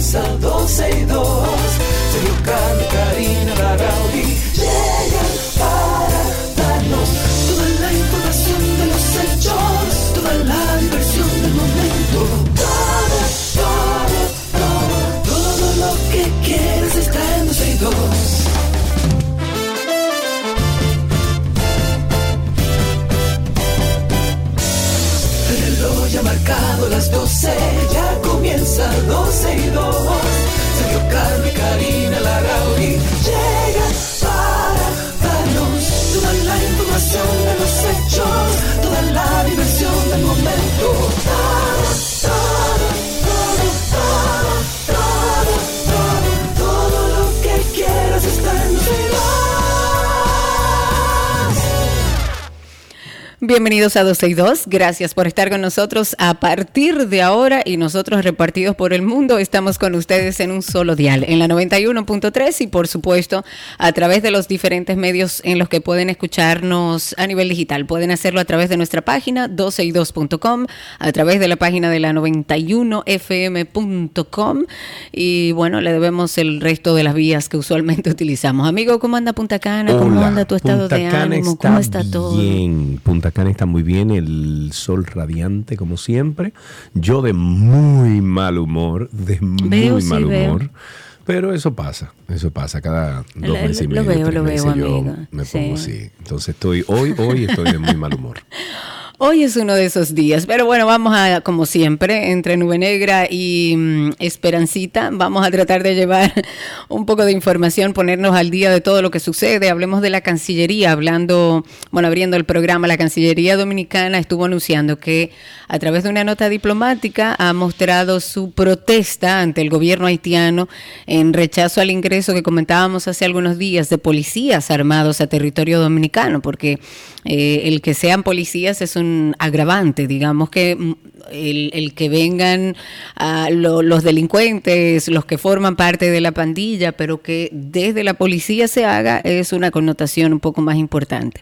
comienza 12 y Bienvenidos a 262. Gracias por estar con nosotros a partir de ahora y nosotros repartidos por el mundo estamos con ustedes en un solo dial, en la 91.3 y por supuesto a través de los diferentes medios en los que pueden escucharnos a nivel digital. Pueden hacerlo a través de nuestra página 262.com, a través de la página de la 91fm.com y bueno, le debemos el resto de las vías que usualmente utilizamos. Amigo, ¿cómo anda Punta Cana? ¿Cómo Hola, anda tu estado Punta de Cana ánimo? ¿Cómo está todo? Bien, Punta Cana está muy bien, el sol radiante como siempre. Yo de muy mal humor, de Veo, muy sí, mal veo. humor. Pero eso pasa, eso pasa cada dos Lo- meses y lo medio, veo, lo veo, meses yo amigo, me sí. pongo así. Entonces estoy, hoy, hoy estoy de muy mal humor. Hoy es uno de esos días, pero bueno, vamos a, como siempre, entre Nube Negra y mm, Esperancita, vamos a tratar de llevar un poco de información, ponernos al día de todo lo que sucede. Hablemos de la Cancillería, hablando, bueno, abriendo el programa, la Cancillería Dominicana estuvo anunciando que a través de una nota diplomática ha mostrado su protesta ante el gobierno haitiano en rechazo al ingreso que comentábamos hace algunos días de policías armados a territorio dominicano, porque eh, el que sean policías es un agravante, digamos que mm, el, que vengan a lo- los delincuentes, los que forman parte de la pandilla, pero que desde la policía se haga es una connotación un poco más importante.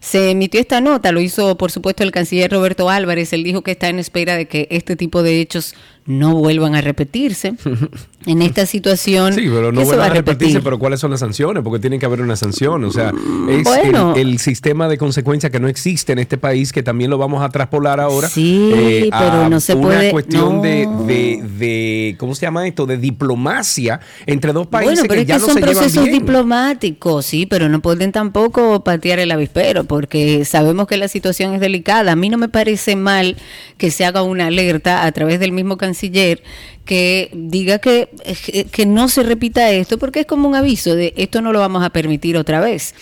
Se emitió esta nota, lo hizo por supuesto el canciller Roberto Álvarez, él dijo que está en espera de que este tipo de hechos no vuelvan a repetirse. En esta situación, Sí, pero no ¿qué se van va a repetirse, repetir? pero ¿cuáles son las sanciones? Porque tiene que haber una sanción. O sea, es Bueno. el, el sistema de consecuencia que no existe en este país, que también lo vamos a traspolar ahora. eh, Sí, pero a no se una puede- cuestión de, no. de, de- ¿cómo se llama esto? De diplomacia entre dos países Bueno, pero que es ya que son procesos diplomáticos, sí, pero no pueden tampoco patear el avispero, porque sabemos que la situación es delicada. A mí no me parece mal que se haga una alerta a través del mismo canciller que diga que, eh, que no se repita esto, porque es como un aviso de esto no lo vamos a permitir otra vez.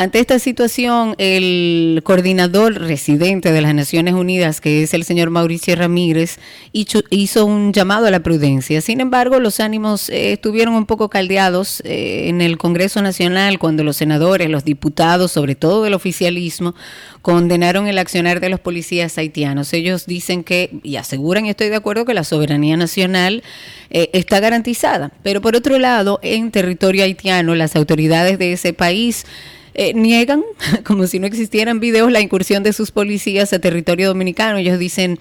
Ante esta situación, el coordinador residente de las Naciones Unidas, que es el señor Mauricio Ramírez, hizo, un llamado a la prudencia. Sin embargo, los ánimos eh, estuvieron un poco caldeados eh, en el Congreso Nacional cuando los senadores, los diputados, sobre todo del oficialismo, condenaron el accionar de los policías haitianos. Ellos dicen que, y aseguran, estoy de acuerdo, que la soberanía nacional eh, está garantizada. Pero por otro lado, en territorio haitiano, las autoridades de ese país eh, niegan, como si no existieran videos, la incursión de sus policías a territorio dominicano. Ellos dicen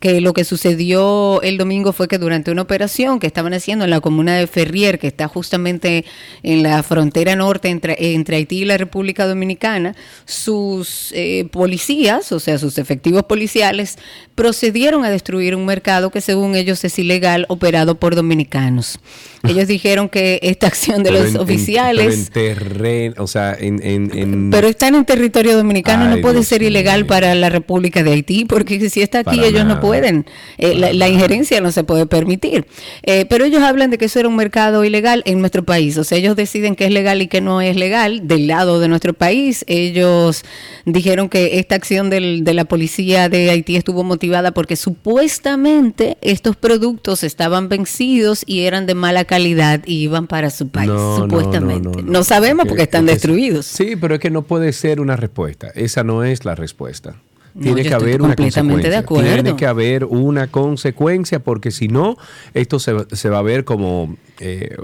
que lo que sucedió el domingo fue que durante una operación que estaban haciendo en la comuna de Ferrier, que está justamente en la frontera norte entre, entre Haití y la República Dominicana, sus eh, policías, o sea, sus efectivos policiales, procedieron a destruir un mercado que según ellos es ilegal, operado por dominicanos. Ellos dijeron que esta acción de Pero los en- en- oficiales... pero en terreno, o sea, en... Pero están en territorio dominicano, Ay, no puede Dios ser ilegal para la República de Haití, porque si está aquí Para ellos no nada. Pueden. Eh, la, injerencia no se puede permitir. Eh, pero ellos hablan de que eso era un mercado ilegal en nuestro país. O sea, ellos deciden que es legal y que no es legal del lado de nuestro país. Ellos dijeron que esta acción del- de la policía de Haití estuvo motivada porque supuestamente estos productos estaban vencidos y eran de mala calidad y iban para su país, No, supuestamente. no, No, no. sabemos Que- porque están destruidos. Sí, pero es que no puede ser una respuesta. Esa no es la respuesta. No, Tiene que haber una completamente de consecuencia. acuerdo. Tiene que haber una consecuencia porque si no, esto se, se va a ver como... eh,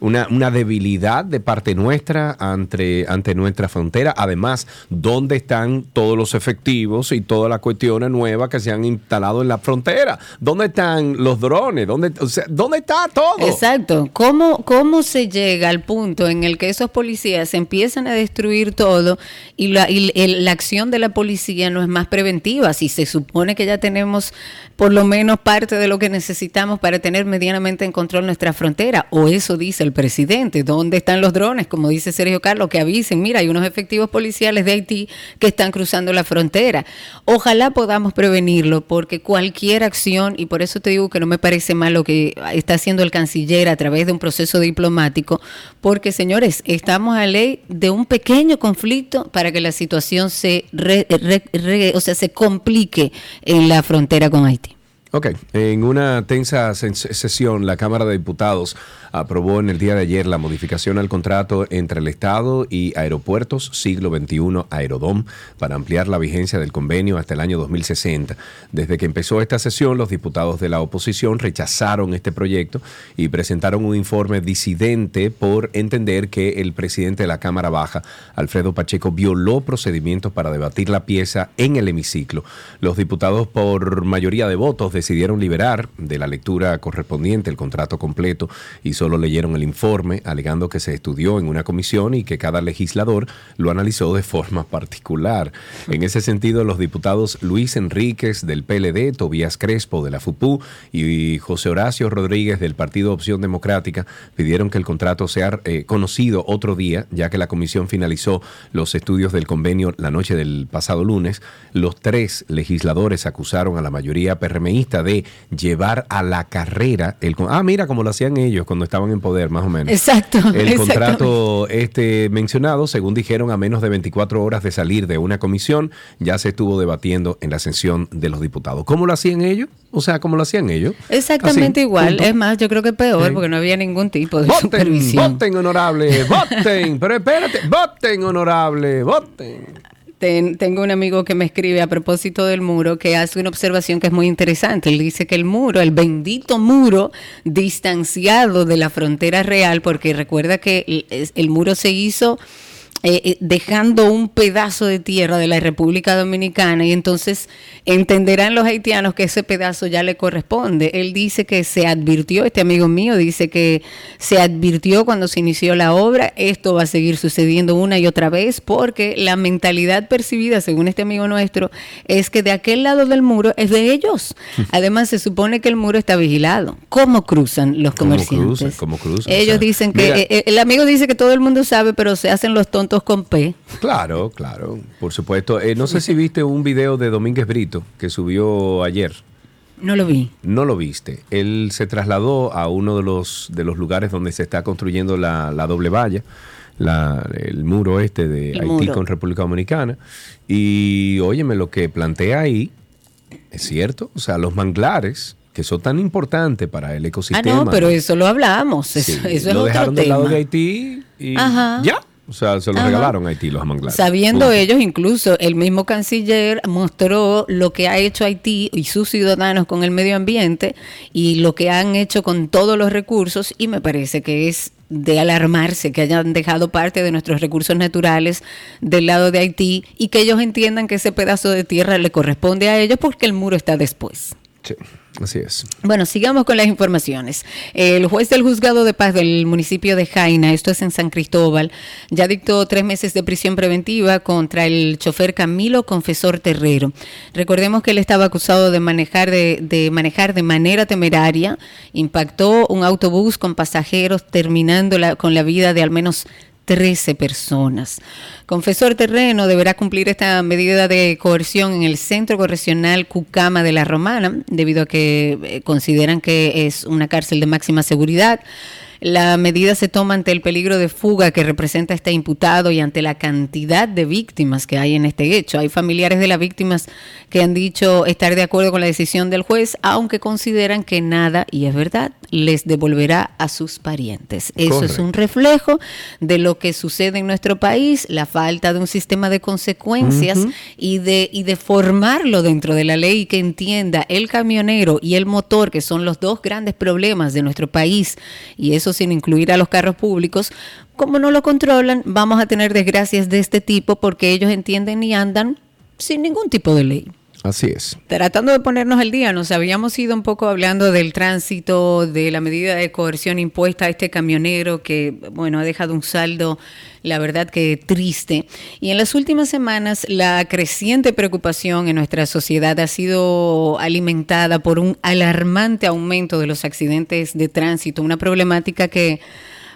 una, una debilidad de parte nuestra ante, ante nuestra frontera. Además, ¿dónde están todos los efectivos y todas las cuestiones nuevas que se han instalado en la frontera? ¿Dónde están los drones? ¿Dónde, ¿dónde está todo? Exacto. ¿Cómo, ¿Cómo se llega al punto en el que esos policías empiezan a destruir todo y la, y la acción de la policía no es más preventiva? Si se supone que ya tenemos por lo menos parte de lo que necesitamos para tener medianamente en control nuestra frontera, o eso dice el presidente. ¿Dónde están los drones? Como dice Sergio Carlos, que avisen, mira, hay unos efectivos policiales de Haití que están cruzando la frontera. Ojalá podamos prevenirlo, porque cualquier acción, y por eso te digo que no me parece mal lo que está haciendo el canciller a través de un proceso diplomático, porque señores, estamos a ley de un pequeño conflicto para que la situación se, o sea, se complique en la frontera con Haití. Ok, en una tensa sesión, la Cámara de Diputados aprobó en el día de ayer la modificación al contrato entre el Estado y Aeropuertos Siglo XXI Aerodom para ampliar la vigencia del convenio hasta el año 2060. Desde que empezó esta sesión, los diputados de la oposición rechazaron este proyecto y presentaron un informe disidente por entender que el presidente de la Cámara Baja, Alfredo Pacheco, violó procedimientos para debatir la pieza en el hemiciclo. Los diputados por mayoría de votos decidieron liberar de la lectura correspondiente el contrato completo y solo leyeron el informe, alegando que se estudió en una comisión y que cada legislador lo analizó de forma particular. En ese sentido, los diputados Luis Enríquez del PLD, Tobías Crespo de la FUPU y José Horacio Rodríguez del Partido Opción Democrática pidieron que el contrato sea eh, conocido otro día, ya que la comisión finalizó los estudios del convenio la noche del pasado lunes. Los tres legisladores acusaron a la mayoría PRMista de llevar a la carrera el ah mira como lo hacían ellos cuando estaban en poder más o menos Exacto, el contrato este mencionado según dijeron a menos de 24 horas de salir de una comisión ya se estuvo debatiendo en la sesión de los diputados cómo lo hacían ellos o sea cómo lo hacían ellos Exactamente Así, igual. punto. Es más, yo creo que peor Sí. porque no había ningún tipo de Voten, supervisión. voten, honorable, voten, pero espérate, voten, honorable, voten. Ten- tengo un amigo que me escribe a propósito del muro que hace una observación que es muy interesante. Él dice que el muro, el bendito muro, distanciado de la frontera real, porque recuerda que el, el muro se hizo eh, eh, dejando un pedazo de tierra de la República Dominicana y entonces entenderán los haitianos que ese pedazo ya le corresponde. Él dice que se advirtió, este amigo mío dice que se advirtió cuando se inició la obra, esto va a seguir sucediendo una y otra vez porque la mentalidad percibida, según este amigo nuestro, es que de aquel lado del muro es de ellos. Además, se supone que el muro está vigilado. ¿Cómo cruzan los ¿Cómo comerciantes? cruzan? ¿Cómo cruzan? Ellos O sea, dicen que mira- eh, eh, el amigo dice que todo el mundo sabe, pero se hacen los tontos con P. Claro, claro, por supuesto. Eh, no sé si viste un video de Domínguez Brito que subió ayer. No lo vi. No lo viste. Él se trasladó a uno de los, de los lugares donde se está construyendo la, la doble valla, la- el muro este de El Haití muro. con República Dominicana. Y óyeme, lo que plantea ahí es cierto. O sea, los manglares, que son tan importantes para el Ah, ecosistema. no, pero eso lo hablamos. Eso, Sí, eso es lo otro dejaron del lado tema. de Haití y Ajá. ya. O sea, se lo Ajá. regalaron a Haití los manglares. Sabiendo ellos, incluso el mismo canciller mostró lo que ha hecho Haití y sus ciudadanos con el medio ambiente y lo que han hecho con todos los recursos y me parece que es de alarmarse que hayan dejado parte de nuestros recursos naturales del lado de Haití y que ellos entiendan que ese pedazo de tierra le corresponde a ellos porque el muro está después. Sí, así es. Bueno, sigamos con las informaciones. El juez del juzgado de paz del municipio de Jaina, esto es en San Cristóbal, ya dictó tres meses de prisión preventiva contra el chofer Camilo Confesor Terrero. Recordemos que él estaba acusado de manejar de, de manejar de manera temeraria, impactó un autobús con pasajeros, terminando con la vida de al menos 13 personas. Confesor Terreno deberá cumplir esta medida de coerción en el Centro Correccional Cucama de la Romana, debido a que eh, consideran que es una cárcel de máxima seguridad. La medida se toma ante el peligro de fuga que representa este imputado y ante la cantidad de víctimas que hay en este hecho. Hay familiares de las víctimas que han dicho estar de acuerdo con la decisión del juez, aunque consideran que nada, y es verdad, les devolverá a sus parientes. Eso es un reflejo de lo que sucede en nuestro país, la falta de un sistema de consecuencias y, de, y de formarlo dentro de la ley que entienda el camionero y el motor, que son los dos grandes problemas de nuestro país, y eso sin incluir a los carros públicos, como no lo controlan, vamos a tener desgracias de este tipo porque ellos entienden y andan sin ningún tipo de ley. Así es. Tratando de ponernos al día, nos habíamos ido un poco hablando del tránsito, de la medida de coerción impuesta a este camionero que, bueno, ha dejado un saldo, la verdad que triste. Y en las últimas semanas, la creciente preocupación en nuestra sociedad ha sido alimentada por un alarmante aumento de los accidentes de tránsito, una problemática que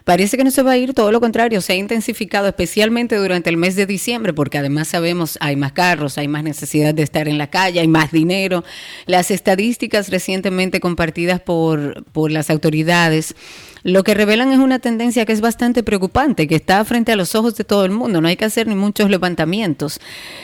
Parece que no se va a ir, todo lo contrario, se ha intensificado especialmente durante el mes de diciembre, porque además sabemos hay más carros, hay más necesidad de estar en la calle, hay más dinero. Las estadísticas recientemente compartidas por, por las autoridades lo que revelan es una tendencia que es bastante preocupante, que está frente a los ojos de todo el mundo. No hay que hacer ni muchos levantamientos.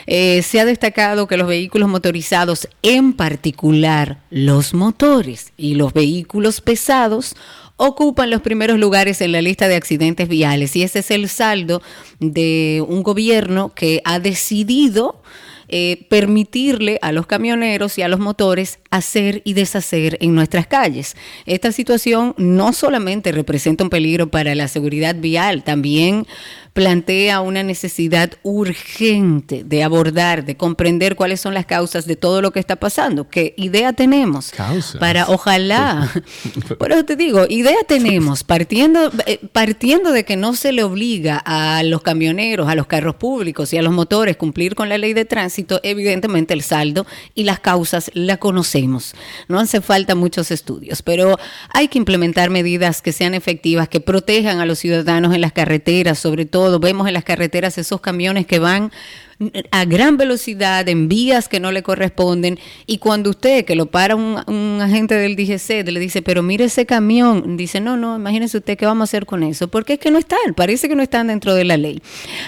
Eh, se ha destacado que los vehículos motorizados, en particular los motores y los vehículos pesados, ocupan los primeros lugares en la lista de accidentes viales. Y ese es el saldo de un gobierno que ha decidido eh, permitirle a los camioneros y a los motores hacer y deshacer en nuestras calles. Esta situación no solamente representa un peligro para la seguridad vial, también plantea una necesidad urgente de abordar, de comprender cuáles son las causas de todo lo que está pasando. ¿Qué idea tenemos? Para ojalá, por eso te digo, idea tenemos, partiendo, eh, partiendo de que no se le obliga a los camioneros, a los carros públicos y a los motores cumplir con la ley de tránsito, evidentemente el saldo y las causas la conocemos. No hace falta muchos estudios, pero hay que implementar medidas que sean efectivas, que protejan a los ciudadanos en las carreteras, sobre todo. Vemos en las carreteras esos camiones que van a gran velocidad en vías que no le corresponden y cuando usted que lo para un, agente del DGC le dice pero mire ese camión dice no no imagínese usted qué vamos a hacer con eso porque es que no están parece que no están dentro de la ley.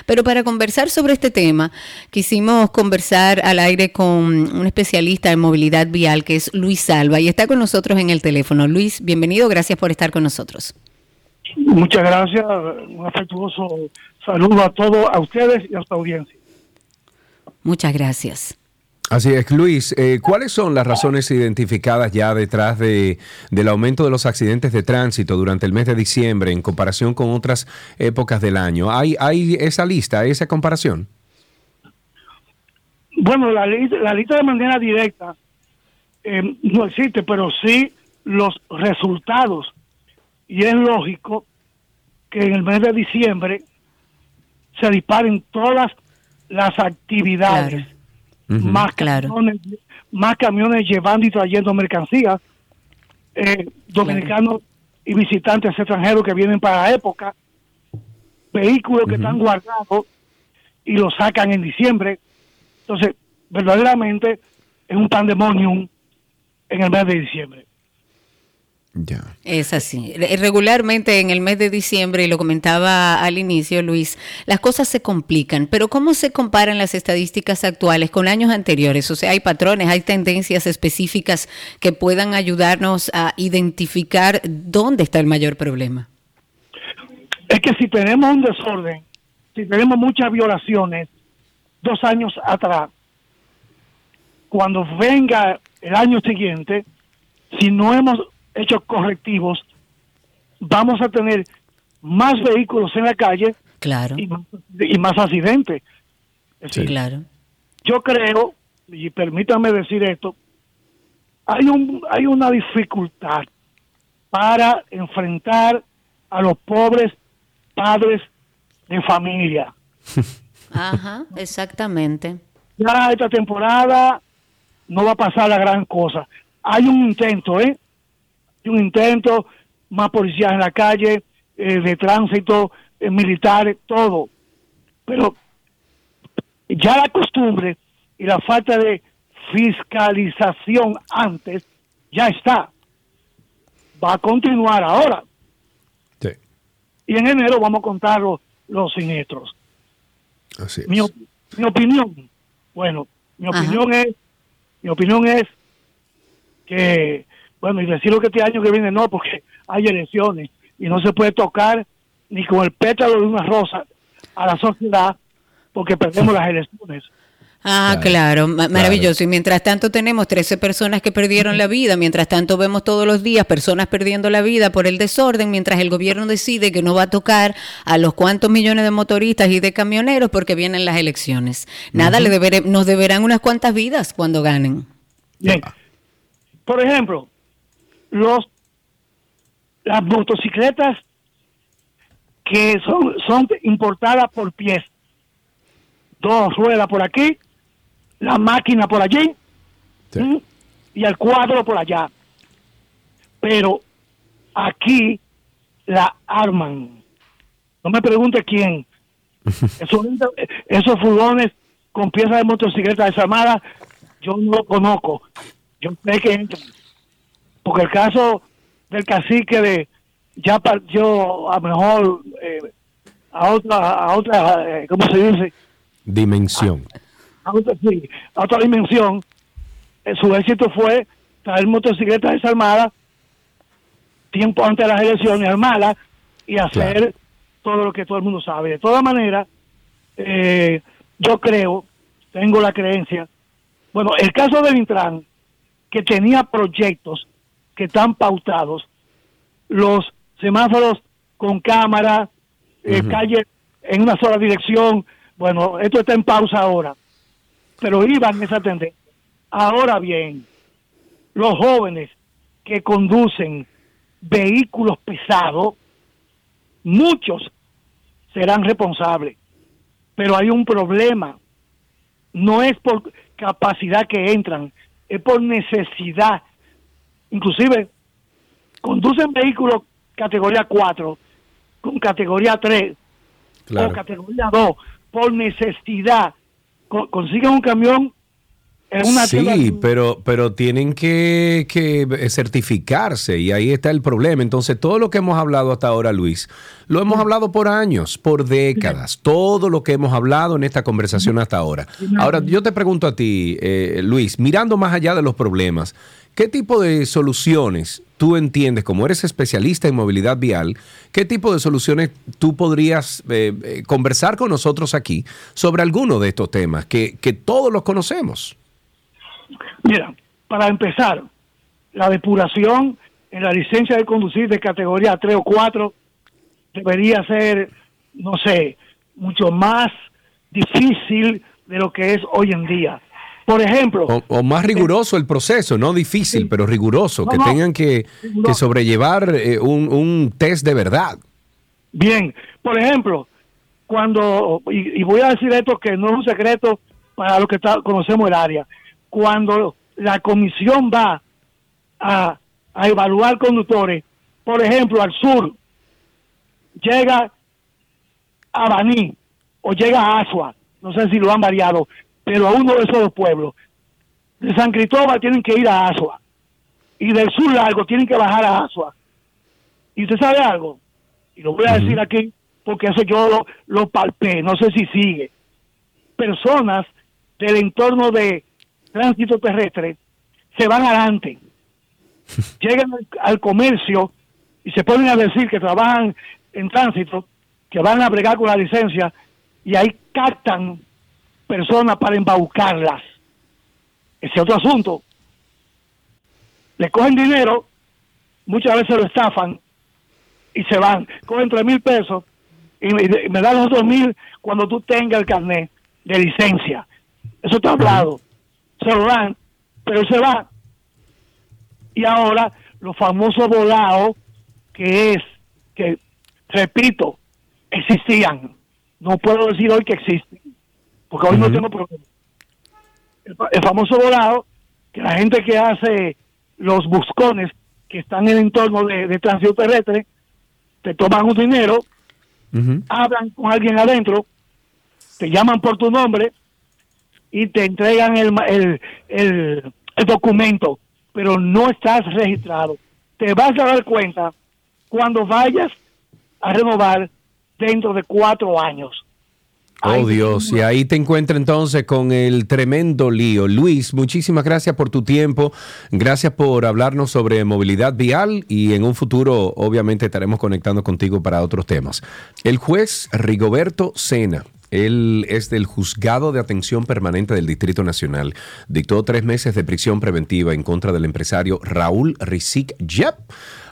Pero para conversar sobre este tema quisimos conversar al aire con un especialista en movilidad vial que es Luis Salva y está con nosotros en el teléfono. Luis bienvenido gracias por estar con nosotros. Muchas gracias, un afectuoso saludo a todos, a ustedes y a su audiencia. Muchas gracias. Así es, Luis, eh, ¿cuáles son las razones identificadas ya detrás de, del aumento de los accidentes de tránsito durante el mes de diciembre en comparación con otras épocas del año? ¿Hay, hay esa lista, esa comparación? Bueno, la, la lista de manera directa eh, no existe, pero sí los resultados y es lógico que en el mes de diciembre se disparen todas las actividades. Más, camiones, más camiones llevando y trayendo mercancías, eh, dominicanos y visitantes extranjeros que vienen para la época, vehículos que están guardados y los sacan en diciembre. Entonces, verdaderamente es un pandemonium en el mes de diciembre. Es así. Regularmente en el mes de diciembre, y lo comentaba al inicio Luis, las cosas se complican, pero ¿cómo se comparan las estadísticas actuales con años anteriores? O sea, hay patrones, hay tendencias específicas que puedan ayudarnos a identificar dónde está el mayor problema. Es que si tenemos un desorden, si tenemos muchas violaciones, dos años atrás, cuando venga el año siguiente, si no hemos hechos correctivos, vamos a tener más vehículos en la calle claro. y, más, accidentes. Sí, claro. Yo creo, y permítanme decir esto, hay, un, hay una dificultad para enfrentar a los pobres padres de familia. Ajá, exactamente. Ya esta temporada no va a pasar la gran cosa. Hay un intento, ¿eh? Un intento, más policías en la calle, eh, de tránsito, eh, militares, todo. Pero ya la costumbre y la falta de fiscalización antes ya está. Va a continuar ahora. Y en enero vamos a contar los, siniestros. Así Mi, mi, opinión, bueno, mi opinión es, mi opinión es que Bueno, y decirlo que este año que viene no, porque hay elecciones y no se puede tocar ni con el pétalo de una rosa a la sociedad porque perdemos las elecciones. Ah, claro, maravilloso. Y mientras tanto tenemos 13 personas que perdieron la vida, mientras tanto vemos todos los días personas perdiendo la vida por el desorden, mientras el gobierno decide que no va a tocar a los cuantos millones de motoristas y de camioneros porque vienen las elecciones. Nada, le nos deberán unas cuantas vidas cuando ganen. Bien. Por ejemplo, los las motocicletas que son, son importadas por pies. Dos ruedas por aquí, la máquina por allí y el cuadro por allá. Pero aquí la arman. No me pregunte quién. esos, esos furgones con piezas de motocicleta desarmadas, yo no lo conozco. Yo sé que entran. Porque el caso del cacique de ya partió a mejor eh, a otra, a otra eh, ¿cómo se dice? Dimensión a otra, a otra dimensión, eh, su éxito fue traer motocicletas desarmadas tiempo antes de las elecciones, armadas y hacer todo lo que todo el mundo sabe. De todas maneras, eh, yo creo, tengo la creencia, bueno, el caso del Intran, que tenía proyectos que están pautados, los semáforos con cámara, eh, calle en una sola dirección, bueno, esto está en pausa ahora pero iban esa tendencia. Ahora bien, los jóvenes que conducen vehículos pesados, muchos serán responsables, pero hay un problema. No es por capacidad que entran, es por necesidad. Inclusive, conducen vehículos categoría 4, con categoría 3 o categoría 2, por necesidad. Consiguen un camión en una Sí, pero, pero tienen que, que, certificarse y ahí está el problema. Entonces, todo lo que hemos hablado hasta ahora, Luis, lo hemos hablado por años, por décadas, todo lo que hemos hablado en esta conversación hasta ahora. Ahora, yo te pregunto a ti, eh, Luis, mirando más allá de los problemas, ¿qué tipo de soluciones tú entiendes, como eres especialista en movilidad vial, qué tipo de soluciones tú podrías eh, eh, conversar con nosotros aquí sobre alguno de estos temas que, que todos los conocemos? Mira, para empezar, la depuración en la licencia de conducir de categoría 3 o 4 debería ser, no sé, mucho más difícil de lo que es hoy en día. Por ejemplo. O, más riguroso el proceso, no difícil, pero riguroso, que tengan que, sobrellevar eh, un, test de verdad. Bien, por ejemplo, cuando, y, voy a decir esto que no es un secreto para los que conocemos el área, cuando la comisión va a, a evaluar conductores, por ejemplo, al sur, llega a Baní o llega a Asua, no sé si lo han variado, pero a uno de esos dos pueblos. De San Cristóbal tienen que ir a Asua. Y del sur largo tienen que bajar a Asua. Y usted sabe algo, y lo voy a decir aquí, porque eso yo lo, lo palpé, no sé si sigue. Personas del entorno de tránsito terrestre se van adelante, llegan al, comercio y se ponen a decir que trabajan en tránsito, que van a bregar con la licencia y ahí captan personas para embaucarlas. Ese otro asunto. Le cogen dinero, muchas veces lo estafan y se van. Cogen tres mil pesos y me, dan los dos mil cuando tú tengas el carnet de licencia. Eso está hablado. Se lo dan, pero se va. Y ahora los famosos volados, que es, que, repito, existían. No puedo decir hoy que existen porque hoy no tengo problema. El, famoso volado, que la gente que hace los buscones que están en el entorno de, de tránsito terrestre, te toman un dinero, hablan con alguien adentro, te llaman por tu nombre y te entregan el, el, el, el documento, pero no estás registrado. Te vas a dar cuenta cuando vayas a renovar dentro de cuatro años Oh Dios, y ahí te encuentras entonces con el tremendo lío. Luis, muchísimas gracias por tu tiempo, gracias por hablarnos sobre movilidad vial y en un futuro obviamente estaremos conectando contigo para otros temas. El juez Rigoberto Sena él es del Juzgado de Atención Permanente del Distrito Nacional. Dictó tres meses de prisión preventiva en contra del empresario Raúl Rizik Yep.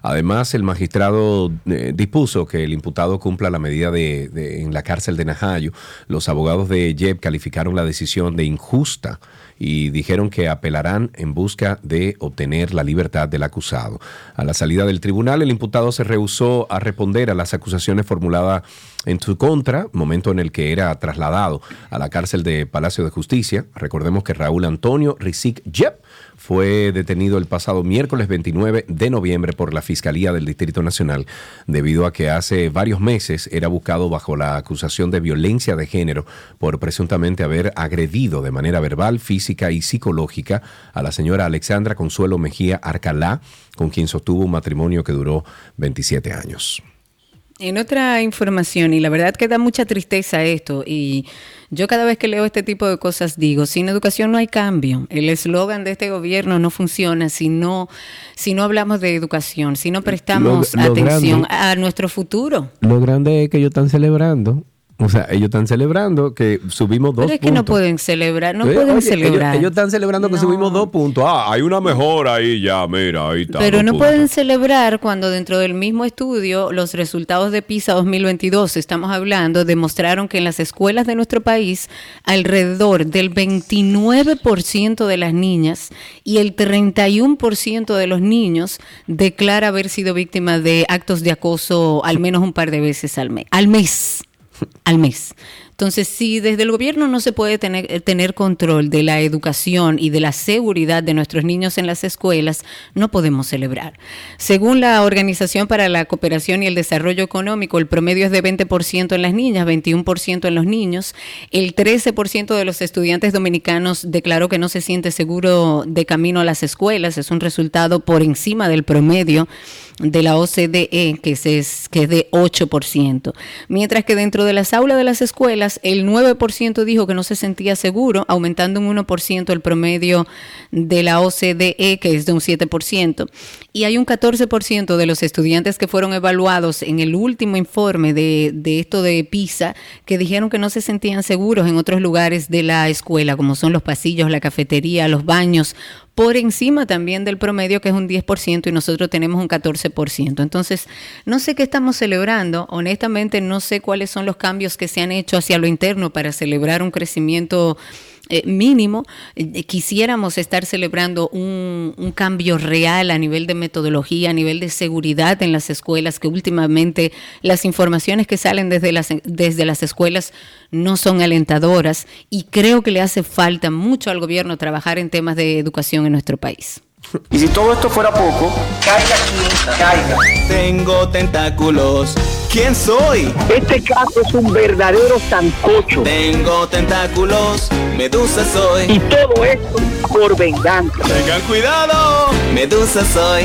Además, el magistrado eh, dispuso que el imputado cumpla la medida de, en la cárcel de Najayo. Los abogados de Yep calificaron la decisión de injusta y dijeron que apelarán en busca de obtener la libertad del acusado. A la salida del tribunal, el imputado se rehusó a responder a las acusaciones formuladas en su contra, momento en el que era trasladado a la cárcel de Palacio de Justicia. Recordemos que Raúl Antonio Rizik Yep fue detenido el pasado miércoles 29 de noviembre por la Fiscalía del Distrito Nacional debido a que hace varios meses era buscado bajo la acusación de violencia de género por presuntamente haber agredido de manera verbal, física y psicológica a la señora Alexandra Consuelo Mejía Arcalá, con quien sostuvo un matrimonio que duró 27 años. En otra información, y la verdad que da mucha tristeza esto, y yo cada vez que leo este tipo de cosas digo, sin educación no hay cambio. El eslogan de este gobierno no funciona si no, si no hablamos de educación, si no prestamos atención a nuestro futuro. Lo grande es que ellos están celebrando o sea, ellos están celebrando que subimos dos puntos. Pero es que no pueden celebrar, no pueden celebrar. Ellos, están celebrando que subimos dos puntos. Ah, hay una mejora ahí ya, mira, ahí está. Pero no pueden celebrar cuando dentro del mismo estudio los resultados de PISA 2022, estamos hablando, demostraron que en las escuelas de nuestro país alrededor del 29% de las niñas y el 31% de los niños declara haber sido víctima de actos de acoso al menos un par de veces al mes. Al mes al mes. Entonces, si desde el gobierno no se puede tener, eh, tener, control de la educación y de la seguridad de nuestros niños en las escuelas, no podemos celebrar. Según la Organización para la Cooperación y el Desarrollo Económico, el promedio es de 20% en las niñas, 21% en los niños. El 13% de los estudiantes dominicanos declaró que no se siente seguro de camino a las escuelas. Es un resultado por encima del promedio de la OCDE, que es, que es de 8%. Mientras que dentro de las aulas de las escuelas, el 9% dijo que no se sentía seguro, aumentando un 1% el promedio de la OCDE, que es de un 7%. Y hay un 14% de los estudiantes que fueron evaluados en el último informe de, de esto de PISA, que dijeron que no se sentían seguros en otros lugares de la escuela, como son los pasillos, la cafetería, los baños por encima también del promedio, que es un 10%, y nosotros tenemos un 14%. Entonces, no sé qué estamos celebrando, honestamente no sé cuáles son los cambios que se han hecho hacia lo interno para celebrar un crecimiento eh, mínimo, eh, quisiéramos estar celebrando un, un, cambio real a nivel de metodología, a nivel de seguridad en las escuelas, que últimamente las informaciones que salen desde las, desde las escuelas no son alentadoras y creo que le hace falta mucho al gobierno trabajar en temas de educación en nuestro país. Y si todo esto fuera poco, caiga quien caiga. Tengo tentáculos. ¿Quién soy? Este caso es un verdadero sancocho. Tengo tentáculos. Medusa soy. Y todo esto por venganza. Tengan cuidado. Medusa soy.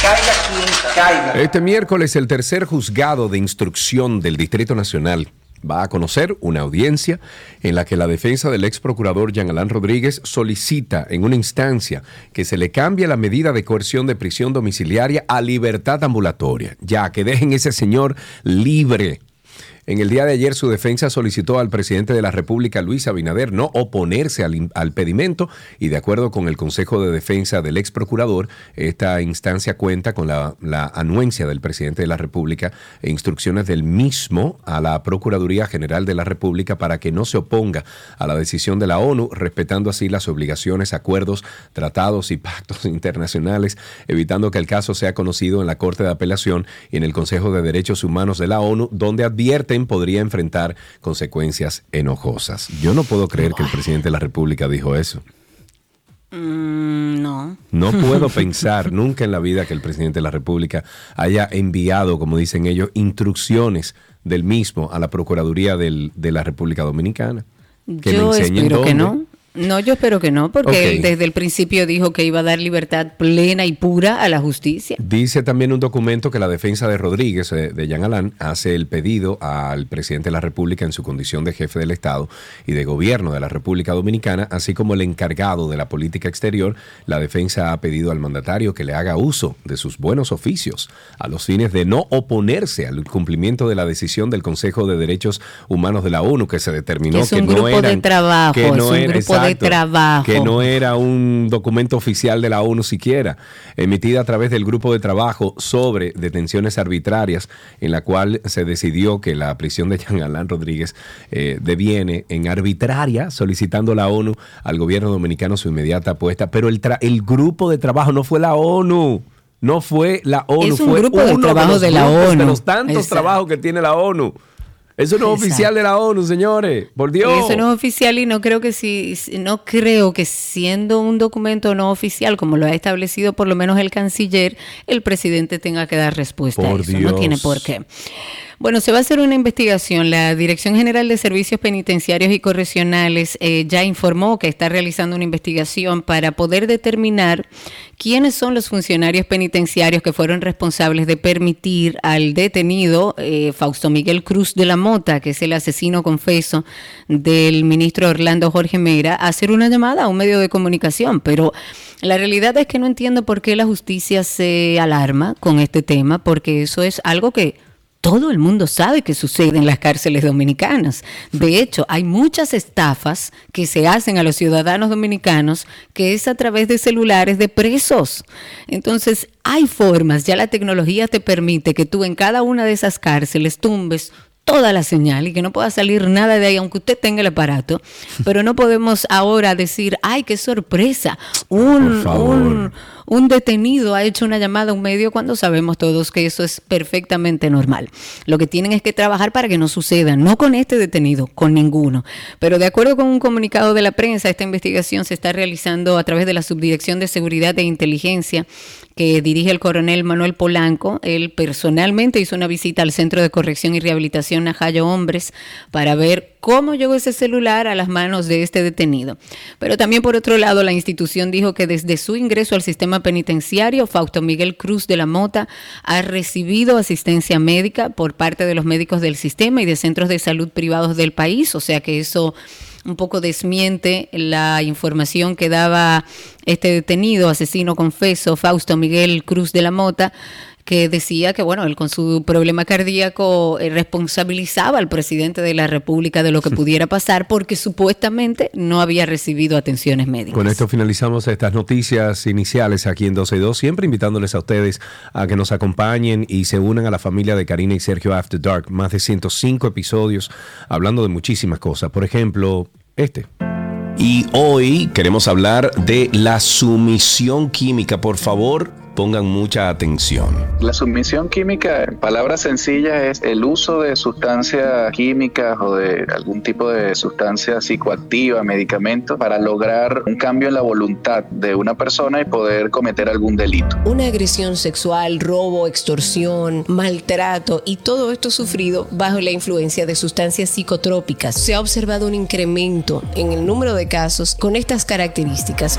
Caiga quien caiga. Este miércoles el tercer juzgado de instrucción del Distrito Nacional va a conocer una audiencia en la que la defensa del ex procurador Jean Alain Rodríguez solicita en una instancia que se le cambie la medida de coerción de prisión domiciliaria a libertad ambulatoria, ya que dejen ese señor libre en el día de ayer su defensa solicitó al presidente de la República, Luis Abinader, no oponerse al, pedimento y de acuerdo con el Consejo de Defensa del ex procurador, esta instancia cuenta con la, anuencia del presidente de la República e instrucciones del mismo a la Procuraduría General de la República para que no se oponga a la decisión de la ONU, respetando así las obligaciones, acuerdos, tratados y pactos internacionales, evitando que el caso sea conocido en la Corte de Apelación y en el Consejo de Derechos Humanos de la ONU, donde advierten podría enfrentar consecuencias enojosas. Yo no puedo creer que el presidente de la República dijo eso. Mm, no. No puedo pensar nunca en la vida que el presidente de la República haya enviado, como dicen ellos, instrucciones del mismo a la Procuraduría de la República Dominicana. Que Yo espero que no. No, yo espero que no, porque él desde el principio dijo que iba a dar libertad plena y pura a la justicia. Dice también un documento que la defensa de Rodríguez, eh, de Jean Alain, hace el pedido al presidente de la República en su condición de jefe del Estado y de gobierno de la República Dominicana, así como el encargado de la política exterior. La defensa ha pedido al mandatario que le haga uso de sus buenos oficios a los fines de no oponerse al cumplimiento de la decisión del Consejo de Derechos Humanos de la ONU, que se determinó Que es un no grupo de eran- trabajo, que es no un era- grupo de trabajo. que no era un documento oficial de la ONU siquiera, emitida a través del grupo de trabajo sobre detenciones arbitrarias, en la cual se decidió que la prisión de Jean Alain Rodríguez eh, deviene en arbitraria, solicitando la ONU al gobierno dominicano su inmediata apuesta. Pero el, tra- el grupo de trabajo no fue la ONU. No fue la ONU, Es un fue grupo de uno trabajo los de la ONU. de los tantos Exacto. trabajos que tiene la ONU. Eso no es Exacto. oficial de la ONU, señores. Por Dios. Eso no es oficial y no creo que si no creo que siendo un documento no oficial como lo ha establecido por lo menos el canciller, el presidente tenga que dar respuesta Por a eso. No Dios. tiene por qué. Bueno, se va a hacer una investigación. La Dirección General de Servicios Penitenciarios y Correccionales eh, ya informó que está realizando una investigación para poder determinar quiénes son los funcionarios penitenciarios que fueron responsables de permitir al detenido eh, Fausto Miguel Cruz de la Mota, que es el asesino confeso del ministro Orlando Jorge Mera, hacer una llamada a un medio de comunicación. Pero la realidad es que no entiendo por qué la justicia se alarma con este tema, porque eso es algo que todo el mundo sabe que sucede en las cárceles dominicanas. De hecho, hay muchas estafas que se hacen a los ciudadanos dominicanos que es a través de celulares de presos. Entonces, hay formas, ya la tecnología te permite que tú en cada una de esas cárceles tumbes toda la señal y que no pueda salir nada de ahí, aunque usted tenga el aparato. Pero no podemos ahora decir, ay, qué sorpresa, un. Un, detenido ha hecho una llamada a un medio cuando sabemos todos que eso es perfectamente normal. Lo que tienen es que trabajar para que no suceda, no con este detenido, con ninguno. Pero de acuerdo con un comunicado de la prensa, esta investigación se está realizando a través de la Subdirección de Seguridad e Inteligencia que dirige el coronel Manuel Polanco. Él personalmente hizo una visita al Centro de Corrección y Rehabilitación Najayo Hombres para ver cómo llegó ese celular a las manos de este detenido. Pero también por otro lado, la institución dijo que desde su ingreso al sistema penitenciario, Fausto Miguel Cruz de la Mota ha recibido asistencia médica por parte de los médicos del sistema y de centros de salud privados del país, o sea que eso un poco desmiente la información que daba este detenido, asesino confeso, Fausto Miguel Cruz de la Mota, que decía que, bueno, él con su problema cardíaco eh, responsabilizaba al presidente de la República de lo que pudiera pasar porque supuestamente no había recibido atenciones médicas. Con esto finalizamos estas noticias iniciales aquí en 12 y 2, siempre invitándoles a ustedes a que nos acompañen y se unan a la familia de Karina y Sergio After Dark. Más de 105 episodios hablando de muchísimas cosas. Por ejemplo, este. Y hoy queremos hablar de la sumisión química. Por favor, pongan mucha atención. La sumisión química, en palabras sencillas, es el uso de sustancias químicas o de algún tipo de sustancia psicoactiva, medicamento, para lograr un cambio en la voluntad de una persona y poder cometer algún delito. Una agresión sexual, robo, extorsión, maltrato y todo esto sufrido bajo la influencia de sustancias psicotrópicas. Se ha observado un incremento en el número de casos con estas características.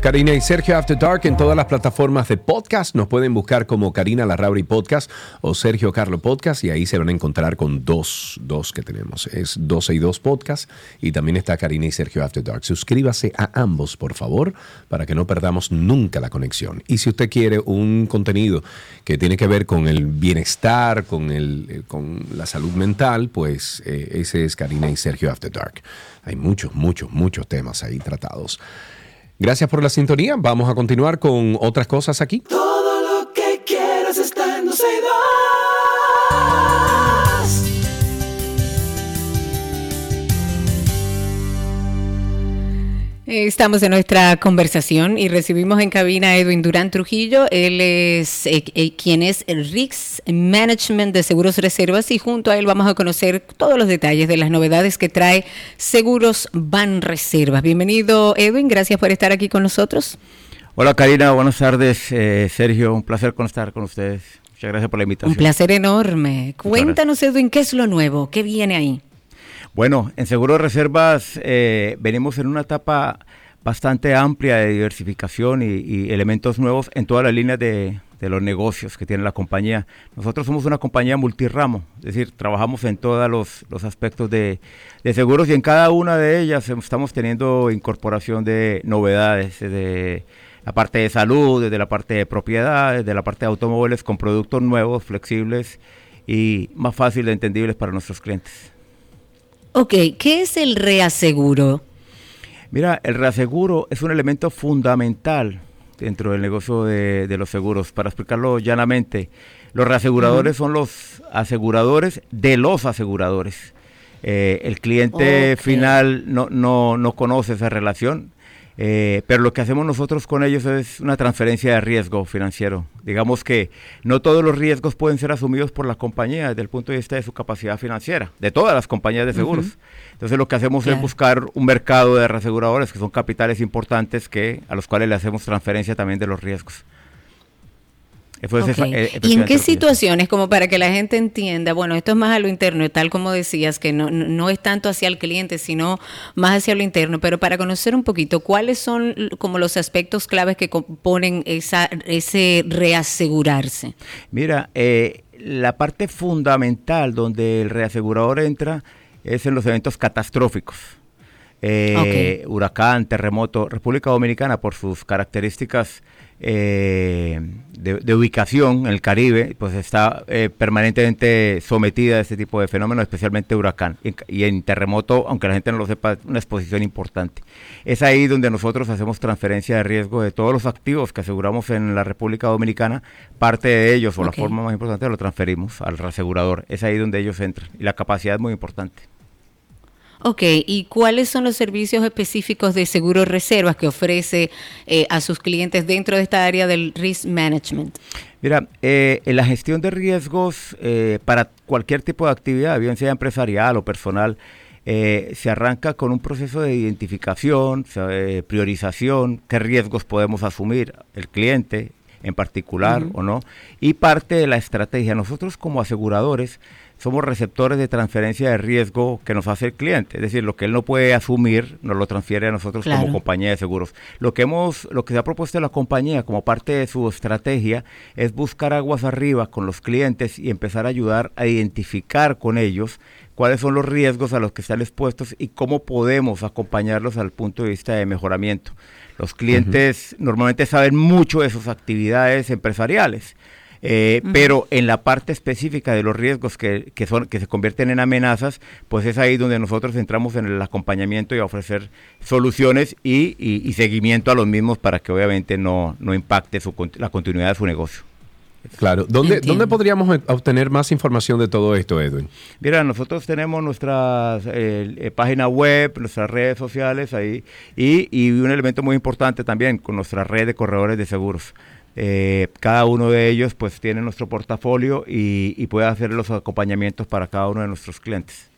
Karina y Sergio After Dark en todas las plataformas de podcast. Nos pueden buscar como Karina Larrauri Podcast o Sergio Carlo Podcast y ahí se van a encontrar con dos, dos que tenemos. Es 12 y 2 Podcast y también está Karina y Sergio After Dark. Suscríbase a ambos, por favor, para que no perdamos nunca la conexión. Y si usted quiere un contenido que tiene que ver con el bienestar, con, el, eh, con la salud mental, pues eh, ese es Karina y Sergio After Dark. Hay muchos, muchos, muchos temas ahí tratados. Gracias por la sintonía. Vamos a continuar con otras cosas aquí. Todo lo que quieras está en Estamos en nuestra conversación y recibimos en cabina a Edwin Durán Trujillo. Él es eh, eh, quien es el RIX Management de Seguros Reservas y junto a él vamos a conocer todos los detalles de las novedades que trae Seguros Ban Reservas. Bienvenido Edwin, gracias por estar aquí con nosotros. Hola Karina, buenas tardes. Eh, Sergio, un placer estar con ustedes. Muchas gracias por la invitación. Un placer enorme. Cuéntanos, Edwin, ¿qué es lo nuevo? ¿Qué viene ahí? Bueno, en Seguro Reservas eh, venimos en una etapa bastante amplia de diversificación y, elementos nuevos en todas las líneas de, los negocios que tiene la compañía. Nosotros somos una compañía multiramo, es decir, trabajamos en todos los, aspectos de, seguros y en cada una de ellas estamos teniendo incorporación de novedades, de la parte de salud, desde la parte de propiedades, de la parte de automóviles con productos nuevos, flexibles y más fáciles, entendibles para nuestros clientes. Ok, ¿qué es el reaseguro? Mira, el reaseguro es un elemento fundamental dentro del negocio de, los seguros. Para explicarlo llanamente, los reaseguradores son los aseguradores de los aseguradores. Eh, el cliente final no, no, no conoce esa relación. Eh, pero lo que hacemos nosotros con ellos es una transferencia de riesgo financiero. Digamos que no todos los riesgos pueden ser asumidos por la compañía desde el punto de vista de su capacidad financiera, de todas las compañías de seguros. Entonces lo que hacemos es buscar un mercado de reaseguradores que son capitales importantes que a los cuales le hacemos transferencia también de los riesgos. Eh, ¿Y en qué situaciones, como para que la gente entienda, bueno, esto es más a lo interno, tal como decías, que no, no es tanto hacia el cliente, sino más hacia lo interno, pero para conocer un poquito, ¿cuáles son como los aspectos claves que componen esa, ese reasegurarse? Mira, eh, la parte fundamental donde el reasegurador entra es en los eventos catastróficos. Eh, huracán, terremoto, República Dominicana por sus características eh, de, ubicación en el Caribe, pues está eh, permanentemente sometida a este tipo de fenómenos, especialmente huracán. Y, en terremoto, aunque la gente no lo sepa, una exposición importante. Es ahí donde nosotros hacemos transferencia de riesgo de todos los activos que aseguramos en la República Dominicana, parte de ellos, o la forma más importante, lo transferimos al asegurador. Es ahí donde ellos entran. Y la capacidad es muy importante. Ok, ¿y cuáles son los servicios específicos de seguro reservas que ofrece eh, a sus clientes dentro de esta área del risk management? Mira, eh, en la gestión de riesgos eh, para cualquier tipo de actividad, bien sea empresarial o personal, se arranca con un proceso de identificación, priorización, qué riesgos podemos asumir el cliente en particular o no, y parte de la estrategia. Nosotros como aseguradores, somos receptores de transferencia de riesgo que nos hace el cliente. Es decir, lo que él no puede asumir, nos lo transfiere a nosotros como compañía de seguros. Lo que hemos, lo que se ha propuesto la compañía como parte de su estrategia es buscar aguas arriba con los clientes y empezar a ayudar a identificar con ellos cuáles son los riesgos a los que están expuestos y cómo podemos acompañarlos al punto de vista de mejoramiento. Los clientes normalmente saben mucho de sus actividades empresariales eh, pero en la parte específica de los riesgos que, que, son, que se convierten en amenazas, pues es ahí donde nosotros entramos en el acompañamiento y a ofrecer soluciones y, y, seguimiento a los mismos para que obviamente no, no impacte su, la continuidad de su negocio. Claro. ¿Dónde, ¿Dónde podríamos obtener más información de todo esto, Edwin? Mira, nosotros tenemos nuestra eh, eh, página web, nuestras redes sociales ahí y, y, un elemento muy importante también con nuestra red de corredores de seguros. Eh, cada uno de ellos pues tiene nuestro portafolio y, puede hacer los acompañamientos para cada uno de nuestros clientes.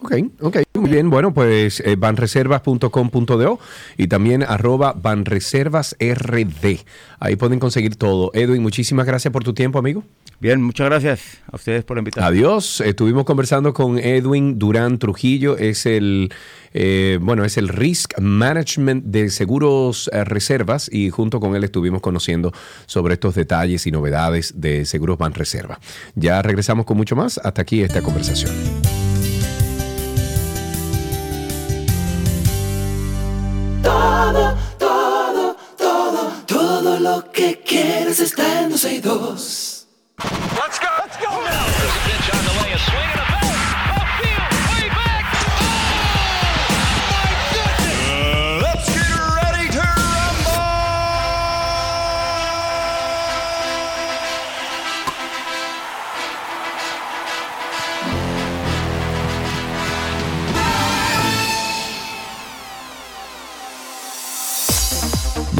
Ok, ok, muy bien. Bueno, pues eh, banreservas.com.do y también arroba banreservasrd. Ahí pueden conseguir todo. Edwin, muchísimas gracias por tu tiempo, amigo. Bien, muchas gracias a ustedes por invitarme. Adiós. Estuvimos conversando con Edwin Durán Trujillo. Es el, eh, bueno, es el Risk Management de Seguros eh, Reservas y junto con él estuvimos conociendo sobre estos detalles y novedades de Seguros Banreserva. Ya regresamos con mucho más. Hasta aquí esta conversación. Todo, todo, todo, todo lo que quieres está en 262. Let's go. Let's go now. There's a pitch on the. A swing and a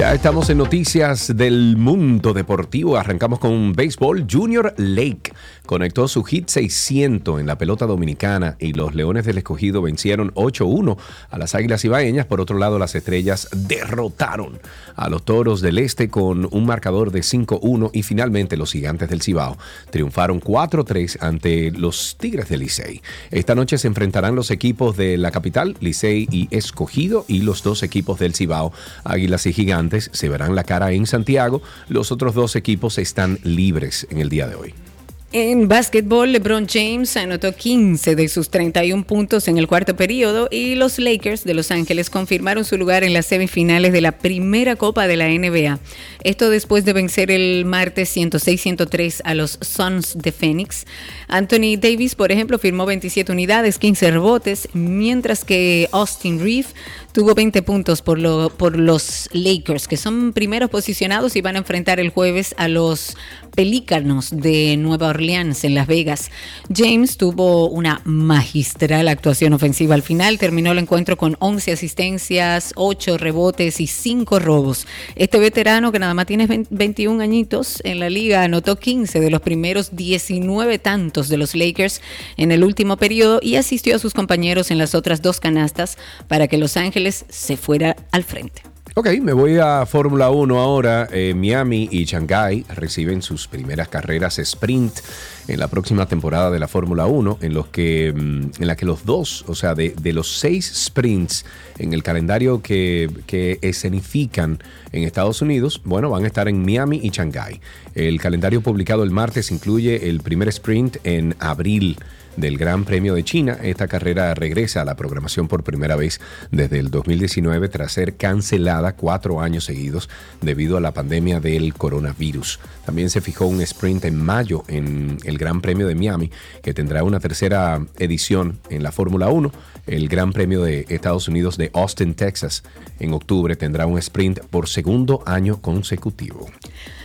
Ya estamos en noticias del mundo deportivo. Arrancamos con béisbol. Junior Lake conectó su hit 600 en la pelota dominicana y los Leones del Escogido vencieron 8-1 a las Águilas Ibaeñas. Por otro lado, las Estrellas derrotaron a los Toros del Este con un marcador de 5-1 y finalmente los Gigantes del Cibao triunfaron 4-3 ante los Tigres del Licey. Esta noche se enfrentarán los equipos de la capital, Licey y Escogido, y los dos equipos del Cibao, Águilas y Gigantes, se verán la cara en Santiago. Los otros dos equipos están libres en el día de hoy. En básquetbol, LeBron James anotó 15 de sus 31 puntos en el cuarto periodo y los Lakers de Los Ángeles confirmaron su lugar en las semifinales de la primera Copa de la NBA. Esto después de vencer el martes 106-103 a los Suns de Phoenix. Anthony Davis, por ejemplo, firmó 27 unidades, 15 rebotes, mientras que Austin Reeve tuvo 20 puntos por, lo, por los Lakers, que son primeros posicionados y van a enfrentar el jueves a los Pelícanos de Nueva Orleans en Las Vegas. James tuvo una magistral actuación ofensiva al final, terminó el encuentro con 11 asistencias, 8 rebotes y 5 robos. Este veterano que nada más tiene 21 añitos en la liga anotó 15 de los primeros 19 tantos de los Lakers en el último periodo y asistió a sus compañeros en las otras dos canastas para que Los Ángeles se fuera al frente. Ok, me voy a Fórmula 1 ahora. Eh, Miami y Shanghai reciben sus primeras carreras sprint en la próxima temporada de la Fórmula 1, en, los que, mm, en la que los dos, o sea, de, los seis sprints en el calendario que, que, escenifican en Estados Unidos, bueno, van a estar en Miami y Shanghai. El calendario publicado el martes incluye el primer sprint en abril del Gran Premio de China. Esta carrera regresa a la programación por primera vez desde el 2019 tras ser cancelada cuatro años seguidos debido a la pandemia del coronavirus. También se fijó un sprint en mayo en el Gran Premio de Miami que tendrá una tercera edición en la Fórmula 1. El Gran Premio de Estados Unidos de Austin, Texas, en octubre tendrá un sprint por segundo año consecutivo.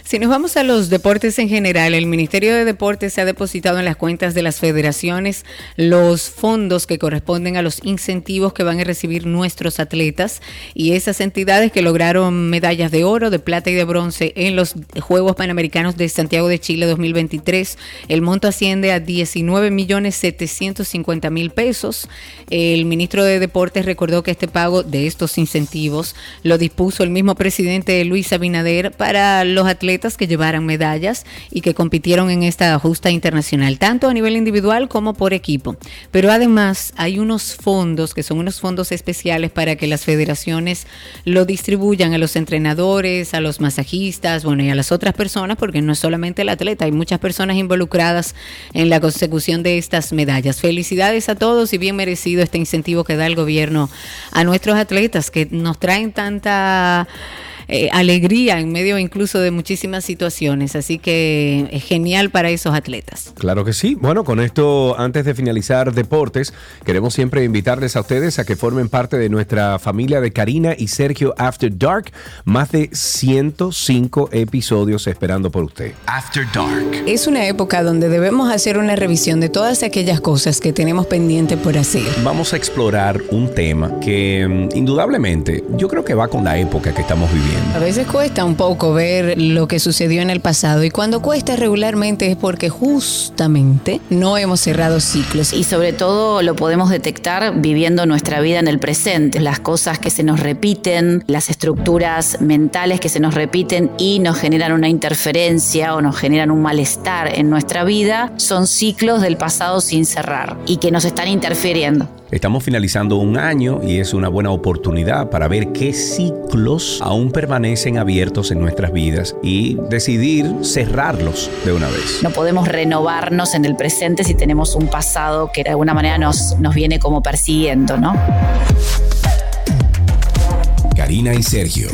Si nos vamos a los deportes en general, el Ministerio de Deportes ha depositado en las cuentas de las federaciones los fondos que corresponden a los incentivos que van a recibir nuestros atletas y esas entidades que lograron medallas de oro, de plata y de bronce en los Juegos Panamericanos de Santiago de Chile 2023. El monto asciende a 19 millones 750 mil pesos. El ministro de Deportes recordó que este pago de estos incentivos lo dispuso el mismo presidente Luis Abinader para los atletas que llevaran medallas y que compitieron en esta justa internacional, tanto a nivel individual como por equipo. Pero además hay unos fondos que son unos fondos especiales para que las federaciones lo distribuyan a los entrenadores, a los masajistas, bueno, y a las otras personas, porque no es solamente el atleta, hay muchas personas involucradas en la consecución de estas medallas. Felicidades a todos y bien merecido este incentivo que da el gobierno a nuestros atletas que nos traen tanta eh, alegría en medio incluso de muchísimas situaciones. Así que es genial para esos atletas. Claro que sí. Bueno, con esto, antes de finalizar deportes, queremos siempre invitarles a ustedes a que formen parte de nuestra familia de Karina y Sergio After Dark. Más de 105 episodios esperando por usted. After Dark. Es una época donde debemos hacer una revisión de todas aquellas cosas que tenemos pendiente por hacer. Vamos a explorar un tema que mm, indudablemente yo creo que va con la época que estamos viviendo. A veces cuesta un poco ver lo que sucedió en el pasado y cuando cuesta regularmente es porque justamente no hemos cerrado ciclos. Y sobre todo lo podemos detectar viviendo nuestra vida en el presente, las cosas que se nos repiten, las estructuras mentales que se nos repiten y nos generan una interferencia o nos generan un malestar en nuestra vida, son ciclos del pasado sin cerrar y que nos están interfiriendo. Estamos finalizando un año y es una buena oportunidad para ver qué ciclos aún permanecen abiertos en nuestras vidas y decidir cerrarlos de una vez. No podemos renovarnos en el presente si tenemos un pasado que de alguna manera nos, nos viene como persiguiendo, ¿no? Karina y Sergio.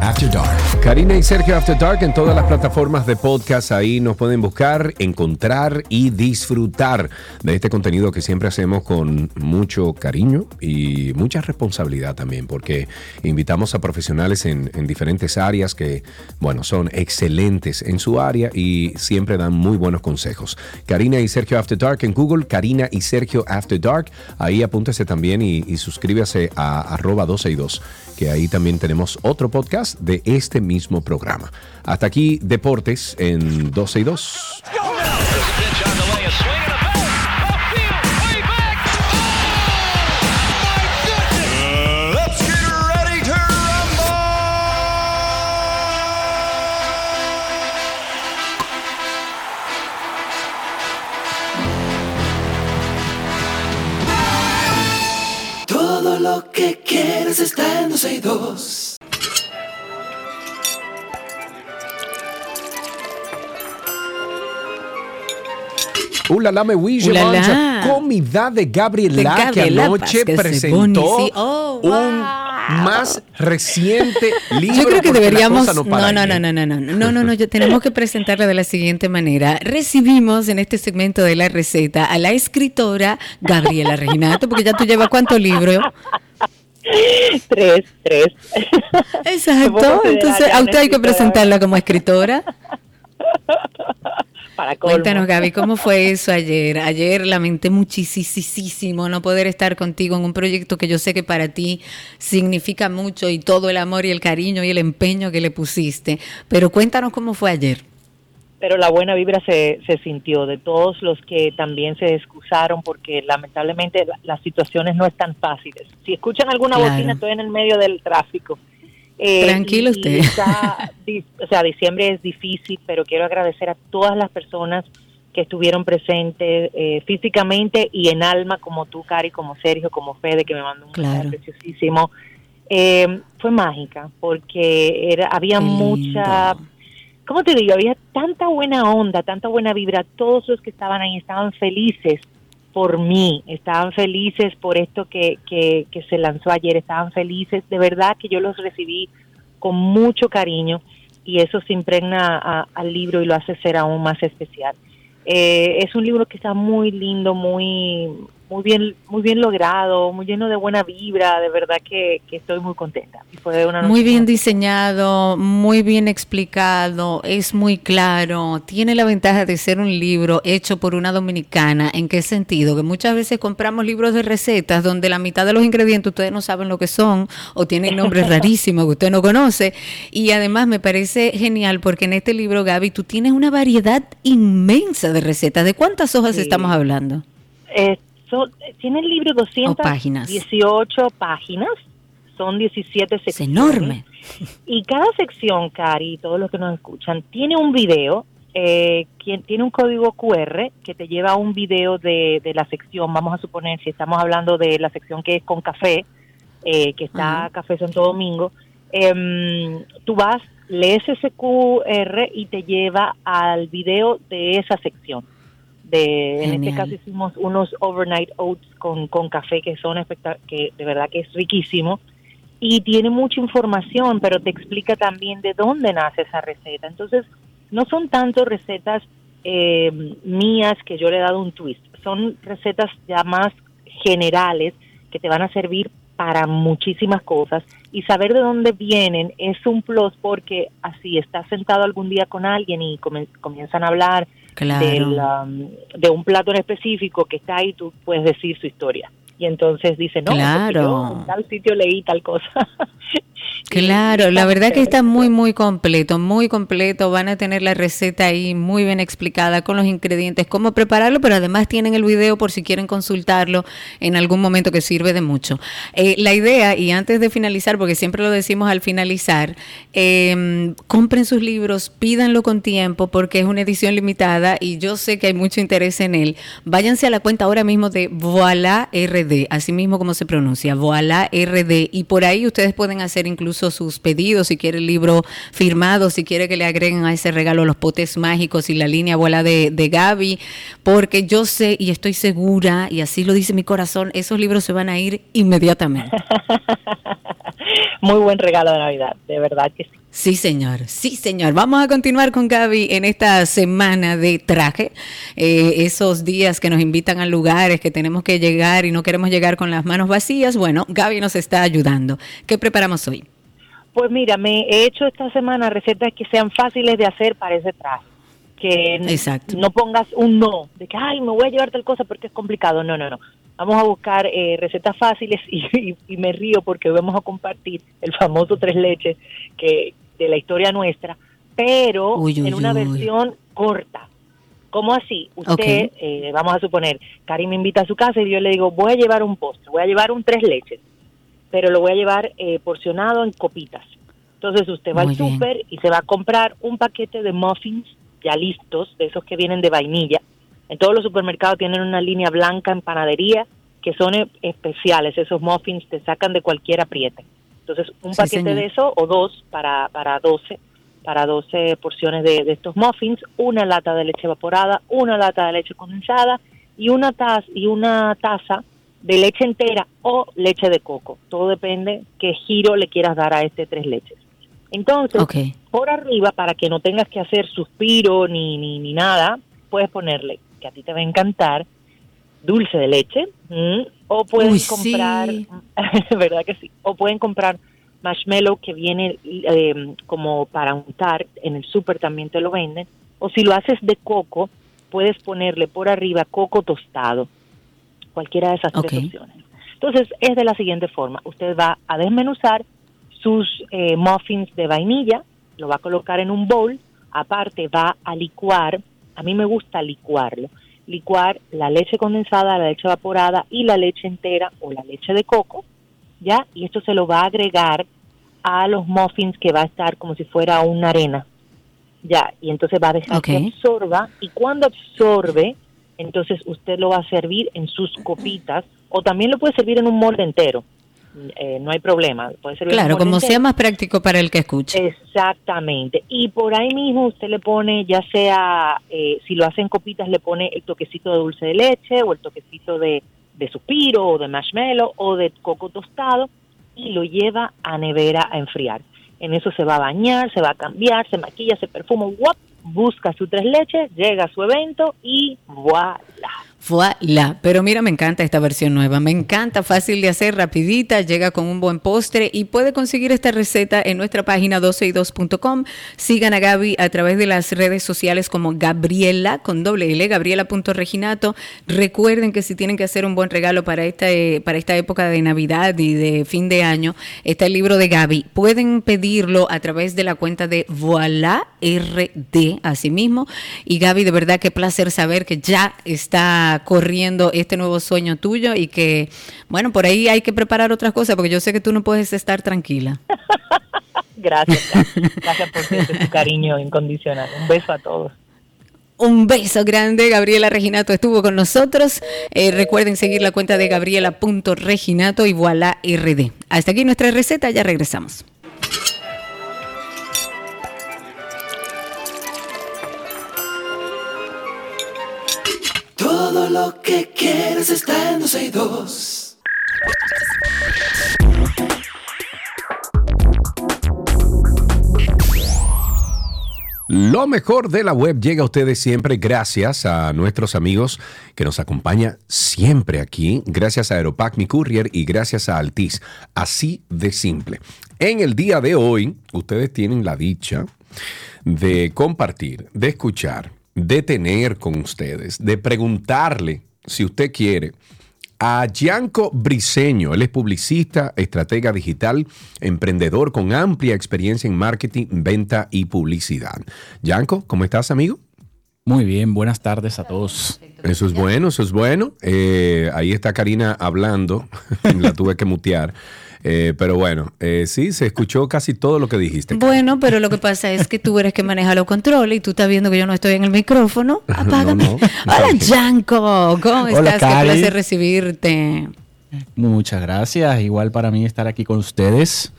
After Dark. Karina y Sergio After Dark en todas las plataformas de podcast. Ahí nos pueden buscar, encontrar y disfrutar de este contenido que siempre hacemos con mucho cariño y mucha responsabilidad también, porque invitamos a profesionales en, en diferentes áreas que, bueno, son excelentes en su área y siempre dan muy buenos consejos. Karina y Sergio After Dark en Google, Karina y Sergio After Dark. Ahí apúntese también y, y suscríbase a arroba 12 y 2, que ahí también tenemos otro podcast de este mismo programa. Hasta aquí, Deportes en 12 y 2. Lo que quieres está en 12 y 2. Hola, la me. Comida de Gabriela, De que anoche de presentó sí. Oh, un más reciente libro. Yo creo que deberíamos. No, no, no, ¿eh? no, no, no, no, no, no, yo tenemos que presentarla de la siguiente manera. Recibimos en este segmento de la receta a la escritora Gabriela Reginato, porque ya tú llevas cuántos libros. Tres, tres. Exacto. Entonces, a usted hay que presentarla como escritora. Para. Cuéntanos, Gaby, ¿cómo fue eso ayer? Ayer lamenté muchísimo no poder estar contigo en un proyecto que yo sé que para ti significa mucho y todo el amor y el cariño y el empeño que le pusiste. Pero cuéntanos cómo fue ayer. Pero la buena vibra se, se sintió de todos los que también se excusaron porque lamentablemente la- las situaciones no están fáciles. Si escuchan alguna Claro. bocina, estoy en el medio del tráfico. Eh, Tranquilo usted. está di- o sea, diciembre es difícil, pero quiero agradecer a todas las personas que estuvieron presentes eh, físicamente y en alma, como tú, Cari, como Sergio, como Fede, que me mandó un Claro. mensaje preciosísimo. Eh, fue mágica porque era, había mucha. ¿Cómo te digo? Había tanta buena onda, tanta buena vibra. Todos los que estaban ahí estaban felices por mí, estaban felices por esto que, que, que se lanzó ayer, estaban felices. De verdad que yo los recibí con mucho cariño y eso se impregna al libro y lo hace ser aún más especial. Eh, es un libro que está muy lindo, muy muy bien muy bien logrado, muy lleno de buena vibra, de verdad que, que estoy muy contenta. Y fue una Muy bien diseñado, muy bien explicado, es muy claro, tiene la ventaja de ser un libro hecho por una dominicana. ¿En qué sentido? Que muchas veces compramos libros de recetas donde la mitad de los ingredientes ustedes no saben lo que son o tienen nombres rarísimos que usted no conoce. Y además me parece genial porque en este libro, Gaby, tú tienes una variedad inmensa de recetas. ¿De cuántas hojas Sí. estamos hablando? Eh, son- tiene el libro 218 páginas. Son 17 Es secciones. enorme. Y cada sección, Cari, y todos los que nos escuchan, tiene un video, eh, quien, tiene un código QR que te lleva a un video de, de la sección. Vamos a suponer, si estamos hablando de la sección que es con café, eh, que está Ajá. Café Santo Domingo, em, tú vas, lees ese QR y te lleva al video de esa sección. De, en este caso hicimos unos overnight oats con, con café que son que de verdad que es riquísimo y tiene mucha información, pero te explica también de dónde nace esa receta. Entonces, no son tanto recetas eh, mías que yo le he dado un twist, son recetas ya más generales que te van a servir para muchísimas cosas y saber de dónde vienen es un plus porque así estás sentado algún día con alguien y comienzan a hablar Claro. um, de un plato en específico que está ahí, tú puedes decir su historia. Y entonces dice, no, Claro. yo en tal sitio leí tal cosa. Claro, la verdad que está muy, muy completo, muy completo. Van a tener la receta ahí muy bien explicada con los ingredientes, cómo prepararlo, pero además tienen el video por si quieren consultarlo en algún momento que sirve de mucho. Eh, la idea, y antes de finalizar, porque siempre lo decimos al finalizar, eh, compren sus libros, pídanlo con tiempo porque es una edición limitada y yo sé que hay mucho interés en él. Váyanse a la cuenta ahora mismo de Voila RD, así mismo como se pronuncia, Voila RD, y por ahí ustedes pueden hacer incluso sus pedidos, si quiere el libro firmado, si quiere que le agreguen a ese regalo los potes mágicos y la línea Voila de, de Gaby, porque yo sé y estoy segura, y así lo dice mi corazón, esos libros se van a ir inmediatamente. Muy buen regalo de Navidad, de verdad que sí. Sí, señor, sí, señor. Vamos a continuar con Gaby en esta semana de traje. Eh, esos días que nos invitan a lugares que tenemos que llegar y no queremos llegar con las manos vacías. Bueno, Gaby nos está ayudando. ¿Qué preparamos hoy? Pues mira, me he hecho esta semana recetas que sean fáciles de hacer para ese traje. Que Exacto. no pongas un no, de que, ay, me voy a llevar tal cosa porque es complicado. No, no, no. Vamos a buscar eh, recetas fáciles y, y- y me río porque hoy vamos a compartir el famoso tres leches que de la historia nuestra, pero Uy, uy, en una uy. versión corta. ¿Cómo así? Usted, eh, vamos a suponer, Cari me invita a su casa y yo le digo, voy a llevar un postre, voy a llevar un tres leches, pero lo voy a llevar eh, porcionado en copitas. Entonces usted va Muy al súper y se va a comprar un paquete de muffins ya listos, de esos que vienen de vainilla. En todos los supermercados tienen una línea blanca en panadería que son e- especiales. Esos muffins te sacan de cualquier apriete. Entonces, un Sí, paquete señor. de eso o dos para, para 12 para 12 porciones de, de estos muffins, una lata de leche evaporada, una lata de leche condensada y una taza y una taza de leche entera o leche de coco. Todo depende qué giro le quieras dar a este tres leches. Entonces, por arriba, para que no tengas que hacer suspiro ni, ni, ni nada, puedes ponerle, que a ti te va a encantar, dulce de leche, o pueden Uy, comprar, sí. ¿verdad que sí? O pueden comprar marshmallow que viene eh, como para untar, en el súper también te lo venden, o si lo haces de coco, puedes ponerle por arriba coco tostado, cualquiera de esas tres opciones. Entonces, es de la siguiente forma, usted va a desmenuzar sus eh, muffins de vainilla, lo va a colocar en un bowl, aparte va a licuar, a mí me gusta licuarlo, licuar la leche condensada, la leche evaporada y la leche entera o la leche de coco, ¿ya? Y esto se lo va a agregar a los muffins que va a estar como si fuera una arena, ¿ya? Y entonces va a dejar que absorba y cuando absorbe, entonces usted lo va a servir en sus copitas o también lo puede servir en un molde entero, eh, no hay problema, puede un Claro, como entero. sea más práctico para el que escuche. Exactamente. Y por ahí mismo usted le pone, ya sea, eh, si lo hace en copitas, le pone el toquecito de dulce de leche o el toquecito de, de suspiro o de marshmallow o de coco tostado y lo lleva a nevera a enfriar. En eso se va a bañar, se va a cambiar, se maquilla, se perfuma, ¡guap! busca su tres leches, llega a su evento y voilà. Voilà. Pero mira, me encanta esta versión nueva. Me encanta, fácil de hacer, rapidita, llega con un buen postre y puede conseguir esta receta en nuestra página 12y2.com. Sigan a Gaby a través de las redes sociales como Gabriela con doble L, gabriela.reginato. Recuerden que si tienen que hacer un buen regalo para esta, eh, para esta época de Navidad y de fin de año, está el libro de Gaby. Pueden pedirlo a través de la cuenta de Voilà RD, así mismo. Y Gaby, de verdad qué placer saber que ya está corriendo este nuevo sueño tuyo y que, bueno, por ahí hay que preparar otras cosas porque yo sé que tú no puedes estar tranquila. Gracias, gracias, por su cariño incondicional. Un beso a todos. Un beso grande, Gabriela Reginato estuvo con nosotros. Eh, recuerden seguir la cuenta de gabriela.reginato y voilà RD. Hasta aquí nuestra receta, ya regresamos. Todo lo que quieres está en 12 y 2. Lo mejor de la web llega a ustedes siempre gracias a nuestros amigos que nos acompañan siempre aquí, gracias a Aeropack Mi Courier y gracias a Altis. Así de simple. En el día de hoy, ustedes tienen la dicha de compartir, de escuchar, de tener con ustedes, de preguntarle, si usted quiere, a Gianco Briseño. Él es publicista, estratega digital, emprendedor con amplia experiencia en marketing, venta y publicidad. Gianco, ¿cómo estás, amigo? Muy bien, buenas tardes a todos. Eso es bueno, eso es bueno. Eh, ahí está Karina hablando, la tuve que mutear. Eh, pero bueno, eh, sí, se escuchó casi todo lo que dijiste. Bueno, pero lo que pasa es que tú eres que maneja los controles y tú estás viendo que yo no estoy en el micrófono. Apágame. No, no, Hola. Yanko. ¿Cómo Hola, estás? Qué placer recibirte. Muchas gracias. Igual para mí estar aquí con ustedes.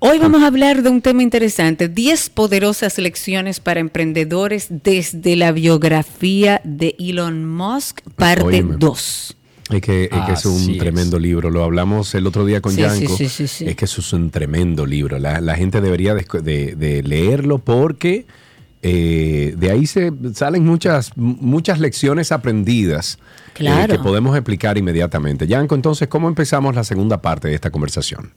Hoy vamos a hablar de un tema interesante, 10 poderosas lecciones para emprendedores desde la biografía de Elon Musk, parte Óyeme. 2. Es que, es, que es un es. tremendo libro. Lo hablamos el otro día con Sí, Yanko. sí, sí, sí, sí. Es que eso es un tremendo libro. La, la gente debería de, de- de leerlo porque eh, de ahí se salen muchas, muchas lecciones aprendidas eh, que podemos explicar inmediatamente. Yanko, entonces, ¿cómo empezamos la segunda parte de esta conversación?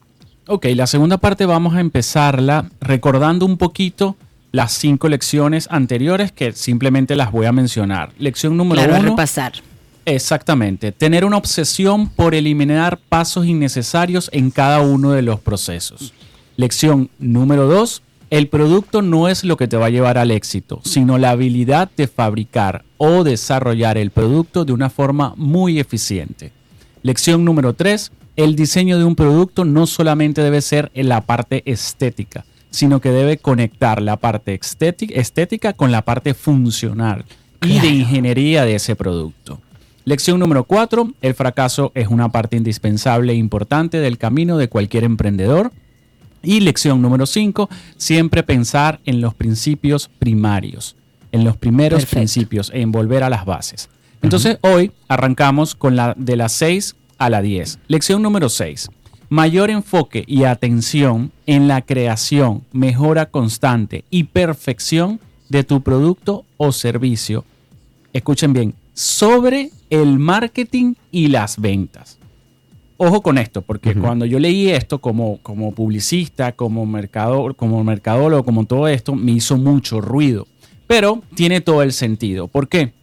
Ok, la segunda parte vamos a empezarla recordando un poquito las cinco lecciones anteriores que simplemente las voy a mencionar. Lección número Claro, a uno. repasar. Exactamente. Tener una obsesión por eliminar pasos innecesarios en cada uno de los procesos. Lección número dos. El producto no es lo que te va a llevar al éxito, sino la habilidad de fabricar o desarrollar el producto de una forma muy eficiente. Lección número tres. El diseño de un producto no solamente debe ser en la parte estética, sino que debe conectar la parte estética, estética con la parte funcional y de ingeniería de ese producto. Lección número cuatro, el fracaso es una parte indispensable e importante del camino de cualquier emprendedor. Y lección número cinco, siempre pensar en los principios primarios, en los primeros Perfecto. principios, en volver a las bases. Entonces hoy arrancamos con la de las 6 a la 10. Lección número 6. Mayor enfoque y atención en la creación, mejora constante y perfección de tu producto o servicio. Escuchen bien, sobre el marketing y las ventas. Ojo con esto, porque cuando yo leí esto como, como publicista, como, mercado, como mercadólogo, como todo esto, me hizo mucho ruido. Pero tiene todo el sentido. ¿Por qué?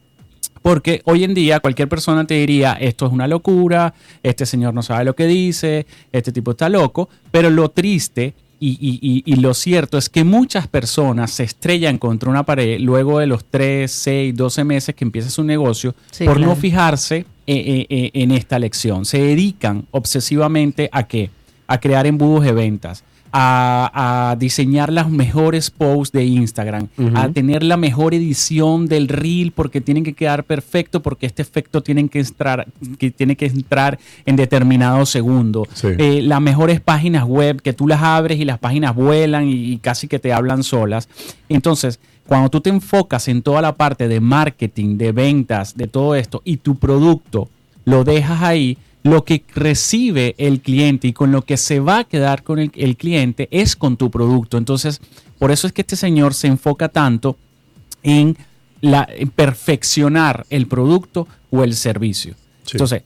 Porque hoy en día cualquier persona te diría, esto es una locura, este señor no sabe lo que dice, este tipo está loco, pero lo triste y, y- y- y lo cierto es que muchas personas se estrellan contra una pared luego de los 3, 6, 12 meses que empieza su negocio Sí, por no fijarse eh, eh, eh, en esta lección. Se dedican obsesivamente a qué? A crear embudos de ventas, a, a diseñar las mejores posts de Instagram, a tener la mejor edición del reel porque tienen que quedar perfecto porque este efecto tienen que entrar, que tiene que entrar en determinado segundo. Sí. Eh, las mejores páginas web que tú las abres y las páginas vuelan y, y casi que te hablan solas. Entonces, cuando tú te enfocas en toda la parte de marketing, de ventas, de todo esto y tu producto lo dejas ahí, lo que recibe el cliente y con lo que se va a quedar con el, el cliente es con tu producto. Entonces, por eso es que este señor se enfoca tanto en, la, en perfeccionar el producto o el servicio. Sí. Entonces,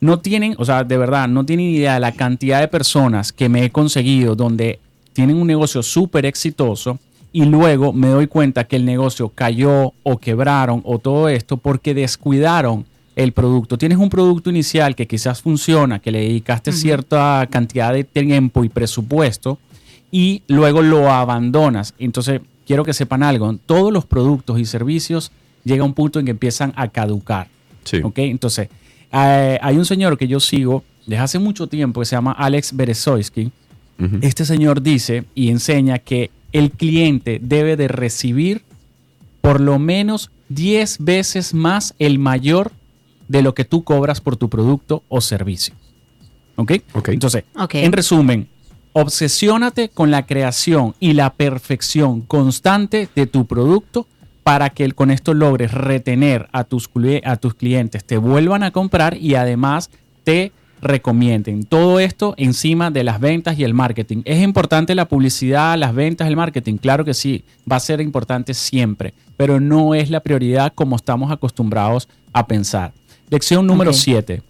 no tienen, o sea, de verdad, no tienen idea de la cantidad de personas que me he conseguido donde tienen un negocio súper exitoso y luego me doy cuenta que el negocio cayó o quebraron o todo esto porque descuidaron el producto. Tienes un producto inicial que quizás funciona, que le dedicaste cierta cantidad de tiempo y presupuesto y luego lo abandonas. Entonces, quiero que sepan algo, todos los productos y servicios llega un punto en que empiezan a caducar. Sí. ¿ok? Entonces, eh, hay un señor que yo sigo desde hace mucho tiempo que se llama Alex Berezoisky. Este señor dice y enseña que el cliente debe de recibir por lo menos 10 veces más el mayor de lo que tú cobras por tu producto o servicio. ¿Ok? Ok. Entonces, Ok. en resumen, obsesiónate con la creación y la perfección constante de tu producto para que con esto logres retener a tus, a tus clientes, te vuelvan a comprar y además te recomienden. Todo esto encima de las ventas y el marketing. ¿Es importante la publicidad, las ventas, el marketing? Claro que sí, va a ser importante siempre, pero no es la prioridad como estamos acostumbrados a pensar. Lección número Ok. 7.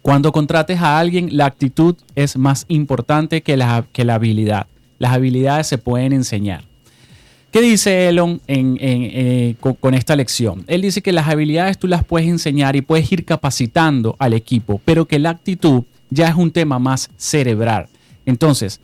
Cuando contrates a alguien, la actitud es más importante que la, que la habilidad. Las habilidades se pueden enseñar. ¿Qué dice Elon en- en, eh, con, con esta lección? Él dice que las habilidades tú las puedes enseñar y puedes ir capacitando al equipo, pero que la actitud ya es un tema más cerebral. Entonces,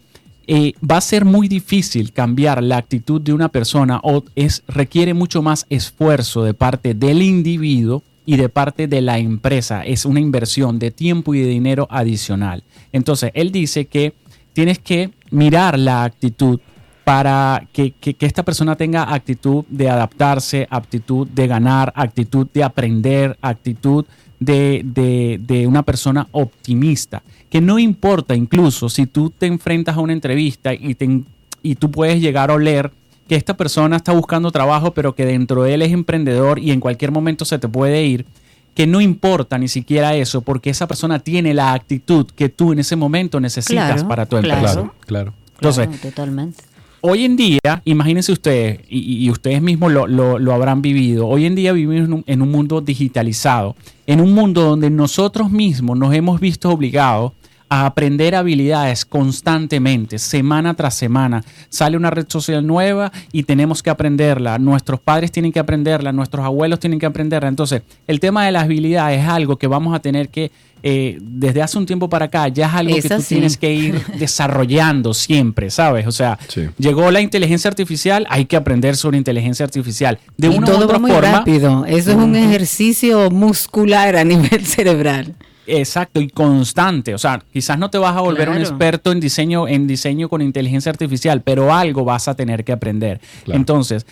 eh, va a ser muy difícil cambiar la actitud de una persona o es, requiere mucho más esfuerzo de parte del individuo y de parte de la empresa. Es una inversión de tiempo y de dinero adicional. Entonces, él dice que tienes que mirar la actitud para que, que- esta persona tenga actitud de adaptarse, actitud de ganar, actitud de aprender, actitud de, de- de una persona optimista. Que no importa incluso si tú te enfrentas a una entrevista y, te y tú puedes llegar a oler que esta persona está buscando trabajo, pero que dentro de él es emprendedor y en cualquier momento se te puede ir, que no importa ni siquiera eso, porque esa persona tiene la actitud que tú en ese momento necesitas Claro, para tu empresa. Claro, claro. Entonces, Claro, totalmente. Hoy en día, imagínense ustedes, y, y ustedes mismos lo, lo- lo habrán vivido, hoy en día vivimos en un, en un mundo digitalizado, en un mundo donde nosotros mismos nos hemos visto obligados a aprender habilidades constantemente, semana tras semana. Sale una red social nueva y tenemos que aprenderla. Nuestros padres tienen que aprenderla, nuestros abuelos tienen que aprenderla. Entonces, el tema de las habilidades es algo que vamos a tener que, eh, desde hace un tiempo para acá, ya es algo que tú tienes que ir desarrollando siempre, ¿sabes? O sea, llegó la inteligencia artificial, hay que aprender sobre inteligencia artificial. De y una todo u otra va muy forma. rápido. Eso es un ejercicio muscular a nivel cerebral. Exacto, y constante. O sea, quizás no te vas a volver un experto en diseño, en diseño con inteligencia artificial, pero algo vas a tener que aprender. Claro. Entonces,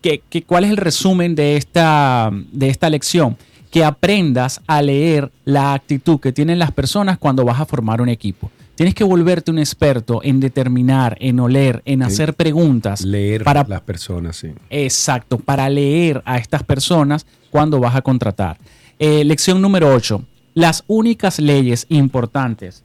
¿qué, qué, cuál es el resumen de esta, de esta lección? Que aprendas a leer la actitud que tienen las personas cuando vas a formar un equipo. Tienes que volverte un experto en determinar, en oler, en hacer preguntas. Leer para las personas, sí. Exacto, para leer a estas personas cuando vas a contratar. Eh, lección número 8. Las únicas leyes importantes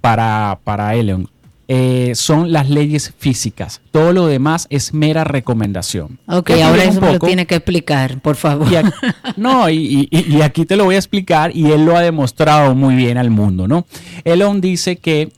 para, para Elon eh, son las leyes físicas. Todo lo demás es mera recomendación. Ok, ahora eso me lo tiene que explicar, por favor. Y aquí- no, y, y- y aquí te lo voy a explicar y él lo ha demostrado muy bien al mundo, ¿no? Elon dice que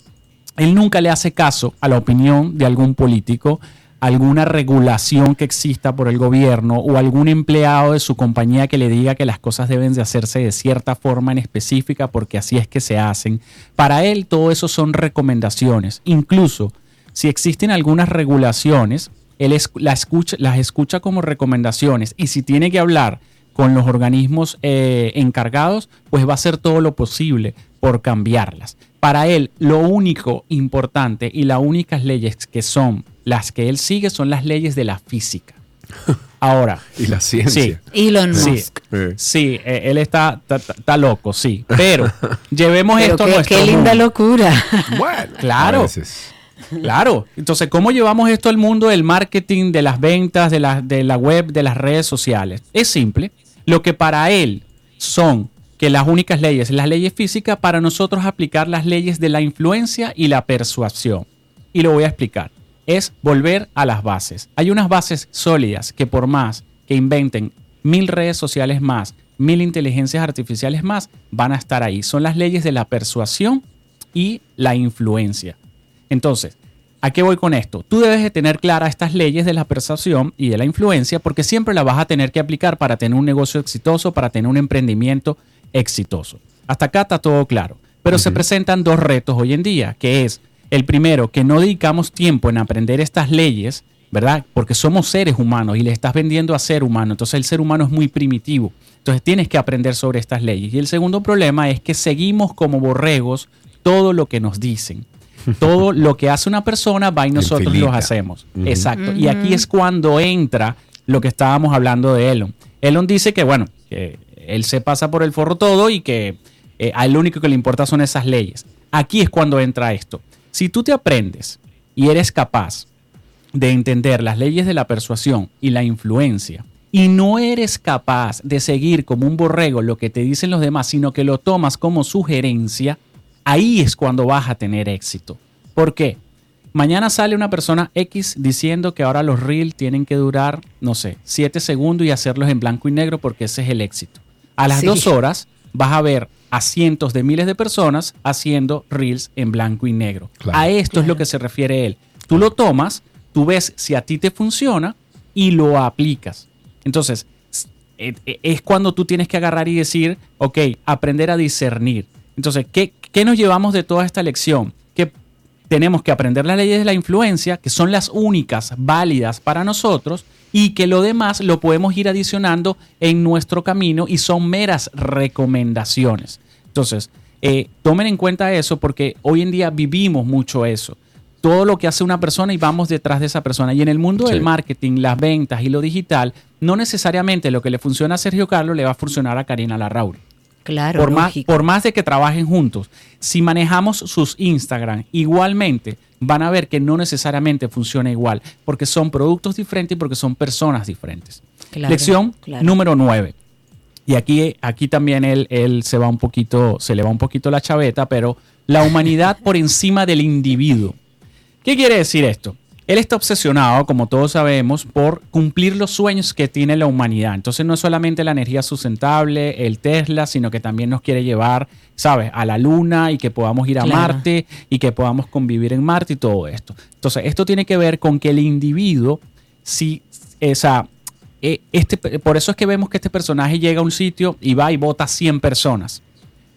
él nunca le hace caso a la opinión de algún político, alguna regulación que exista por el gobierno o algún empleado de su compañía que le diga que las cosas deben de hacerse de cierta forma en específica porque así es que se hacen. Para él todo eso son recomendaciones. Incluso si existen algunas regulaciones, él la escucha- las escucha como recomendaciones y si tiene que hablar con los organismos eh, encargados, pues va a hacer todo lo posible por cambiarlas. Para él, lo único importante y las únicas leyes que son las que él sigue son las leyes de la física. Ahora. Y la ciencia. Sí. Elon Sí, Musk. Eh. sí, eh, él está, está, está loco, sí. Pero llevemos Pero esto a qué, nuestro qué linda mundo. locura. Bueno, Claro. a veces. Claro. Entonces, ¿cómo llevamos esto al mundo del marketing, de las ventas, de la, de la web, de las redes sociales? Es simple. Lo que para él son que las únicas leyes, las leyes físicas, para nosotros aplicar las leyes de la influencia y la persuasión. Y lo voy a explicar. Es volver a las bases. Hay unas bases sólidas que por más que inventen mil redes sociales más, mil inteligencias artificiales más, van a estar ahí. Son las leyes de la persuasión y la influencia. Entonces, ¿a qué voy con esto? Tú debes de tener claras estas leyes de la persuasión y de la influencia porque siempre las vas a tener que aplicar para tener un negocio exitoso, para tener un emprendimiento exitoso. Hasta acá está todo claro. Pero se presentan dos retos hoy en día, que es el primero, que no dedicamos tiempo en aprender estas leyes, ¿verdad? Porque somos seres humanos y le estás vendiendo a ser humano. Entonces el ser humano es muy primitivo. Entonces tienes que aprender sobre estas leyes. Y el segundo problema es que seguimos como borregos todo lo que nos dicen. Todo lo que hace una persona va y nosotros lo hacemos. Exacto. Y aquí es cuando entra lo que estábamos hablando de Elon. Elon dice que, bueno, que él se pasa por el forro todo y que eh, a él lo único que le importa son esas leyes. Aquí es cuando entra esto. Si tú te aprendes y eres capaz de entender las leyes de la persuasión y la influencia, y no eres capaz de seguir como un borrego lo que te dicen los demás, sino que lo tomas como sugerencia, ahí es cuando vas a tener éxito. ¿Por qué? Mañana sale una persona X diciendo que ahora los reels tienen que durar, no sé, 7 segundos y hacerlos en blanco y negro porque ese es el éxito. A las Sí. dos horas vas a ver a cientos de miles de personas haciendo reels en blanco y negro. Claro. A esto es lo que se refiere él. Tú lo tomas, tú ves si a ti te funciona y lo aplicas. Entonces, eh, eh, es cuando tú tienes que agarrar y decir, ok, aprender a discernir. Entonces, ¿qué, qué nos llevamos de toda esta lección? Que tenemos que aprender las leyes de la influencia, que son las únicas válidas para nosotros, y que lo demás lo podemos ir adicionando en nuestro camino y son meras recomendaciones. Entonces, eh, tomen en cuenta eso porque hoy en día vivimos mucho eso. Todo lo que hace una persona y vamos detrás de esa persona. Y en el mundo Sí. del marketing, las ventas y lo digital, no necesariamente lo que le funciona a Sergio Carlos le va a funcionar a Karina Larrauri Claro, por más, por más de que trabajen juntos, si manejamos sus Instagram igualmente, van a ver que no necesariamente funciona igual, porque son productos diferentes y porque son personas diferentes. Claro, Lección claro. número 9. Y aquí, aquí también él, él se va un poquito, se le va un poquito la chaveta, pero la humanidad por encima del individuo. ¿Qué quiere decir esto? Él está obsesionado, como todos sabemos, por cumplir los sueños que tiene la humanidad. Entonces no es solamente la energía sustentable, el Tesla, sino que también nos quiere llevar ¿sabes? A la luna y que podamos ir a Claro. Marte y que podamos convivir en Marte y todo esto. Entonces, esto tiene que ver con que el individuo, si, esa, eh, este, por eso es que vemos que este personaje llega a un sitio y va y vota 100 personas.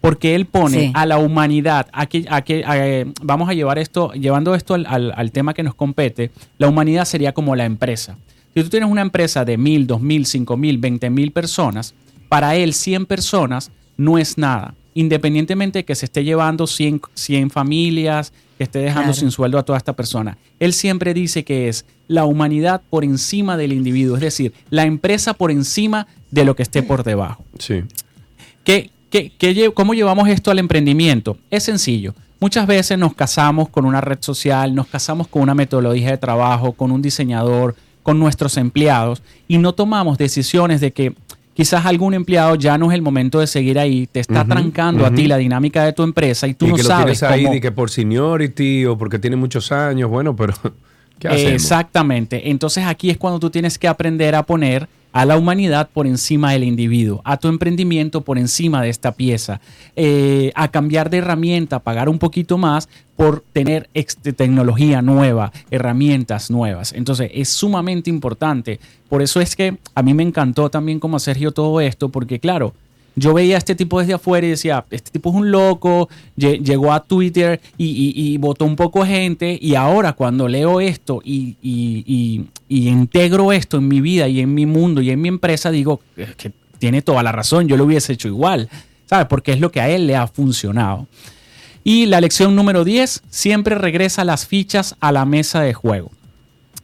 Porque él pone Sí. a la humanidad, a que, a que- a, eh, vamos a llevar esto, llevando esto al, al- al tema que nos compete, la humanidad sería como la empresa. Si tú tienes una empresa de mil, dos mil, cinco mil, veinte mil personas, para él 100 personas no es nada. Independientemente de que se esté llevando 100, 100 familias, que esté dejando Claro. sin sueldo a toda esta persona. Él siempre dice que es la humanidad por encima del individuo, es decir, la empresa por encima de lo que esté por debajo. Sí. ¿Qué, qué- qué lle- ¿Cómo llevamos esto al emprendimiento? Es sencillo. Muchas veces nos casamos con una red social, nos casamos con una metodología de trabajo, con un diseñador, con nuestros empleados y no tomamos decisiones de que quizás algún empleado ya no es el momento de seguir ahí, te está trancando a ti la dinámica de tu empresa y tú y no que lo sabes tienes ahí cómo. de que por seniority o porque tiene muchos años, bueno, pero ¿qué hacemos? Exactamente. Entonces aquí es cuando tú tienes que aprender a poner a la humanidad por encima del individuo, a tu emprendimiento por encima de esta pieza, eh, a cambiar de herramienta, pagar un poquito más por tener tecnología nueva, herramientas nuevas. Entonces es sumamente importante. Por eso es que a mí me encantó también como Sergio todo esto, porque claro, yo veía a este tipo desde afuera y decía, este tipo es un loco, lle- llegó a Twitter y, y- y votó un poco gente y ahora cuando leo esto y, integro esto en mi vida y en mi mundo y en mi empresa, digo "Es que tiene toda la razón, yo lo hubiese hecho igual, ¿sabes? Porque es lo que a él le ha funcionado. Y la lección número 10, siempre regresa las fichas a la mesa de juego.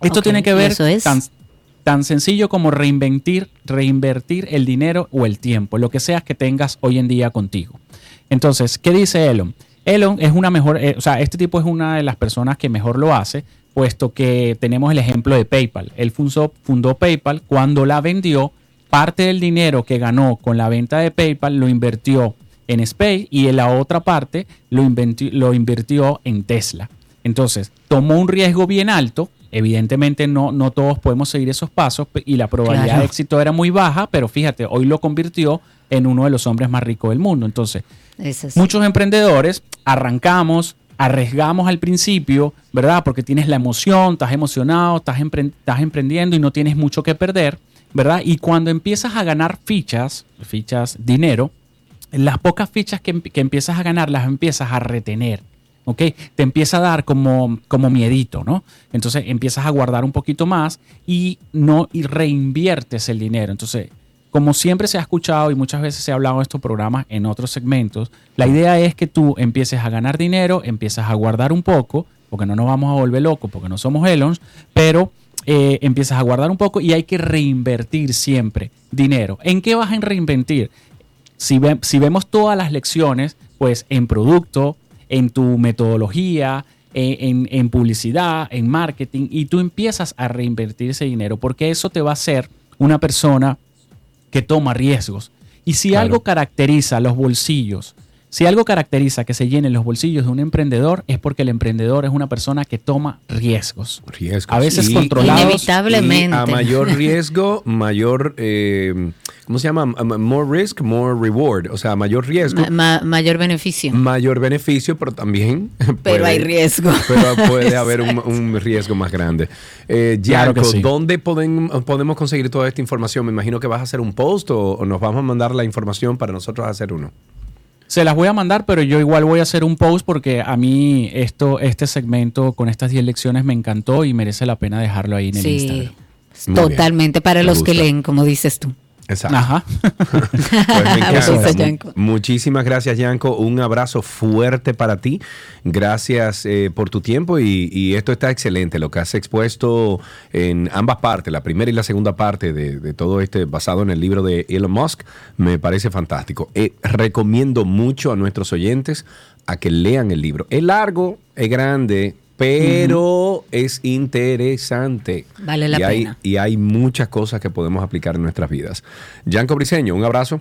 Esto tiene que ¿y ver eso es? Tan, sencillo como reinventir, reinvertir el dinero o el tiempo, lo que sea que tengas hoy en día contigo. Entonces, ¿qué dice Elon? Elon es una mejor, eh, o sea, este tipo es una de las personas que mejor lo hace, puesto que tenemos el ejemplo de PayPal. Él fundó, fundó PayPal cuando la vendió, parte del dinero que ganó con la venta de PayPal lo invirtió en Space y en la otra parte lo, lo invirtió en Tesla. Entonces, tomó un riesgo bien alto. Evidentemente no, no todos podemos seguir esos pasos y la probabilidad Claro. de éxito era muy baja, pero fíjate, hoy lo convirtió en uno de los hombres más ricos del mundo. Entonces, muchos emprendedores arrancamos, arriesgamos al principio, ¿verdad? Porque tienes la emoción, estás emocionado, estás, estás emprendiendo y no tienes mucho que perder, ¿verdad? Y cuando empiezas a ganar fichas, fichas, dinero, las pocas fichas que, que empiezas a ganar las empiezas a retener. ¿Ok? Te empieza a dar como, como miedito, ¿no? Entonces empiezas a guardar un poquito más y no y reinviertes el dinero. Entonces, como siempre se ha escuchado y muchas veces se ha hablado en estos programas en otros segmentos, la idea es que tú empieces a ganar dinero, empiezas a guardar un poco, porque no nos vamos a volver locos, porque no somos Elons, pero eh, empiezas a guardar un poco y hay que reinvertir siempre dinero. ¿En qué vas a reinvertir? si, ve- si vemos todas las lecciones, pues en producto, en tu metodología, en, publicidad, en marketing, y tú empiezas a reinvertir ese dinero, porque eso te va a hacer una persona que toma riesgos. Y si Claro. algo caracteriza los bolsillos, si algo caracteriza que se llenen los bolsillos de un emprendedor, es porque el emprendedor es una persona que toma riesgos. Riesgos. A veces Y- controlados. Inevitablemente. y a mayor riesgo, mayor, eh, ¿cómo se llama? More risk, more reward. O sea, mayor riesgo, Ma- ma- mayor beneficio. mayor beneficio, pero también... Pero hay riesgo. Pero puede haber un, un riesgo más grande. Eh, Claro que Gianco, sí. ¿dónde poden- podemos conseguir toda esta información? Me imagino que vas a hacer un post o, o nos vamos a mandar la información para nosotros hacer uno. Se las voy a mandar, pero yo igual voy a hacer un post porque a mí esto, este segmento con estas 10 lecciones me encantó y merece la pena dejarlo ahí en el Sí, Instagram. Muy bien. totalmente para Me los que leen, como dices tú. Exacto. Ajá. Pues me encanta. Eso, Mu- Yanko. Muchísimas gracias, Yanko. Un abrazo fuerte para ti. Gracias eh, por tu tiempo y, y esto está excelente. Lo que has expuesto en ambas partes, la primera y la segunda parte de, de todo este basado en el libro de Elon Musk, me parece fantástico. Eh, recomiendo mucho a nuestros oyentes a que lean el libro. Es largo, es grande, pero es interesante. Vale la y hay, pena. y hay muchas cosas que podemos aplicar en nuestras vidas. Yanko Briseño, un abrazo.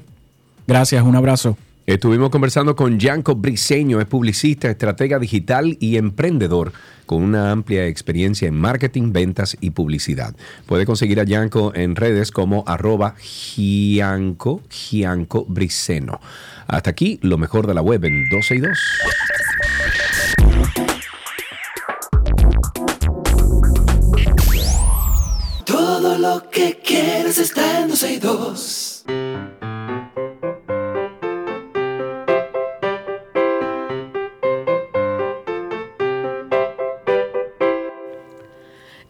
Gracias, un abrazo. Estuvimos conversando con Yanko Briseño, es publicista, estratega digital y emprendedor con una amplia experiencia en marketing, ventas y publicidad. Puede conseguir a Yanko en redes como arroba Gianco, Gianco Briseno. Hasta aquí lo mejor de la web en 12 y 2. Lo que quieres está en 12 y 2.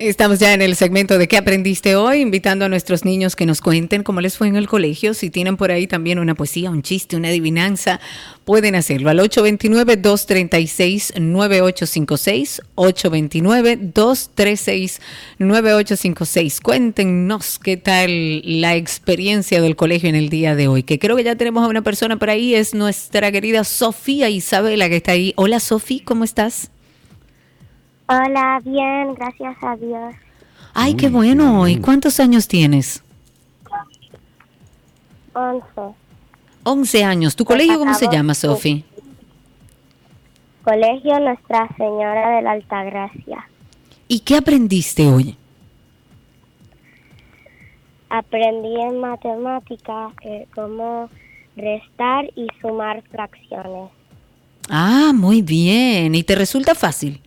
Estamos ya en el segmento de qué aprendiste hoy, invitando a nuestros niños que nos cuenten cómo les fue en el colegio. Si tienen por ahí también una poesía, un chiste, una adivinanza, pueden hacerlo al 829-236-9856. 829-236-9856. Cuéntenos qué tal la experiencia del colegio en el día de hoy. Que creo que ya tenemos a una persona por ahí, es nuestra querida Sofía Isabela que está ahí. Hola Sofía, ¿cómo estás? Hola, bien, gracias a Dios. Ay, qué bueno. ¿Y cuántos años tienes? Once. 11 años. ¿Tu colegio cómo se llama, Sofi? Colegio Nuestra Señora de la Altagracia. ¿Y qué aprendiste hoy? Aprendí en matemática eh, cómo restar y sumar fracciones. Ah, muy bien. ¿Y te resulta fácil?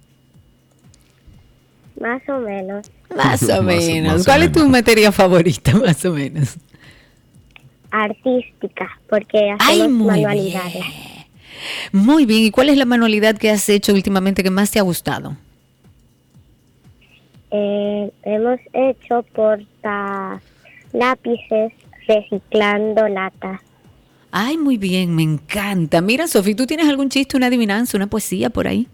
Más o menos. Más o Más menos. o ¿Cuál es tu materia favorita, más o menos? Artística, porque hacemos muy manualidades. Muy bien. ¿Y cuál es la manualidad que has hecho últimamente que más te ha gustado? Eh, hemos hecho porta lápices reciclando latas. Ay, muy bien, me encanta. Mira, Sofi, ¿tú tienes algún chiste, una adivinanza, una poesía por ahí?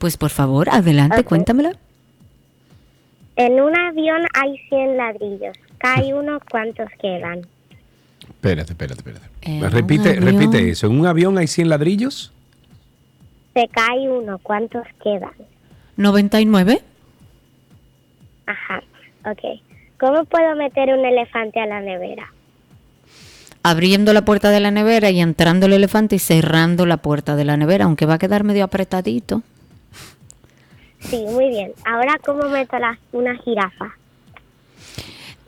Pues por favor, adelante, Ok. cuéntamela. En un avión hay 100 ladrillos. Cae uno, ¿cuántos quedan? Espérate, espérate, espérate. En un repite, repite eso. ¿En un avión hay 100 ladrillos? Se cae uno, ¿cuántos quedan? 99. Ajá, ok. ¿Cómo puedo meter un elefante a la nevera? Abriendo la puerta de la nevera y entrando el elefante y cerrando la puerta de la nevera, aunque va a quedar medio apretadito. Sí, muy bien. Ahora, ¿cómo meto la, una jirafa?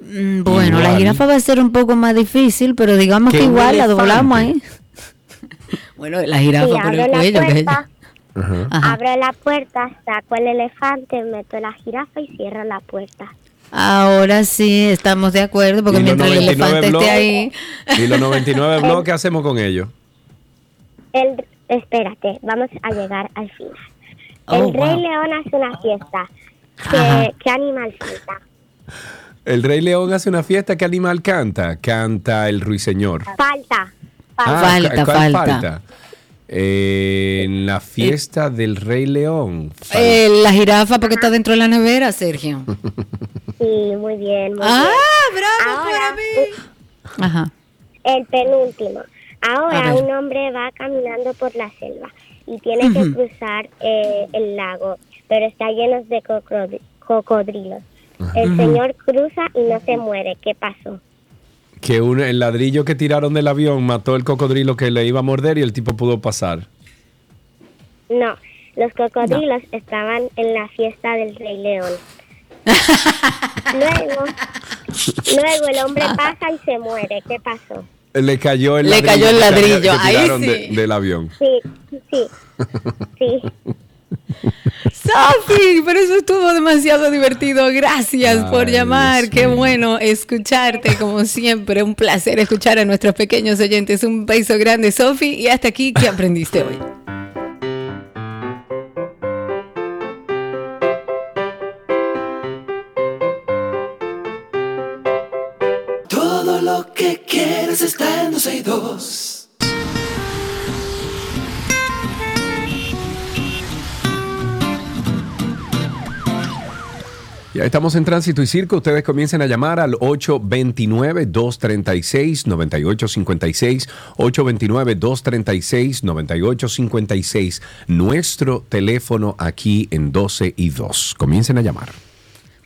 Mm, Bueno, la Igual. jirafa va a ser un poco más difícil, pero digamos Que que un igual la elefante. doblamos ahí. bueno, la jirafa Sí, por abro el la cuello. que puerta, ella- Ajá. abro la puerta, saco el elefante, meto la jirafa y cierro la puerta. Ahora sí, estamos de acuerdo, porque ¿Y los mientras el 99 elefante esté ahí... ¿Y los 99 blogs qué hacemos con ellos? El, espérate, vamos a llegar al final. Oh, el Rey wow. León hace una fiesta. ¿Qué, qué animal falta? El Rey León hace una fiesta. ¿Qué animal canta? Canta el ruiseñor. Falta. Ah, Falta, ¿cuál falta. Eh, en la fiesta del Rey León. Eh, la jirafa porque está dentro de la nevera, Sergio. Sí, muy bien, muy Ah, bien. bravo Ahora, Ajá. El penúltimo. Ahora un hombre va caminando por la selva y tiene que cruzar eh, el lago, pero está lleno de cocodri- cocodrilos. El señor cruza y no se muere. ¿Qué pasó? Que un, el ladrillo que tiraron del avión mató el cocodrilo que le iba a morder y el tipo pudo pasar. No, los cocodrilos estaban en la fiesta del Rey León. luego, luego el hombre pasa y se muere. ¿Qué pasó? Le cayó el Le ladrillo. cayó el que ladrillo, que ahí tiraron sí. de- del avión. Sí, sí, sí. Sofi, pero eso estuvo demasiado divertido. Gracias por llamar. Dios Qué bueno escucharte, como siempre. Un placer escuchar a nuestros pequeños oyentes. Un beso grande, Sofi. Y hasta aquí, ¿qué aprendiste hoy? Todo lo que quieres está en 12 y 2. Ya estamos en Tránsito y Circo. Ustedes comiencen a llamar al 829-236-9856. 829-236-9856. Nuestro teléfono aquí en 12 y 2. Comiencen a llamar.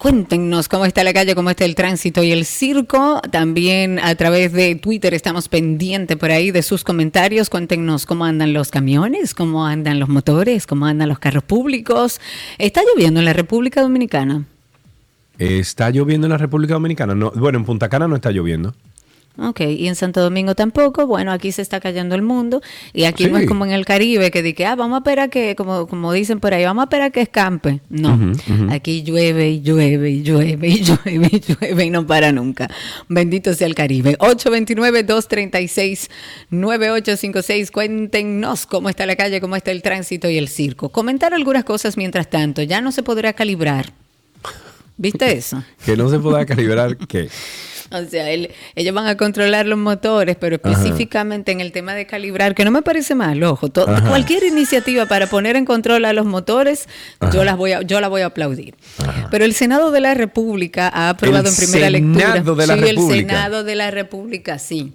Cuéntenos cómo está la calle, cómo está el tránsito y el circo. También a través de Twitter estamos pendientes por ahí de sus comentarios. Cuéntenos cómo andan los camiones, cómo andan los motores, cómo andan los carros públicos. ¿Está lloviendo en la República Dominicana? ¿Está lloviendo en la República Dominicana? No, bueno, en Punta Cana no está lloviendo. Ok, y en Santo Domingo tampoco. Bueno, aquí se está cayendo el mundo. Y aquí no es como en el Caribe, que dice, ah, vamos a esperar que, como, como dicen por ahí, vamos a esperar que escampe. No, aquí llueve y llueve y llueve y llueve y llueve y no para nunca. Bendito sea el Caribe. 829-236-9856. Cuéntenos cómo está la calle, cómo está el tránsito y el circo. Comentar algunas cosas mientras tanto. Ya no se podrá calibrar. ¿Viste eso? Que no se pueda calibrar qué. O sea, el- ellos van a controlar los motores, pero específicamente en el tema de calibrar, que no me parece mal, ojo, cualquier iniciativa para poner en control a los motores, yo las voy a, yo la voy a aplaudir. Pero el Senado de la República ha aprobado El en primera lectura. Senado de la sí, República. el Senado de la República, sí.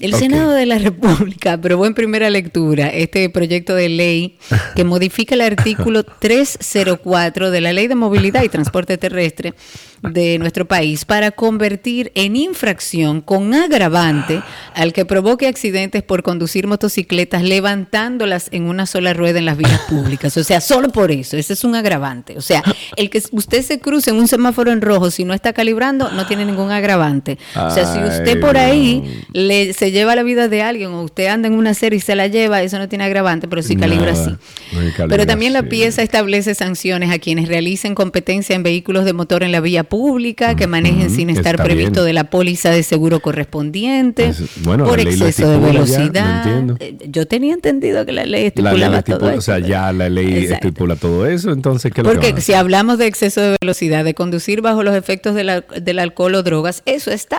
El. Senado de la República aprobó en primera lectura este proyecto de ley que modifica el artículo 304 de la Ley de Movilidad y Transporte Terrestre de nuestro país para convertir en infracción con agravante al que provoque accidentes por conducir motocicletas levantándolas en una sola rueda en las vías públicas. O sea, solo por eso, ese es un agravante. O sea, el que usted se cruce en un semáforo en rojo si no está calibrando no tiene ningún agravante. O sea, si usted por ahí le, se lleva la vida de alguien o usted anda en una serie y se la lleva, eso no tiene agravante, pero sí calibra Nada, sí. no hay calibra, Pero también la sí. pieza establece sanciones a quienes realicen competencia en vehículos de motor en la vía pública, que manejen sin estar previsto bien. de la póliza de seguro correspondiente, Es- bueno, por la lo exceso de estipula ya, no velocidad. Eh, Yo tenía entendido que la ley La estipulaba ley todo estipula, eso. o sea, ya la ley Exacto. estipula todo eso, entonces ¿qué lo que Porque a si hablamos de exceso de velocidad, de conducir bajo los efectos del, al- del alcohol o drogas, eso está.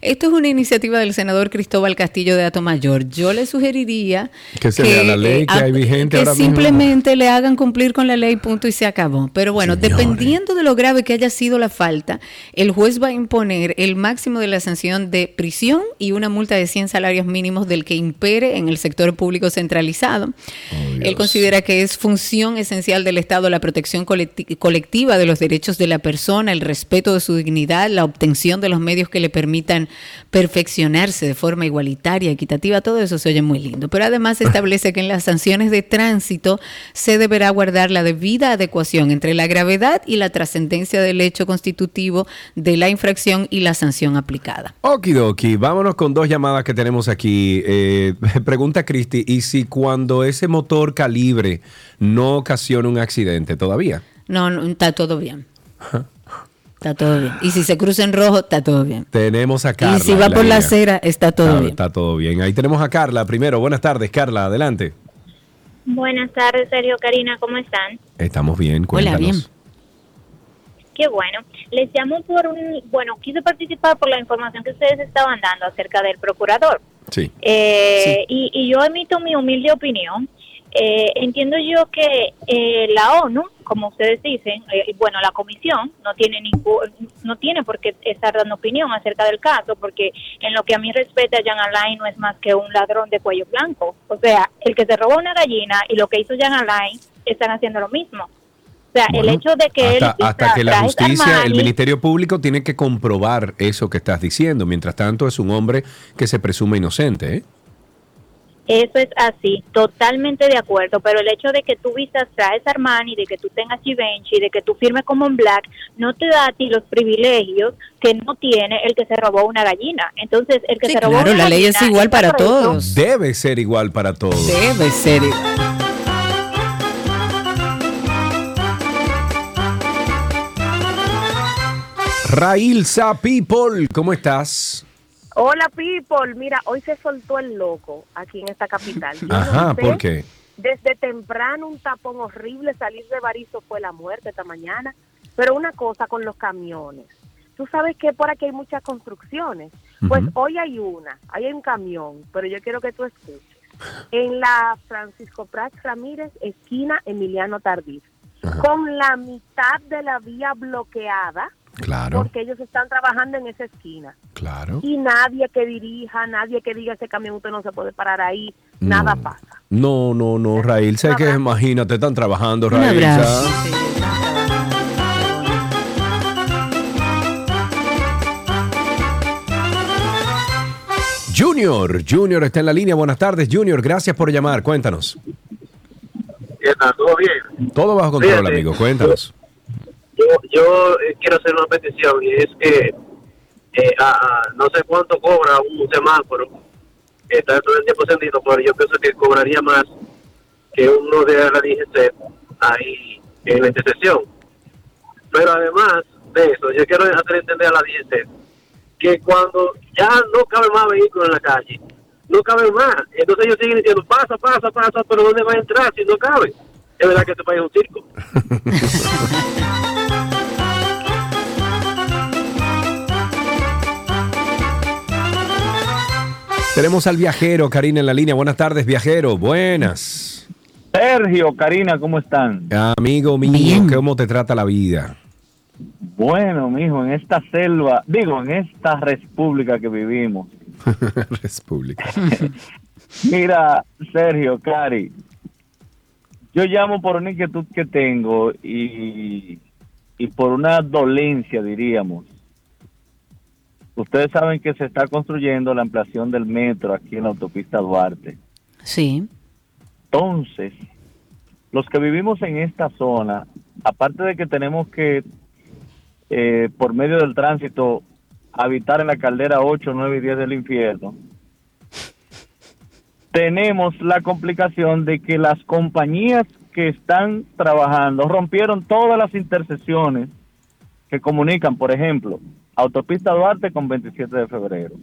Esto es una iniciativa del senador Cristóbal Castillo de Atomayor. Yo le sugeriría Que se vea la ley que a- hay vigente que ahora mismo. simplemente le hagan cumplir con la ley, punto y se acabó. Pero bueno, dependiendo de lo grave que haya sido la falta, el juez va a imponer el máximo de la sanción de prisión y una multa de 100 salarios mínimos del que impere en el sector público centralizado. Él considera que es función esencial del Estado la protección colecti- colectiva de los derechos de la persona, el respeto de su dignidad, la obtención de los medios que le permitan perfeccionarse de forma igualitaria, equitativa, todo eso se oye muy lindo. Pero además establece que en las sanciones de tránsito se deberá guardar la debida adecuación entre la gravedad y la trascendencia del hecho constitutivo de la infracción y la sanción aplicada. Okidoki, vámonos con dos llamadas que tenemos aquí. Eh, pregunta Cristi, ¿y si cuando ese motor calibre no ocasiona un accidente todavía? No, no, está todo bien. Está todo bien. Y si se cruza en rojo, está todo bien. Tenemos a Carla. y si va por la acera, está todo bien. Está todo bien. Ahí tenemos a Carla primero. Buenas tardes, Carla, adelante. Buenas tardes, Sergio, Karina, ¿cómo están? Estamos bien, cuéntanos. bien. Qué bueno. Les llamo por un, bueno, quise participar por la información que ustedes estaban dando acerca del procurador. Sí. Eh, y, y yo emito mi humilde opinión. Eh, entiendo yo que eh, la ONU, como ustedes dicen, eh, bueno, la comisión no tiene ningún, no tiene por qué estar dando opinión acerca del caso, porque en lo que a mí respecta, Jan Alain no es más que un ladrón de cuello blanco. O sea, el que se robó una gallina y lo que hizo Jan Alain están haciendo lo mismo. O sea, el Bueno, hecho de que él hasta, hasta vista que la trajes justicia, el Armani, Ministerio Público tiene que comprobar eso que estás diciendo. Mientras tanto, es un hombre que se presume inocente. ¿eh? Eso es así, totalmente de acuerdo, pero el hecho de que tú vistas trajes Armani, de que tú tengas Givenchy, de que tú firmes como en Black, no te da a ti los privilegios que no tiene el que se robó una gallina. Entonces, el que Sí, se robó claro, una la ley es gallina igual para todos. Debe ser igual para todos. Debe ser. Railsa People, ¿cómo estás? Hola, people. Mira, hoy se soltó el loco aquí en esta capital. Yo no Ajá, sé, ¿por qué? Desde temprano un tapón horrible, salir de Barizo fue la muerte esta mañana. Pero una cosa con los camiones. Tú sabes que por aquí hay muchas construcciones. Pues hoy hay una, hay un camión, pero yo quiero que tú escuches. En la Francisco Prats Ramírez, esquina Emiliano Tardif, con la mitad de la vía bloqueada, Claro. Porque ellos están trabajando en esa esquina. Claro. Y nadie que dirija, nadie que diga ese camión usted no se puede parar ahí, nada pasa. No, no, no, Raíl, sé que imagínate, están trabajando, Raíl. Junior, Junior está en la línea. Buenas tardes, Junior. Gracias por llamar. Cuéntanos. ¿Todo bien? Todo bajo control, amigo. Cuéntanos. Yo, yo eh, quiero hacer una petición y es que eh, a- no sé cuánto cobra un semáforo. Está todo el tiempo encendido, pero yo pienso que cobraría más que uno de la DGC ahí en la intersección. Pero además de eso, yo quiero hacer entender a la DGC que cuando ya no cabe más vehículos en la calle, no cabe más. Entonces ellos siguen diciendo, pasa, pasa, pasa, pero ¿dónde va a entrar si no cabe? Es verdad que este país es un circo. Tenemos al viajero, Karina, en la línea. Buenas tardes, viajero. Buenas. Sergio, Karina, ¿cómo están? Amigo mío, ¿cómo te trata la vida? Bueno, mijo, en esta selva, digo, en esta república que vivimos. República. Mira, Sergio, Cari, yo llamo por una inquietud que tengo y, y por una dolencia, diríamos. Ustedes saben que se está construyendo la ampliación del metro aquí en la autopista Duarte. Sí. Entonces, los que vivimos en esta zona, aparte de que tenemos que, eh, por medio del tránsito, habitar en la caldera 8, 9 y 10 del infierno, tenemos la complicación de que las compañías que están trabajando rompieron todas las intersecciones que comunican, por ejemplo, Autopista Duarte con 27 de febrero,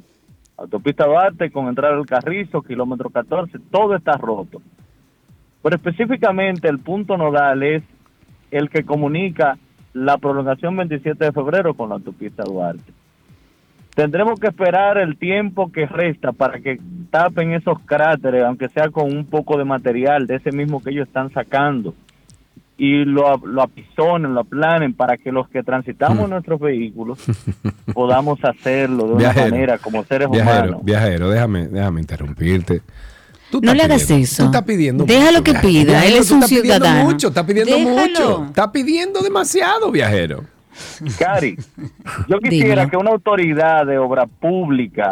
Autopista Duarte con entrada al Carrizo, kilómetro 14, todo está roto. Pero específicamente el punto nodal es el que comunica la prolongación 27 de febrero con la autopista Duarte. Tendremos que esperar el tiempo que resta para que tapen esos cráteres, aunque sea con un poco de material de ese mismo que ellos están sacando, y lo, lo apisonen, lo aplanen para que los que transitamos nuestros vehículos podamos hacerlo de una Viajero, manera como seres Viajero, humanos. viajero, déjame, déjame interrumpirte. Tú No le hagas pidiendo- eso. Tú estás pidiendo Déjalo mucho, que viajero. pida, Viajero, él es un estás pidiendo ciudadano. mucho, está pidiendo Déjalo. mucho. Está pidiendo demasiado, viajero. Cari, yo quisiera que una autoridad de obra pública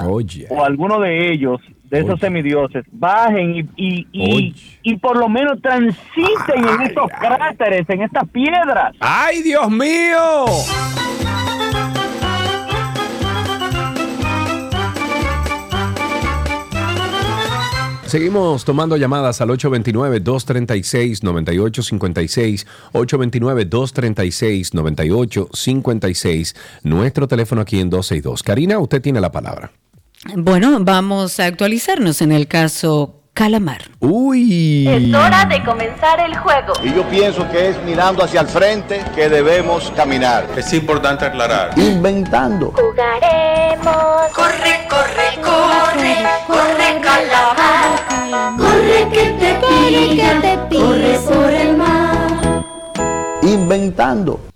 o alguno de ellos, de esos semidioses, bajen y, y, y, y por lo menos transiten en estos cráteres, en estas piedras. ¡Ay, Dios mío! Seguimos tomando llamadas al 829-236-9856, 829-236-9856, nuestro teléfono aquí en 262. Karina, usted tiene la palabra. Bueno, vamos a actualizarnos en el caso Calamar. Uy. Es hora de comenzar el juego. Y yo pienso que es mirando hacia el frente que debemos caminar. Es importante aclarar. Inventando. Jugaremos. Corre, corre, corre, corre calamar. Corre que te pica, corre por el mar. Inventando.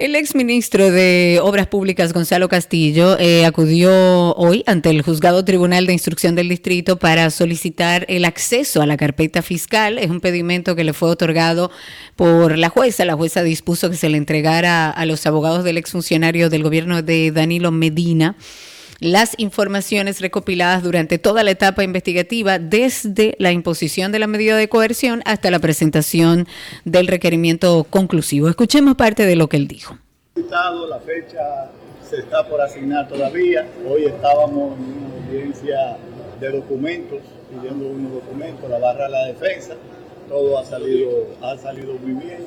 El exministro de Obras Públicas, Gonzalo Castillo, eh, acudió hoy ante el Juzgado Tribunal de Instrucción del Distrito para solicitar el acceso a la carpeta fiscal. Es un pedimento que le fue otorgado por la jueza. La jueza dispuso que se le entregara a los abogados del exfuncionario del gobierno de Danilo Medina las informaciones recopiladas durante toda la etapa investigativa, desde la imposición de la medida de coerción hasta la presentación del requerimiento conclusivo. Escuchemos parte de lo que él dijo. La fecha se está por asignar todavía. Hoy estábamos en una audiencia de documentos, pidiendo unos documentos, la barra de la defensa. Todo ha salido, ha salido muy bien.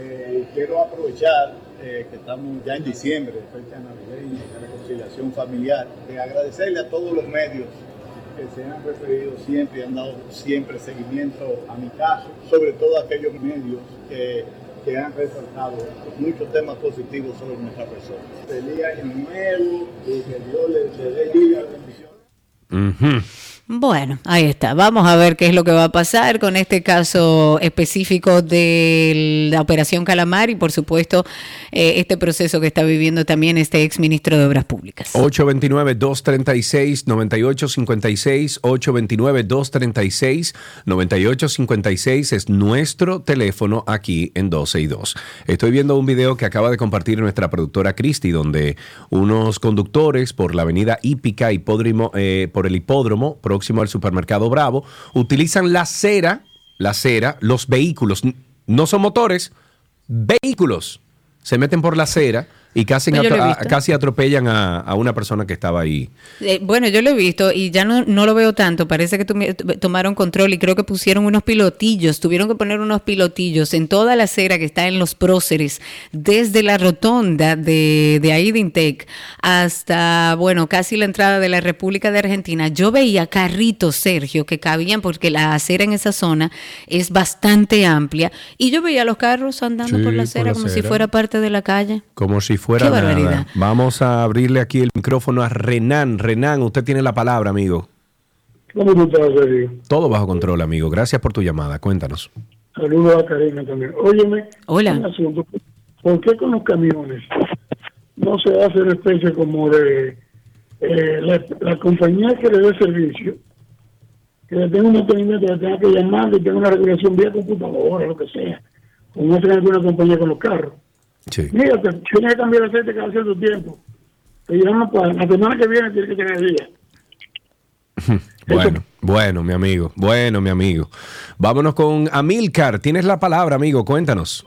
Eh, quiero aprovechar eh, que estamos ya en diciembre, fecha navideña, de reconciliación familiar, de agradecerle a todos los medios que se han referido siempre han dado siempre seguimiento a mi caso, sobre todo aquellos medios que, que han resaltado muchos temas positivos sobre nuestra persona. Feliz año nuevo y que Dios les, dé bendición. Ujú. Bueno, ahí está. Vamos a ver qué es lo que va a pasar con este caso específico de la Operación Calamar y, por supuesto, eh, este proceso que está viviendo también este ex ministro de Obras Públicas. 829-236-9856, 829-236-9856 es nuestro teléfono aquí en 12 y 2. Estoy viendo un video que acaba de compartir nuestra productora Cristi, donde unos conductores por la avenida Hípica, eh, por el hipódromo próximo al supermercado Bravo, utilizan la acera, la acera, los vehículos, no son motores, vehículos, se meten por la acera y casi, a- casi atropellan a, a una persona que estaba ahí. Eh, bueno, yo lo he visto y ya no, no lo veo tanto. Parece que tomaron control y creo que pusieron unos pilotillos. Tuvieron que poner unos pilotillos en toda la acera que está en los próceres, desde la rotonda de, de ahí de Intec hasta, bueno, casi la entrada de la República de Argentina. Yo veía carritos, Sergio, que cabían porque la acera en esa zona es bastante amplia. Y yo veía los carros andando Sí, por la por acera la como si fuera parte de la calle. Como si fuera Qué nada. barbaridad. Vamos a abrirle aquí el micrófono a Renan. Renan, usted tiene la palabra, amigo. ¿Cómo tú estás? Todo bajo control, amigo. Gracias por tu llamada. Cuéntanos. Saludos a Karina también. Óyeme, Hola. un asunto. ¿por qué con los camiones no se hace una especie como de eh, la, la compañía que le dé servicio, que le tenga un mantenimiento, que le tenga que llamar, que tenga una regulación vía computadora, lo que sea, como hacen alguna compañía con los carros? Mira, te tienes que cambiar el aceite cada cierto tiempo. Te llaman para la semana que viene tienes que tener el día. Bueno, bueno, mi amigo. Bueno, mi amigo. Vámonos con Amilcar. Tienes la palabra, amigo. Cuéntanos.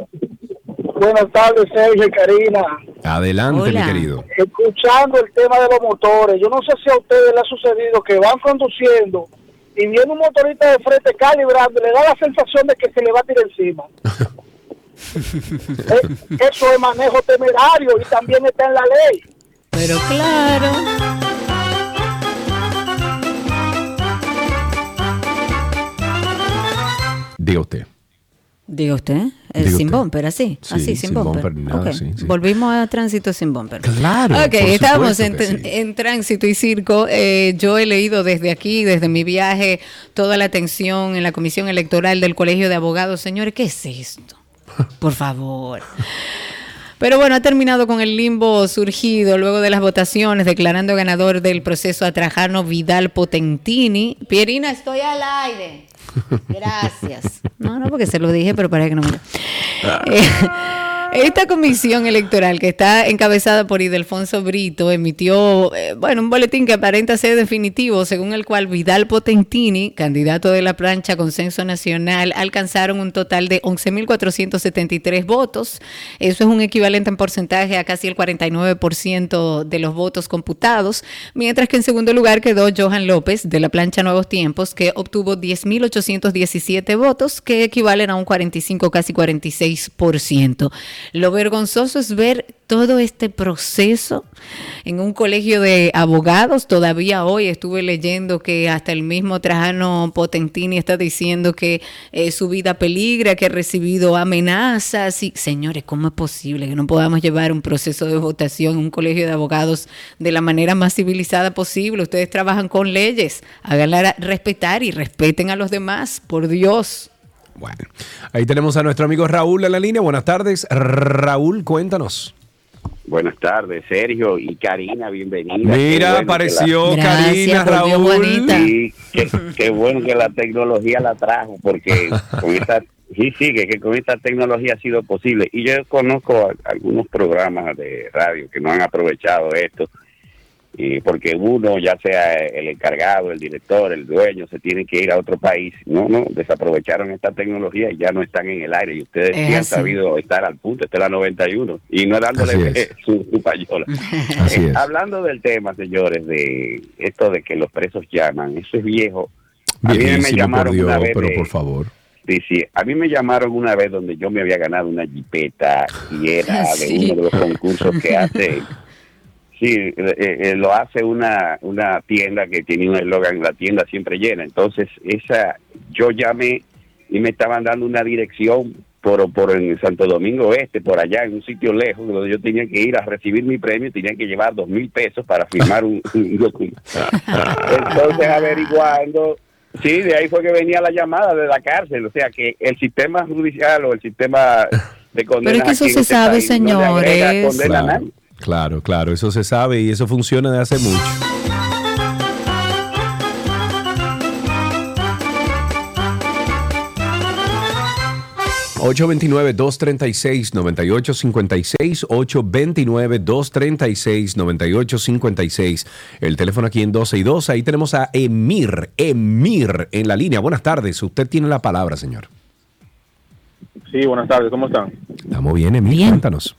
Buenas tardes, Sergio y Karina. Adelante, mi querido. Escuchando el tema de los motores, yo no sé si a ustedes les ha sucedido que van conduciendo y viene un motorista de frente calibrando, le da la sensación de que se le va a tirar encima. Eh, Eso es manejo temerario y también está en la ley. Pero claro. Diga usted. Diga usted, eh, Diga sin usted. bumper, así, Sí, así, sin, sin bumper. bumper ni nada, Ok, sí, sí. Volvimos a tránsito sin bumper. Claro. Ok, por estábamos en, supuesto que sí. en tránsito y circo. Eh, yo he leído desde aquí, desde mi viaje, toda la atención en la comisión electoral del Colegio de Abogados. Señores, ¿qué es esto? Por favor. Pero bueno, ha terminado con el limbo surgido luego de las votaciones, declarando ganador del proceso a Trajano Vidal Potentini. Pierina, estoy al aire. Gracias. No, no, porque se lo dije, pero para que no me... Eh, esta comisión electoral que está encabezada por Idelfonso Brito emitió, eh, bueno, un boletín que aparenta ser definitivo, según el cual Vidal Potentini, candidato de la plancha Consenso Nacional, alcanzaron un total de 11.473 votos. Eso es un equivalente en porcentaje a casi el 49% de los votos computados, mientras que en segundo lugar quedó Johan López de la plancha Nuevos Tiempos, que obtuvo 10.817 votos, que equivalen a un 45, casi 46%. Lo vergonzoso es ver todo este proceso en un colegio de abogados. Todavía hoy estuve leyendo que hasta el mismo Trajano Potentini está diciendo que eh, su vida peligra, que ha recibido amenazas. Y, señores, ¿cómo es posible que no podamos llevar un proceso de votación en un colegio de abogados de la manera más civilizada posible? Ustedes trabajan con leyes, háganla respetar y respeten a los demás, por Dios. Bueno, ahí tenemos a nuestro amigo Raúl en la línea. Buenas tardes. Raúl, cuéntanos. Buenas tardes, Sergio y Karina, bienvenida. Mira, bueno apareció Karina, Raúl. bonita. Sí, qué, qué bueno que la tecnología la trajo, porque con esta, sí, sí, que, que con esta tecnología ha sido posible. Y yo conozco a- algunos programas de radio que no han aprovechado esto, y porque uno, ya sea el encargado, el director, el dueño, se tiene que ir a otro país. No, no, desaprovecharon esta tecnología y ya no están en el aire. Y ustedes Es sí han sabido estar al punto. Esta es la 91. Y no dándole su, su payola. Así Eh, es. Hablando del tema, señores, de esto de que los presos llaman, eso es viejo. A mí me llamaron Dios, una vez pero de- por favor. Sí, sí. A mí me llamaron una vez donde yo me había ganado una jipeta y era Sí. de uno de los concursos que hace. Sí, eh, eh, lo hace una, una tienda que tiene un eslogan, la tienda siempre llena. Entonces, esa yo llamé y me estaban dando una dirección por, por en Santo Domingo Este, por allá, en un sitio lejos, donde yo tenía que ir a recibir mi premio tenía que llevar dos mil pesos para firmar un, un documento. Entonces, averiguando, sí, de ahí fue que venía la llamada de la cárcel, o sea que el sistema judicial o el sistema de condena Pero es que eso se este sabe, país no señores. nadie. Claro, claro, eso se sabe y eso funciona de hace mucho. 829-236-9856, 829-236-9856, el teléfono aquí en 12 y 2, ahí tenemos a Emir, Emir en la línea. Buenas tardes, usted tiene la palabra, señor. Sí, buenas tardes, ¿cómo están? Estamos bien, Emir, cuéntanos.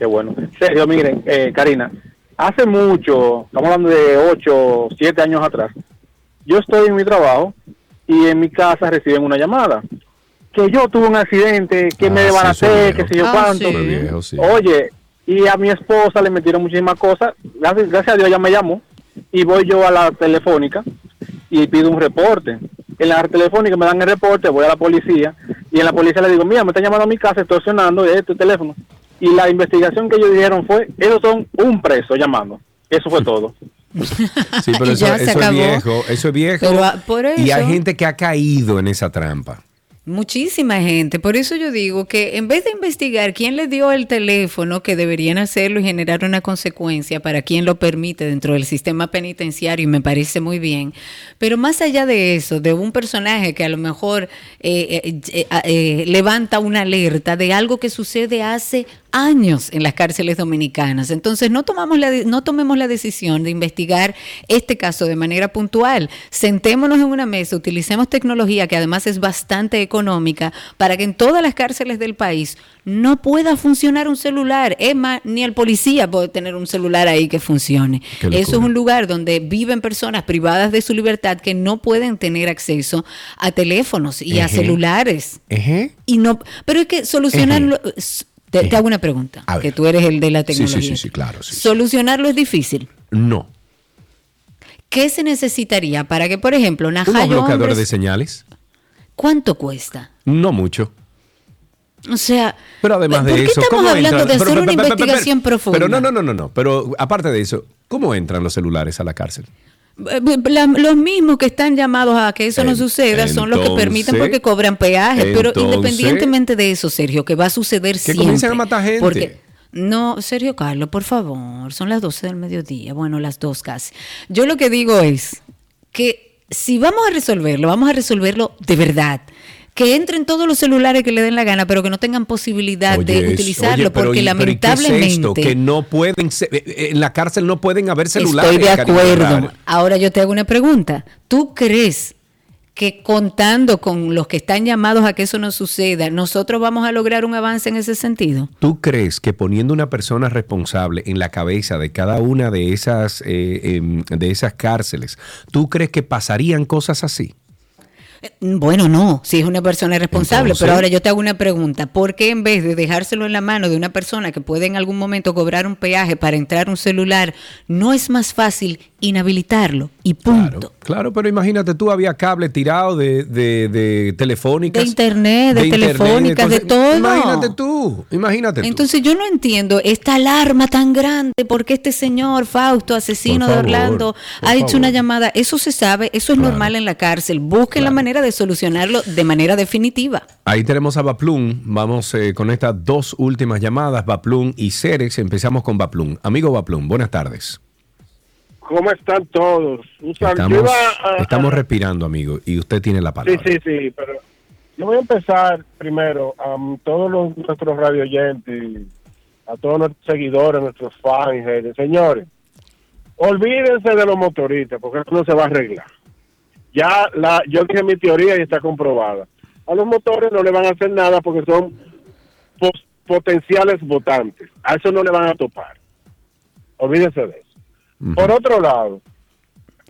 Qué bueno. Sergio, miren, eh, Karina, hace mucho, estamos hablando de 8, 7 años atrás, yo estoy en mi trabajo y en mi casa reciben una llamada. Que yo tuve un accidente, que me Ah, sí, desbaraté, es que sé yo viejo. cuánto. Viejo, sí. Oye, y a mi esposa le metieron muchísimas cosas. Gracias, gracias a Dios ella me llamó y voy yo a la telefónica y pido un reporte. En la telefónica me dan el reporte, voy a la policía y en la policía le digo, mira, me están llamando a mi casa, extorsionando de este teléfono. Y la investigación que ellos dijeron fue, ellos son un preso llamando. Eso fue todo. Sí, pero eso, es viejo, eso es viejo. Pero, ah, Y hay gente que ha caído en esa trampa. Muchísima gente. Por eso yo digo que en vez de investigar quién le dio el teléfono, que deberían hacerlo y generar una consecuencia para quien lo permite dentro del sistema penitenciario, y me parece muy bien. Pero más allá de eso, de un personaje que a lo mejor eh, eh, eh, eh, levanta una alerta de algo que sucede hace años en las cárceles dominicanas. Entonces, no, tomamos la, no tomemos la decisión de investigar este caso de manera puntual. Sentémonos en una mesa, utilicemos tecnología que además es bastante económica para que en todas las cárceles del país no pueda funcionar un celular. Es más, ni el policía puede tener un celular ahí que funcione. Eso es un lugar donde viven personas privadas de su libertad que no pueden tener acceso a teléfonos y a celulares. Ejé. Y no, pero es que solucionarlo. Te, te hago una pregunta, A ver. que tú eres el de la Sí, sí, tecnología. sí, sí, claro. sí. Solucionarlo es difícil. No. ¿Qué se necesitaría para que, por ejemplo, ¿Unos Najayo bloqueadores Hombres, de señales? ¿cuánto cuesta? No mucho. O sea, Pero además ¿por de qué eso, estamos ¿cómo hablando entran? de hacer Pero, una pero, pero, pero, investigación profunda? Pero no, no, no, no, no. Pero aparte de eso, ¿cómo entran los celulares a la cárcel? Eh, la- los mismos que están llamados a que eso no suceda son los que permiten porque cobran peajes. Pero independientemente de eso, Sergio, que va a suceder Que siempre. comiencen a matar gente. Porque, no, Sergio Carlos, por favor, son las 12 del mediodía. Bueno, las dos casi. Yo lo que digo es que si vamos a resolverlo, vamos a resolverlo de verdad. Que entren todos los celulares que le den la gana, pero que no tengan posibilidad Oye, de utilizarlo, oye, pero porque ¿y- pero ¿y qué es lamentablemente. esto? Que no pueden, ser- eh, eh, en la cárcel no pueden haber celulares. Estoy de acuerdo. Ahora yo te hago una pregunta. ¿Tú crees que contando con los que están llamados a que eso no suceda, nosotros vamos a lograr un avance en ese sentido? ¿Tú crees que poniendo una persona responsable en la cabeza de cada una de esas, eh, em, de esas cárceles, ¿tú crees que pasarían cosas así? Bueno, no, si es una persona responsable, Entonces- pero ahora yo te hago una pregunta. ¿Por qué en vez de dejárselo en la mano de una persona que puede en algún momento cobrar un peaje para entrar un celular, no es más fácil inhabilitarlo y punto? Claro, pero imagínate, tú había cable tirado de, de, de telefónicas. De internet, de telefónicas, de todo. Imagínate tú, imagínate tú. Entonces yo no entiendo esta alarma tan grande porque este señor Fausto, asesino de Orlando, ha hecho favor. una llamada. Eso se sabe, eso es normal en la cárcel. Busquen la manera de solucionarlo de manera definitiva. Ahí tenemos a Baplum. Vamos eh, con estas dos últimas llamadas, Baplum y Cerex. Empezamos con Baplum. Amigo Baplum, buenas tardes. ¿Cómo están todos? Estamos, a- estamos respirando, amigo, y usted tiene la Sí, palabra. sí, sí, pero yo voy a empezar primero a todos los, nuestros radio oyentes, a todos nuestros seguidores, nuestros fans, gente. señores, olvídense de los motoristas, porque eso no se va a arreglar. Ya la, yo dije mi teoría y está comprobada. A los motores no le van a hacer nada porque son pos- potenciales votantes. A eso no le van a topar. Olvídense de eso. Por otro lado,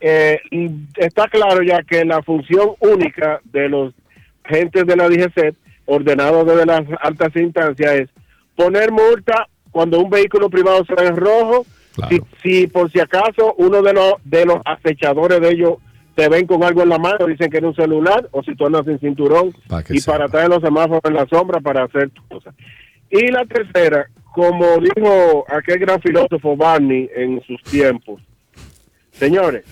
eh, está claro ya que la función única de los agentes de la DGC, ordenados desde las altas instancias, es poner multa cuando un vehículo privado se ve en rojo, si, si por si acaso uno de los, de los acechadores de ellos te ven con algo en la mano, dicen que es un celular, o si tú andas sin cinturón, Pa' que y para traer los semáforos en la sombra para hacer tus cosas. Y la tercera, como dijo aquel gran filósofo Barney en sus tiempos, señores,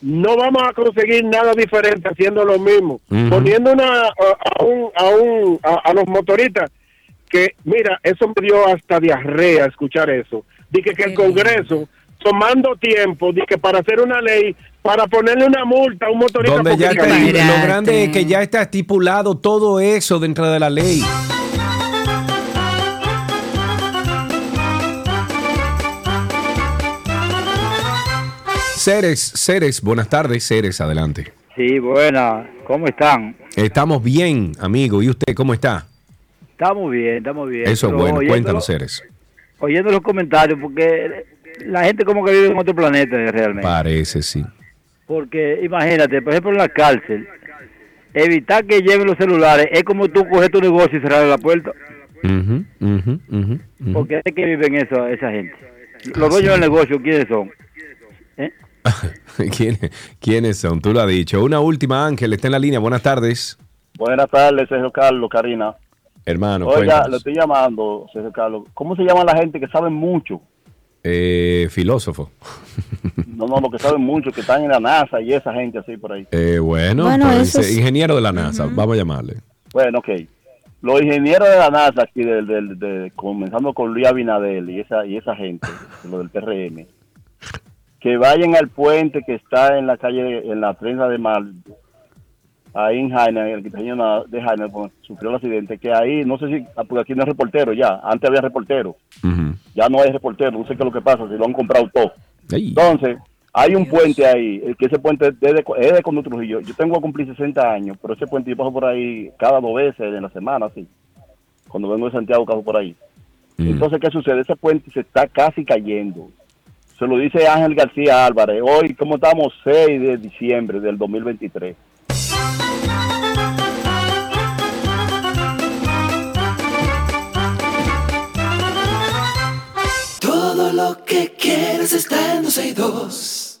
no vamos a conseguir nada diferente haciendo lo mismo, poniendo una a, a un, a, un- a- a los motoristas que, mira, eso me dio hasta diarrea escuchar eso. Dije que el Congreso, tomando tiempo, dije para hacer una ley, para ponerle una multa a un motorista. Donde ya porque está, lo grande es que ya está estipulado todo eso dentro de la ley. Ceres, Ceres, buenas tardes, Ceres, adelante. Sí, buena. ¿Cómo están? Estamos bien, amigo. ¿Y usted cómo está? Estamos bien, estamos bien. Eso es bueno, cuéntanos, Ceres. Oyendo los comentarios, porque la gente como que vive en otro planeta eh, realmente. Parece, sí. Porque imagínate, por ejemplo, en la cárcel, evitar que lleven los celulares es como tú coger tu negocio y cerrar la puerta. Ujú, ujú, ujú. Porque es que viven eso, esa gente. Los dueños del negocio, ¿quiénes son? ¿Quiénes, ¿Quiénes son? Tú lo has dicho. Una última, Ángel, está en la línea. Buenas tardes, Buenas tardes, Sergio Carlos, Karina. hermano. Oiga, cuéntanos. lo estoy llamando, Sergio Carlos. ¿Cómo se llama la gente que sabe mucho? Eh, filósofo. No, no, los que saben mucho, que están en la NASA y esa gente así por ahí. Eh, bueno, Bueno, pues, eso es- ingeniero de la NASA, vamos a llamarle. Bueno, ok. Los ingenieros de la NASA aquí, del, del- de- comenzando con Luis Abinadel y esa, y esa gente, lo del PRM, que vayan al puente que está en la calle, en la prensa de Mal, ahí en Jaina, el una- de Jaina, cuando sufrió el accidente, que ahí, no sé si, ah, porque aquí no hay reportero ya, antes había reportero, ya no hay reportero, no sé qué es lo que pasa, si lo han comprado todo. Entonces, hay un puente ahí, eh, que ese puente es de, es de Conducto Trujillo. Yo tengo que cumplir 60 años, pero ese puente yo paso por ahí cada dos veces en la semana, así. Cuando vengo de Santiago, paso por ahí. Entonces, ¿qué sucede? Ese puente se está casi cayendo. Se lo dice Ángel García Álvarez. Hoy, ¿cómo estamos? 6 de diciembre del 2023. Todo lo que quieres está en 12 y 2.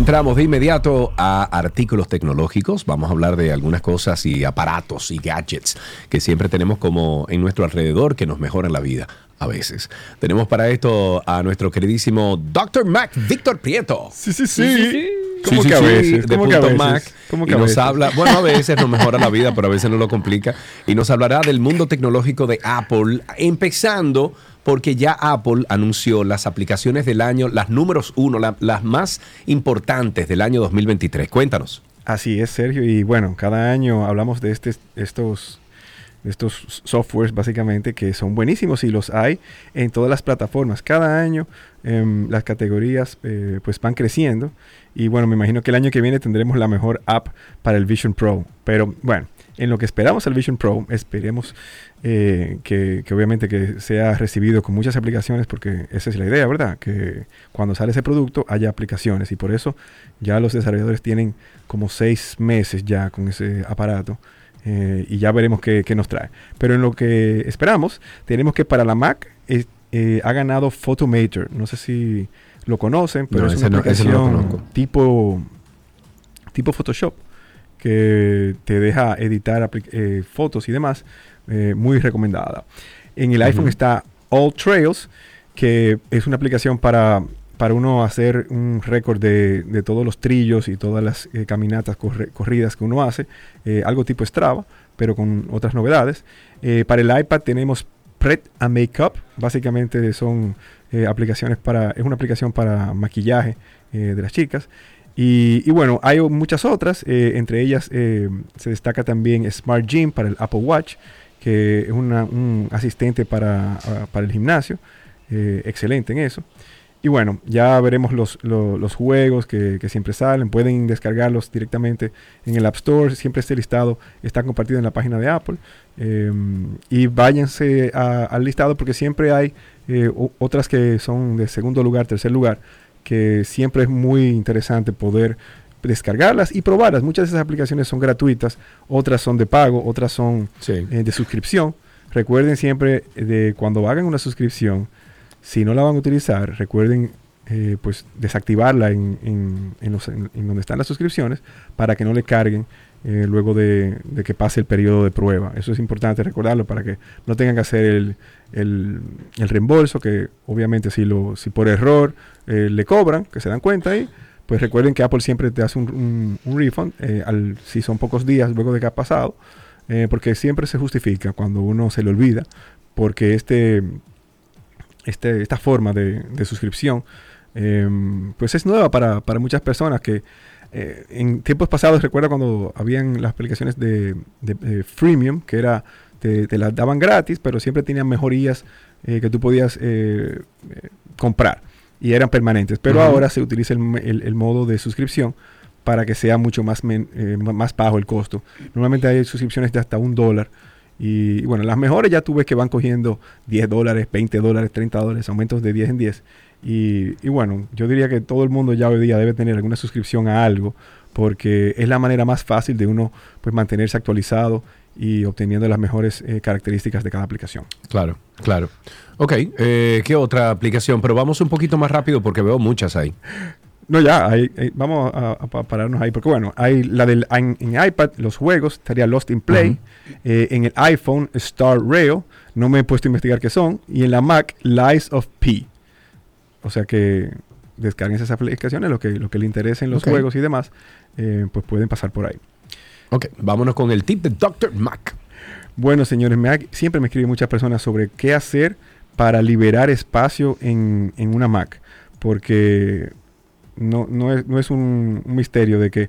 Entramos de inmediato a artículos tecnológicos. Vamos a hablar de algunas cosas y aparatos y gadgets que siempre tenemos como en nuestro alrededor que nos mejoran la vida a veces. Tenemos para esto a nuestro queridísimo Dr. Mac, Víctor Prieto. Sí, sí, sí. ¿Cómo Sí, que a veces? de ¿Cómo que a punto veces? Mac, ¿Cómo que y a nos veces? habla, bueno, a veces nos mejora la vida, pero a veces nos lo complica. Y nos hablará del mundo tecnológico de Apple, empezando porque ya Apple anunció las aplicaciones del año, las números uno, la- las más importantes del año 2023. Cuéntanos. Así es, Sergio. Y bueno, cada año hablamos de este, estos, estos softwares básicamente que son buenísimos y los hay en todas las plataformas. Cada año em, las categorías eh, pues van creciendo. Y bueno, me imagino que el año que viene tendremos la mejor app para el Vision Pro. Pero bueno, en lo que esperamos el Vision Pro, esperemos eh, que, que obviamente que sea recibido con muchas aplicaciones, porque esa es la idea, ¿verdad? Que cuando sale ese producto haya aplicaciones y por eso ya los desarrolladores tienen como seis meses ya con ese aparato eh, y ya veremos qué, qué nos trae. Pero en lo que esperamos, tenemos que para la Mac eh, eh, ha ganado Photomator. No sé si lo conocen, pero No, es una no- no aplicación tipo, tipo Photoshop que te deja editar fotos y demás. muy recomendada. En el iPhone está All Trails, que es una aplicación para, para uno hacer un récord de, de todos los trillos y todas las eh, caminatas corridas que uno hace, eh, algo tipo Strava, pero con otras novedades. Eh, para el iPad tenemos Pret a Makeup, básicamente son aplicaciones para, es una aplicación para maquillaje de las chicas. Y, bueno, hay muchas otras, entre ellas se destaca también Smart Gym para el Apple Watch, que es un asistente para, ah, para el gimnasio, excelente en eso. Y bueno, ya veremos los, lo- los juegos que, que siempre salen, pueden descargarlos directamente en el App Store, siempre este listado está compartido en la página de Apple. eh, y váyanse a- al listado porque siempre hay eh, otras que son de segundo lugar, tercer lugar, que siempre es muy interesante poder descargarlas y probarlas. Muchas de esas aplicaciones son gratuitas, otras son de pago, otras son eh, de suscripción. recuerden siempre de cuando hagan una suscripción, si no la van a utilizar, recuerden eh, pues desactivarla en, en- en donde están las suscripciones para que no le carguen eh, luego de, que pase el periodo de prueba. Eso es importante recordarlo para que no tengan que hacer el, el- el reembolso, que obviamente si, lo, si por error eh, le cobran, que se dan cuenta ahí, pues recuerden que Apple siempre te hace un, un- un refund al- si son pocos días luego de que ha pasado, porque siempre se justifica cuando uno se le olvida, porque este, este, esta forma de, de suscripción eh, pues es nueva para, para muchas personas que eh, en tiempos pasados recuerda cuando habían las aplicaciones de, de- de freemium que era te, te las daban gratis pero siempre tenían mejorías eh, que tú podías eh, eh, comprar y eran permanentes. Pero ahora se utiliza el, el- el modo de suscripción para que sea mucho más, men- eh, más bajo el costo. Normalmente hay suscripciones de hasta un dólar y, bueno, las mejores ya tú ves que van cogiendo 10 dólares, 20 dólares, 30 dólares, aumentos de 10 en 10. Y, y bueno, yo diría que todo el mundo ya hoy día debe tener alguna suscripción a algo, porque es la manera más fácil de uno pues mantenerse actualizado y obteniendo las mejores eh, características de cada aplicación. Claro, claro. Ok, eh, ¿qué otra aplicación? Pero vamos un poquito más rápido porque veo muchas ahí. No, ya, ahí- ahí- vamos a, pararnos ahí, porque bueno, hay la del en, en iPad, los juegos, estaría Lost in Play, eh, en el iPhone, Star Rail, no me he puesto a investigar qué son, y en la Mac, Lies of P. O sea que descarguen esas aplicaciones, lo que, lo que le interese en los juegos y demás, eh, pues pueden pasar por ahí. Ok, vámonos con el tip de Dr. Mac. Bueno, señores, me ha- siempre me escriben muchas personas sobre qué hacer para liberar espacio en, en una Mac, porque no, no es, no es un, un misterio de que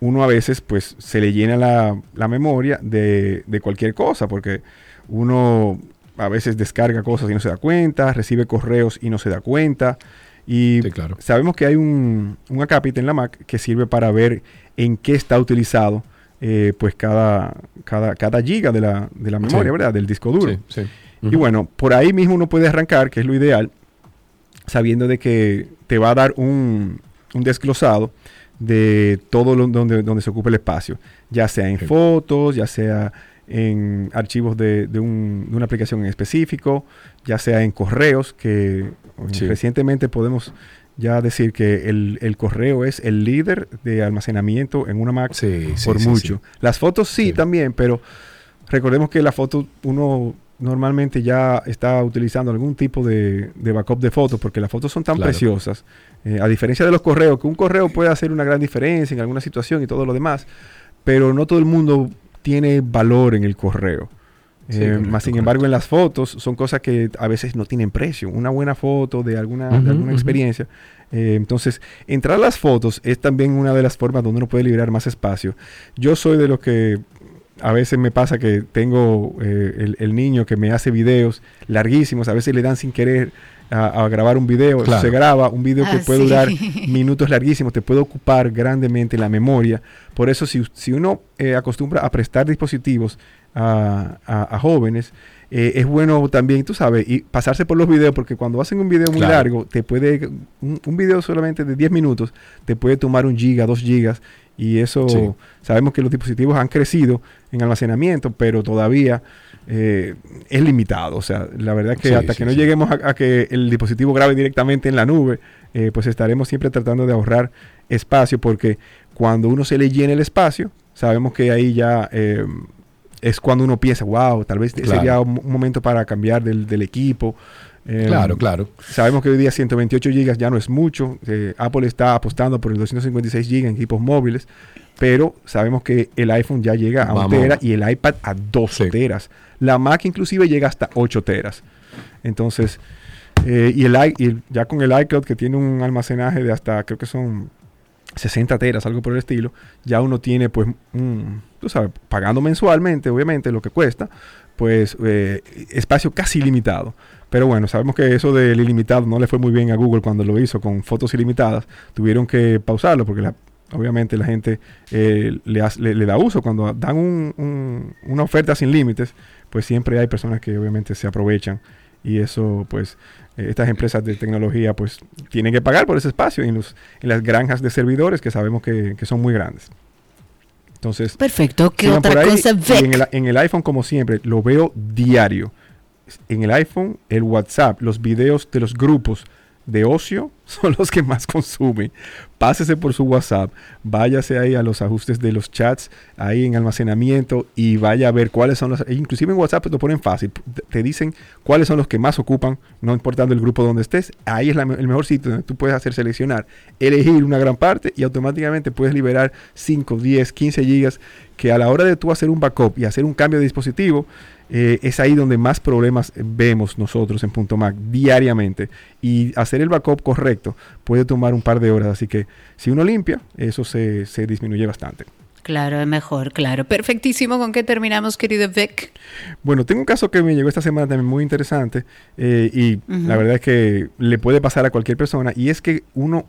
uno a veces pues se le llena la, la memoria de, de cualquier cosa, porque uno a veces descarga cosas y no se da cuenta, recibe correos y no se da cuenta. Y sabemos que hay un, un acápite en la Mac que sirve para ver en qué está utilizado eh, pues cada, cada, cada giga de la, de la memoria, Sí. ¿verdad? Del disco duro. Sí. Y bueno, por ahí mismo uno puede arrancar, que es lo ideal, sabiendo de que te va a dar un, un desglosado de todo lo, donde, donde se ocupa el espacio, ya sea en fotos, ya sea en archivos de, de un- de una aplicación en específico, ya sea en correos, que Sí. recientemente podemos ya decir que el, el correo es el líder de almacenamiento en una Mac sí, por sí, mucho. Las fotos sí, también, pero recordemos que la foto uno normalmente ya está utilizando algún tipo de, de backup de fotos porque las fotos son tan Claro. preciosas. Eh, a diferencia de los correos, que un correo puede hacer una gran diferencia en alguna situación y todo lo demás, pero no todo el mundo tiene valor en el correo. Sí, Eh, correcto, más sin embargo, en las fotos son cosas que a veces no tienen precio. Una buena foto de alguna, de alguna experiencia. Eh, entonces, entrar a las fotos es también una de las formas donde uno puede liberar más espacio. Yo soy de los que a veces me pasa que tengo eh, el, el niño que me hace videos larguísimos, a veces le dan sin querer a, a grabar un video, Claro. se graba un video que Ah, puede sí. durar minutos larguísimos, te puede ocupar grandemente la memoria. Por eso si, si uno eh, acostumbra a prestar dispositivos a, a- a jóvenes, eh, es bueno también, tú sabes, y pasarse por los videos, porque cuando hacen un video muy Claro. largo, te puede, un, un video solamente de 10 minutos, te puede tomar un giga, dos gigas, y eso Sí. sabemos que los dispositivos han crecido en almacenamiento, pero todavía eh, es limitado. O sea, la verdad que Sí, hasta sí, que no lleguemos a, a que el dispositivo grabe directamente en la nube, eh, pues estaremos siempre tratando de ahorrar espacio, porque cuando uno se le llena el espacio, sabemos que ahí ya eh, es cuando uno piensa, wow, tal vez Claro. sería un, un momento para cambiar del, del equipo. Eh, Claro, claro. Sabemos que hoy día 128 gigas ya no es mucho. eh, Apple está apostando por el 256 gigas en equipos móviles, pero sabemos que el iPhone ya llega a un Vamos. tera y el iPad a 2 teras. La Mac inclusive llega hasta 8 teras. Entonces, eh, y, el, y el- ya con el iCloud que tiene un almacenaje de hasta, creo que son 60 teras, algo por el estilo, ya uno tiene pues, tú sabes, pagando mensualmente, obviamente, lo que cuesta, pues eh, espacio casi ilimitado. Pero bueno, sabemos que eso del ilimitado no le fue muy bien a Google cuando lo hizo con fotos ilimitadas. Tuvieron que pausarlo porque obviamente la gente eh, le, da uso. Cuando dan un- un- una oferta sin límites, pues siempre hay personas que obviamente se aprovechan. Y eso, pues, eh, estas empresas de tecnología, pues, tienen que pagar por ese espacio en, los, en las granjas de servidores que sabemos que, que son muy grandes. Entonces, Perfecto. ¿Qué otra cosa, el, en el iPhone, como siempre, lo veo diario. En el iPhone, el WhatsApp, los videos de los grupos de ocio son los que más consumen. Pásese por su WhatsApp, váyase ahí a los ajustes de los chats, ahí en almacenamiento y vaya a ver cuáles son los... e Inclusive en WhatsApp te lo ponen fácil, te- dicen cuáles son los que más ocupan, no importando el grupo donde estés. Ahí es el mejor sitio donde tú puedes hacer seleccionar, elegir una gran parte y automáticamente puedes liberar 5, 10, 15 gigas que a la hora de tú hacer un backup y hacer un cambio de dispositivo, eh, es ahí donde más problemas vemos nosotros en Punto Mac diariamente. Y hacer el backup correcto puede tomar un par de horas. Así que si uno limpia, eso se, se disminuye bastante. Claro, es mejor, claro. Perfectísimo. ¿Con qué terminamos, querido Vic? Bueno, tengo un caso que me llegó esta semana también muy interesante eh, y la verdad es que le puede pasar a cualquier persona y es que uno,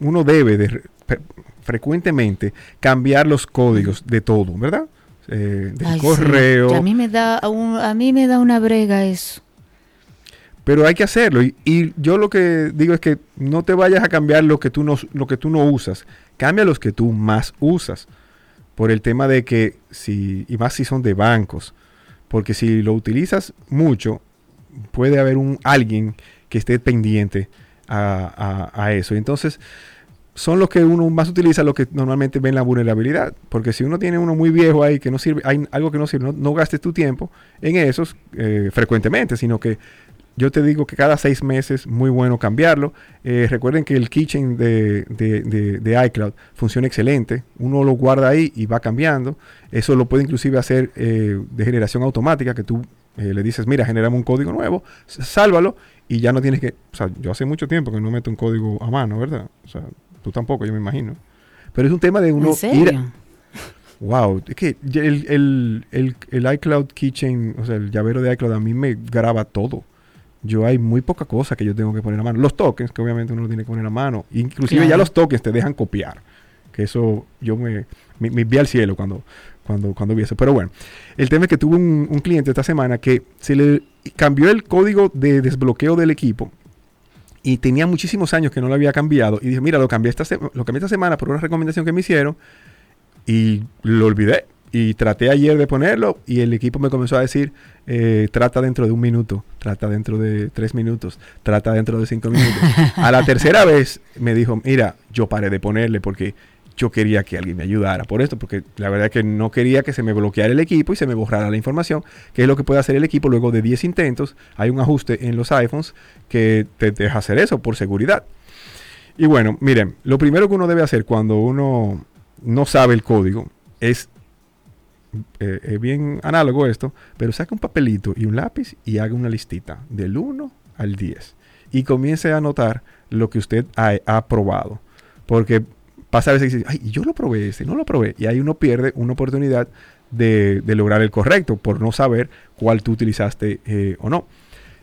uno debe de re- fre- frecuentemente cambiar los códigos de todo, ¿verdad? Eh, del Ay, correo. A mí me da un- a mí me da una brega eso. Pero hay que hacerlo. Y, y yo lo que digo es que no te vayas a cambiar lo que tú no, lo que tú no usas. Cambia los que tú más usas. Por el tema de que si, y más si son de bancos. Porque si lo utilizas mucho, puede haber un alguien que esté pendiente a, a- a eso. Y entonces son los que uno más utiliza, los que normalmente ven la vulnerabilidad. Porque si uno tiene uno muy viejo ahí que no sirve, hay algo que no sirve, no, gastes tu tiempo en esos eh, frecuentemente, sino que yo te digo que cada seis meses muy bueno cambiarlo. Eh, recuerden que el kitchen de, de- de- de iCloud funciona excelente. Uno lo guarda ahí y va cambiando. Eso lo puede inclusive hacer eh, de generación automática, que tú le dices, mira, generamos un código nuevo, sálvalo y ya no tienes que... O sea, yo hace mucho tiempo que no meto un código a mano, ¿verdad? O sea, tú tampoco, yo me imagino. Pero es un tema de uno ¿En serio? ir... a- Wow, es que el, el, el, el iCloud Keychain, o sea, el llavero de iCloud a mí me graba todo. Yo hay muy poca cosa que yo tengo que poner a mano. Los tokens, que obviamente uno lo tiene que poner a mano. Inclusive ya los tokens te dejan copiar. Que eso yo me, me, me vi al cielo cuando, cuando, cuando vi eso. Pero bueno, el tema es que tuve un, un cliente esta semana que se le cambió el código de desbloqueo del equipo y tenía muchísimos años que no lo había cambiado. Y dije, mira, lo cambié esta, lo cambié esta semana por una recomendación que me hicieron y lo olvidé. Y traté ayer de ponerlo y el equipo me comenzó a decir, eh, trata dentro de un minuto, trata dentro de tres minutos, trata dentro de cinco minutos. a la tercera vez me dijo, mira, yo paré de ponerle porque yo quería que alguien me ayudara por esto, porque la verdad es que no quería que se me bloqueara el equipo y se me borrara la información, que es lo que puede hacer el equipo luego de 10 intentos. Hay un ajuste en los iPhones que te deja hacer eso por seguridad. Y bueno, miren, lo primero que uno debe hacer cuando uno no sabe el código es, eh, es bien análogo esto, pero saca un papelito y un lápiz y haga una listita del 1 al 10 y comience a anotar lo que usted ha, ha probado. Porque pasa a veces que dice, ay, yo lo probé ese, no lo probé. Y ahí uno pierde una oportunidad de, de lograr el correcto por no saber cuál tú utilizaste eh, o no.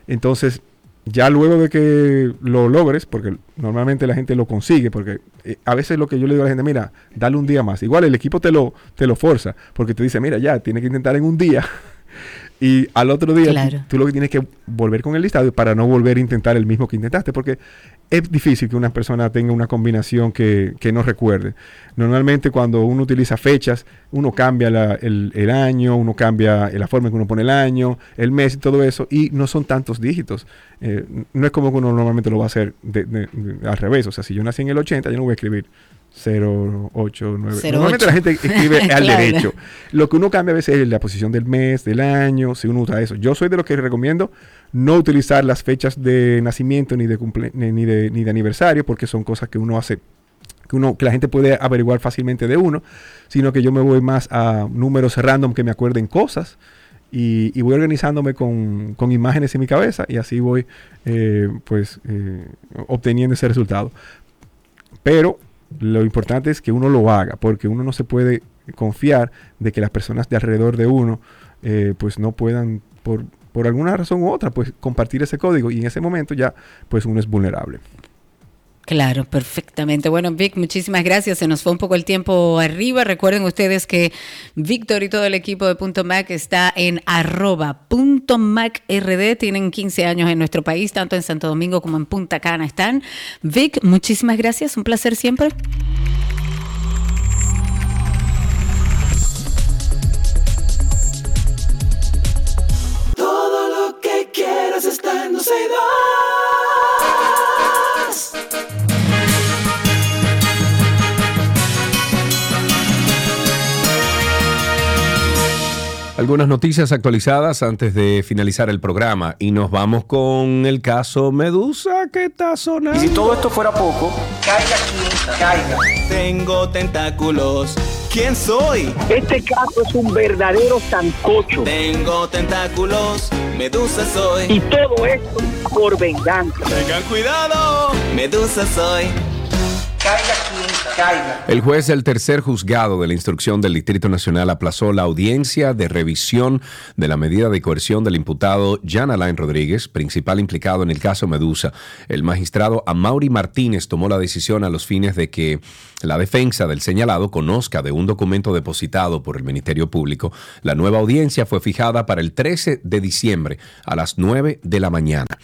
Entonces, ya luego de que lo logres, porque normalmente la gente lo consigue, porque eh, a veces lo que yo le digo a la gente, mira, dale un día más. Igual el equipo te lo, te lo forza, porque te dice, mira, ya, tiene que intentar en un día. y al otro día tú- Claro. tú, lo que tienes que volver con el listado para no volver a intentar el mismo que intentaste, porque es difícil que una persona tenga una combinación que, que no recuerde. Normalmente cuando uno utiliza fechas, uno cambia el, el año, uno cambia la forma en que uno pone el año, el mes y todo eso, y no son tantos dígitos. Eh, no es como que uno normalmente lo va a hacer al revés. O sea, si yo nací en el 80, yo no voy a escribir 0, 8, 9. Cero, Normalmente ocho. la gente escribe al Claro. derecho. Lo que uno cambia a veces es la posición del mes, del año, si uno usa eso. Yo soy de los que recomiendo no utilizar las fechas de nacimiento ni de, cumple- ni, ni de, ni de aniversario, porque son cosas que uno hace, que, uno, que la gente puede averiguar fácilmente de uno, sino que yo me voy más a números random que me acuerden cosas. Y, y voy organizándome con, con imágenes en mi cabeza y así voy eh, pues eh, obteniendo ese resultado. Pero lo importante es que uno lo haga, porque uno no se puede confiar de que las personas de alrededor de uno eh, pues no puedan por, por alguna razón u otra pues compartir ese código y en ese momento ya pues uno es vulnerable. Claro, perfectamente. Bueno, Vic, muchísimas gracias. Se nos fue un poco el tiempo arriba. Recuerden ustedes que Víctor y todo el equipo de Punto Mac está en arroba punto Mac RD. Tienen 15 años en nuestro país, tanto en Santo Domingo como en Punta Cana están. Vic, muchísimas gracias. Un placer siempre. Todo lo que quieras está en Algunas noticias actualizadas antes de finalizar el programa y nos vamos con el caso Medusa que está sonando. Y si todo esto fuera poco, caiga quien caiga. Tengo tentáculos. ¿Quién soy? Este caso es un verdadero sancocho. Tengo tentáculos. Medusa soy. Y todo esto por venganza. Tengan cuidado. Medusa soy. Caiga quien. El juez del tercer juzgado de la instrucción del Distrito Nacional aplazó la audiencia de revisión de la medida de coerción del imputado Jan Alain Rodríguez, principal implicado en el caso Medusa. El magistrado Amaury Martínez tomó la decisión a los fines de que la defensa del señalado conozca de un documento depositado por el Ministerio Público. La nueva audiencia fue fijada para el 13 de diciembre a las 9 de la mañana.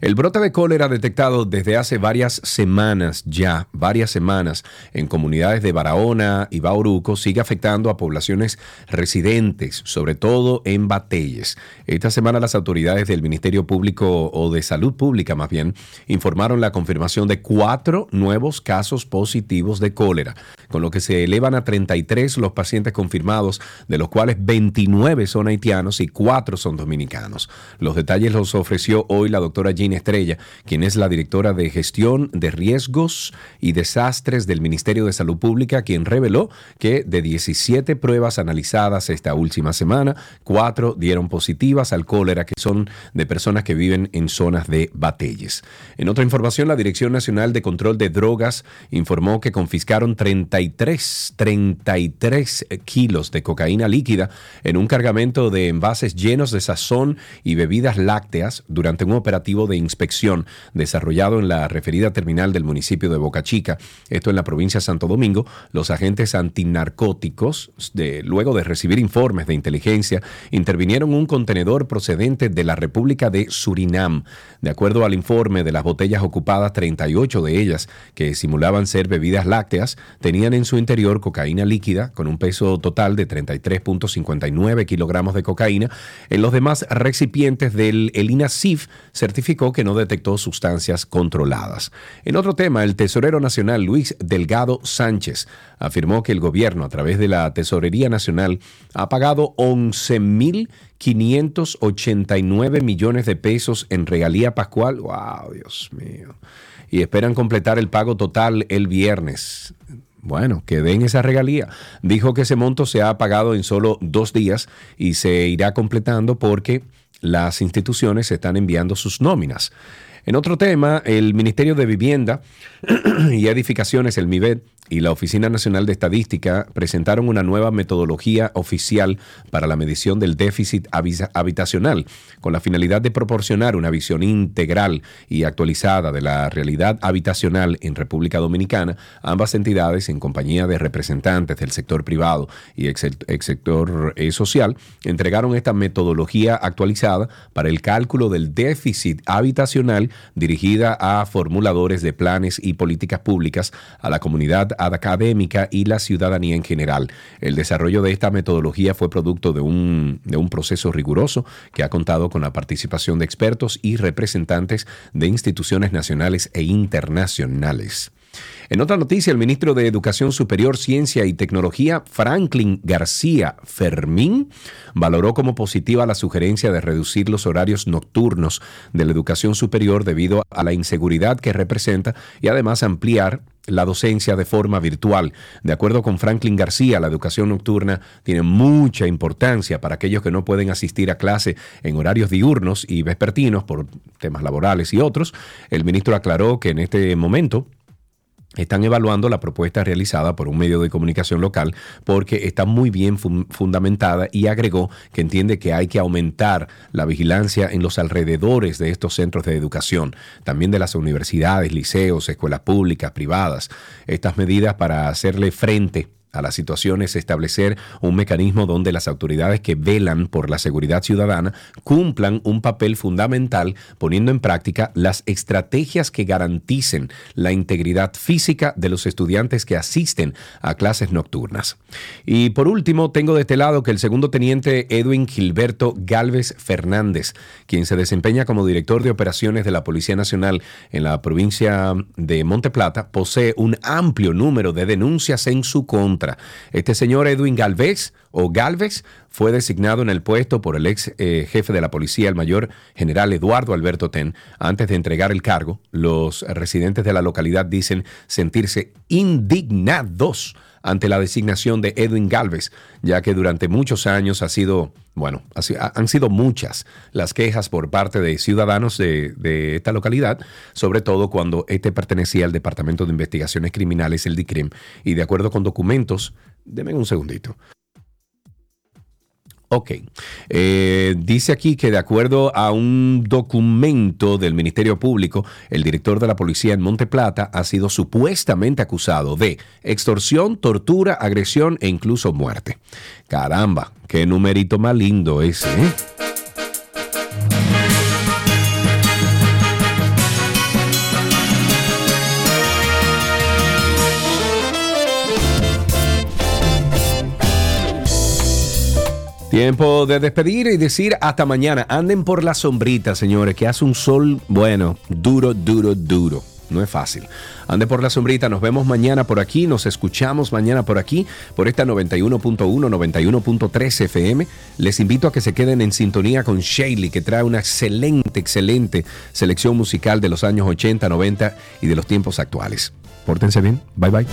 El brote de cólera detectado desde hace varias semanas ya, varias semanas, en comunidades de Barahona y Bauruco sigue afectando a poblaciones residentes, sobre todo en Batelles. Esta semana las autoridades del Ministerio Público o de Salud Pública más bien informaron la confirmación de cuatro nuevos casos positivos de cólera, con lo que se elevan a 33 los pacientes confirmados, de los cuales 29 son haitianos y 4 son dominicanos. Los detalles los ofreció hoy la doctora Jean Estrella, quien es la directora de gestión de riesgos y desastres del Ministerio de Salud Pública, quien reveló que de 17 pruebas analizadas esta última semana, 4 dieron positivas al cólera, que son de personas que viven en zonas de batelles. En otra información, la Dirección Nacional de Control de Drogas informó que confiscaron 33, 33 kilos de cocaína líquida en un cargamento de envases llenos de sazón y bebidas lácteas durante un operativo de inspección desarrollado en la referida terminal del municipio de Boca Chica, esto en la provincia Santo Domingo. Los agentes antinarcóticos, luego de recibir informes de inteligencia, intervinieron un contenedor procedente de la República de Surinam. De acuerdo al informe de las botellas ocupadas, 38 de ellas, que simulaban ser bebidas lácteas, tenían en su interior cocaína líquida con un peso total de 33.59 kilogramos de cocaína. En los demás recipientes del el INASIF certificó que no detectó sustancias controladas. En otro tema, el tesorero nacional Luis Delgado Sánchez afirmó que el gobierno, a través de la Tesorería Nacional, ha pagado 11.589 millones de pesos en regalía pascual. ¡Wow, Dios mío! Y esperan completar el pago total el viernes. Bueno, que den esa regalía. Dijo que ese monto se ha pagado en solo dos días y se irá completando porque las instituciones están enviando sus nóminas. En otro tema, el Ministerio de Vivienda y Edificaciones, el MIBED, y la Oficina Nacional de Estadística presentaron una nueva metodología oficial para la medición del déficit habitacional, con la finalidad de proporcionar una visión integral y actualizada de la realidad habitacional en República Dominicana. Ambas entidades, en compañía de representantes del sector privado y ex sector eh, social, entregaron esta metodología actualizada para el cálculo del déficit habitacional dirigida a formuladores de planes y políticas públicas, a la comunidad académica y la ciudadanía en general. El desarrollo de esta metodología fue producto de un, de un proceso riguroso que ha contado con la participación de expertos y representantes de instituciones nacionales e internacionales. En otra noticia, el ministro de Educación Superior, Ciencia y Tecnología, Franklin García Fermín, valoró como positiva la sugerencia de reducir los horarios nocturnos de la educación superior debido a la inseguridad que representa y además ampliar la docencia de forma virtual. De acuerdo con Franklin García, la educación nocturna tiene mucha importancia para aquellos que no pueden asistir a clase en horarios diurnos y vespertinos por temas laborales y otros. El ministro aclaró que en este momento están evaluando la propuesta realizada por un medio de comunicación local porque está muy bien fun- fundamentada y agregó que entiende que hay que aumentar la vigilancia en los alrededores de estos centros de educación, también de las universidades, liceos, escuelas públicas, privadas. Estas medidas para hacerle frente a la situación es establecer un mecanismo donde las autoridades que velan por la seguridad ciudadana cumplan un papel fundamental poniendo en práctica las estrategias que garanticen la integridad física de los estudiantes que asisten a clases nocturnas. Y por último, tengo de este lado que el segundo teniente Edwin Gilberto Galvez Fernández, quien se desempeña como director de operaciones de la Policía Nacional en la provincia de Monte Plata, posee un amplio número de denuncias en su contra. Este señor Edwin Galvez o Galvez fue designado en el puesto por el ex eh, jefe de la policía, el mayor general Eduardo Alberto Ten. Antes de entregar el cargo, los residentes de la localidad dicen sentirse indignados ante la designación de Edwin Galvez, ya que durante muchos años ha sido, bueno, han sido muchas las quejas por parte de ciudadanos de, esta localidad, sobre todo cuando este pertenecía al Departamento de Investigaciones Criminales, el DICRIM, y de acuerdo con documentos, denme un segundito. Ok. Eh, dice aquí que de acuerdo a un documento del Ministerio Público, el director de la policía en Monte Plata ha sido supuestamente acusado de extorsión, tortura, agresión e incluso muerte. Caramba, qué numerito más lindo ese, ¿eh? Tiempo de despedir y decir hasta mañana. Anden por la sombrita, señores, que hace un sol, bueno, duro, duro, duro. No es fácil. Ande por la sombrita. Nos vemos mañana por aquí. Nos escuchamos mañana por aquí, por esta 91.1, 91.3 FM. Les invito a que se queden en sintonía con Shaley, que trae una excelente, excelente selección musical de los años 80, 90 y de los tiempos actuales. Pórtense bien. Bye, bye.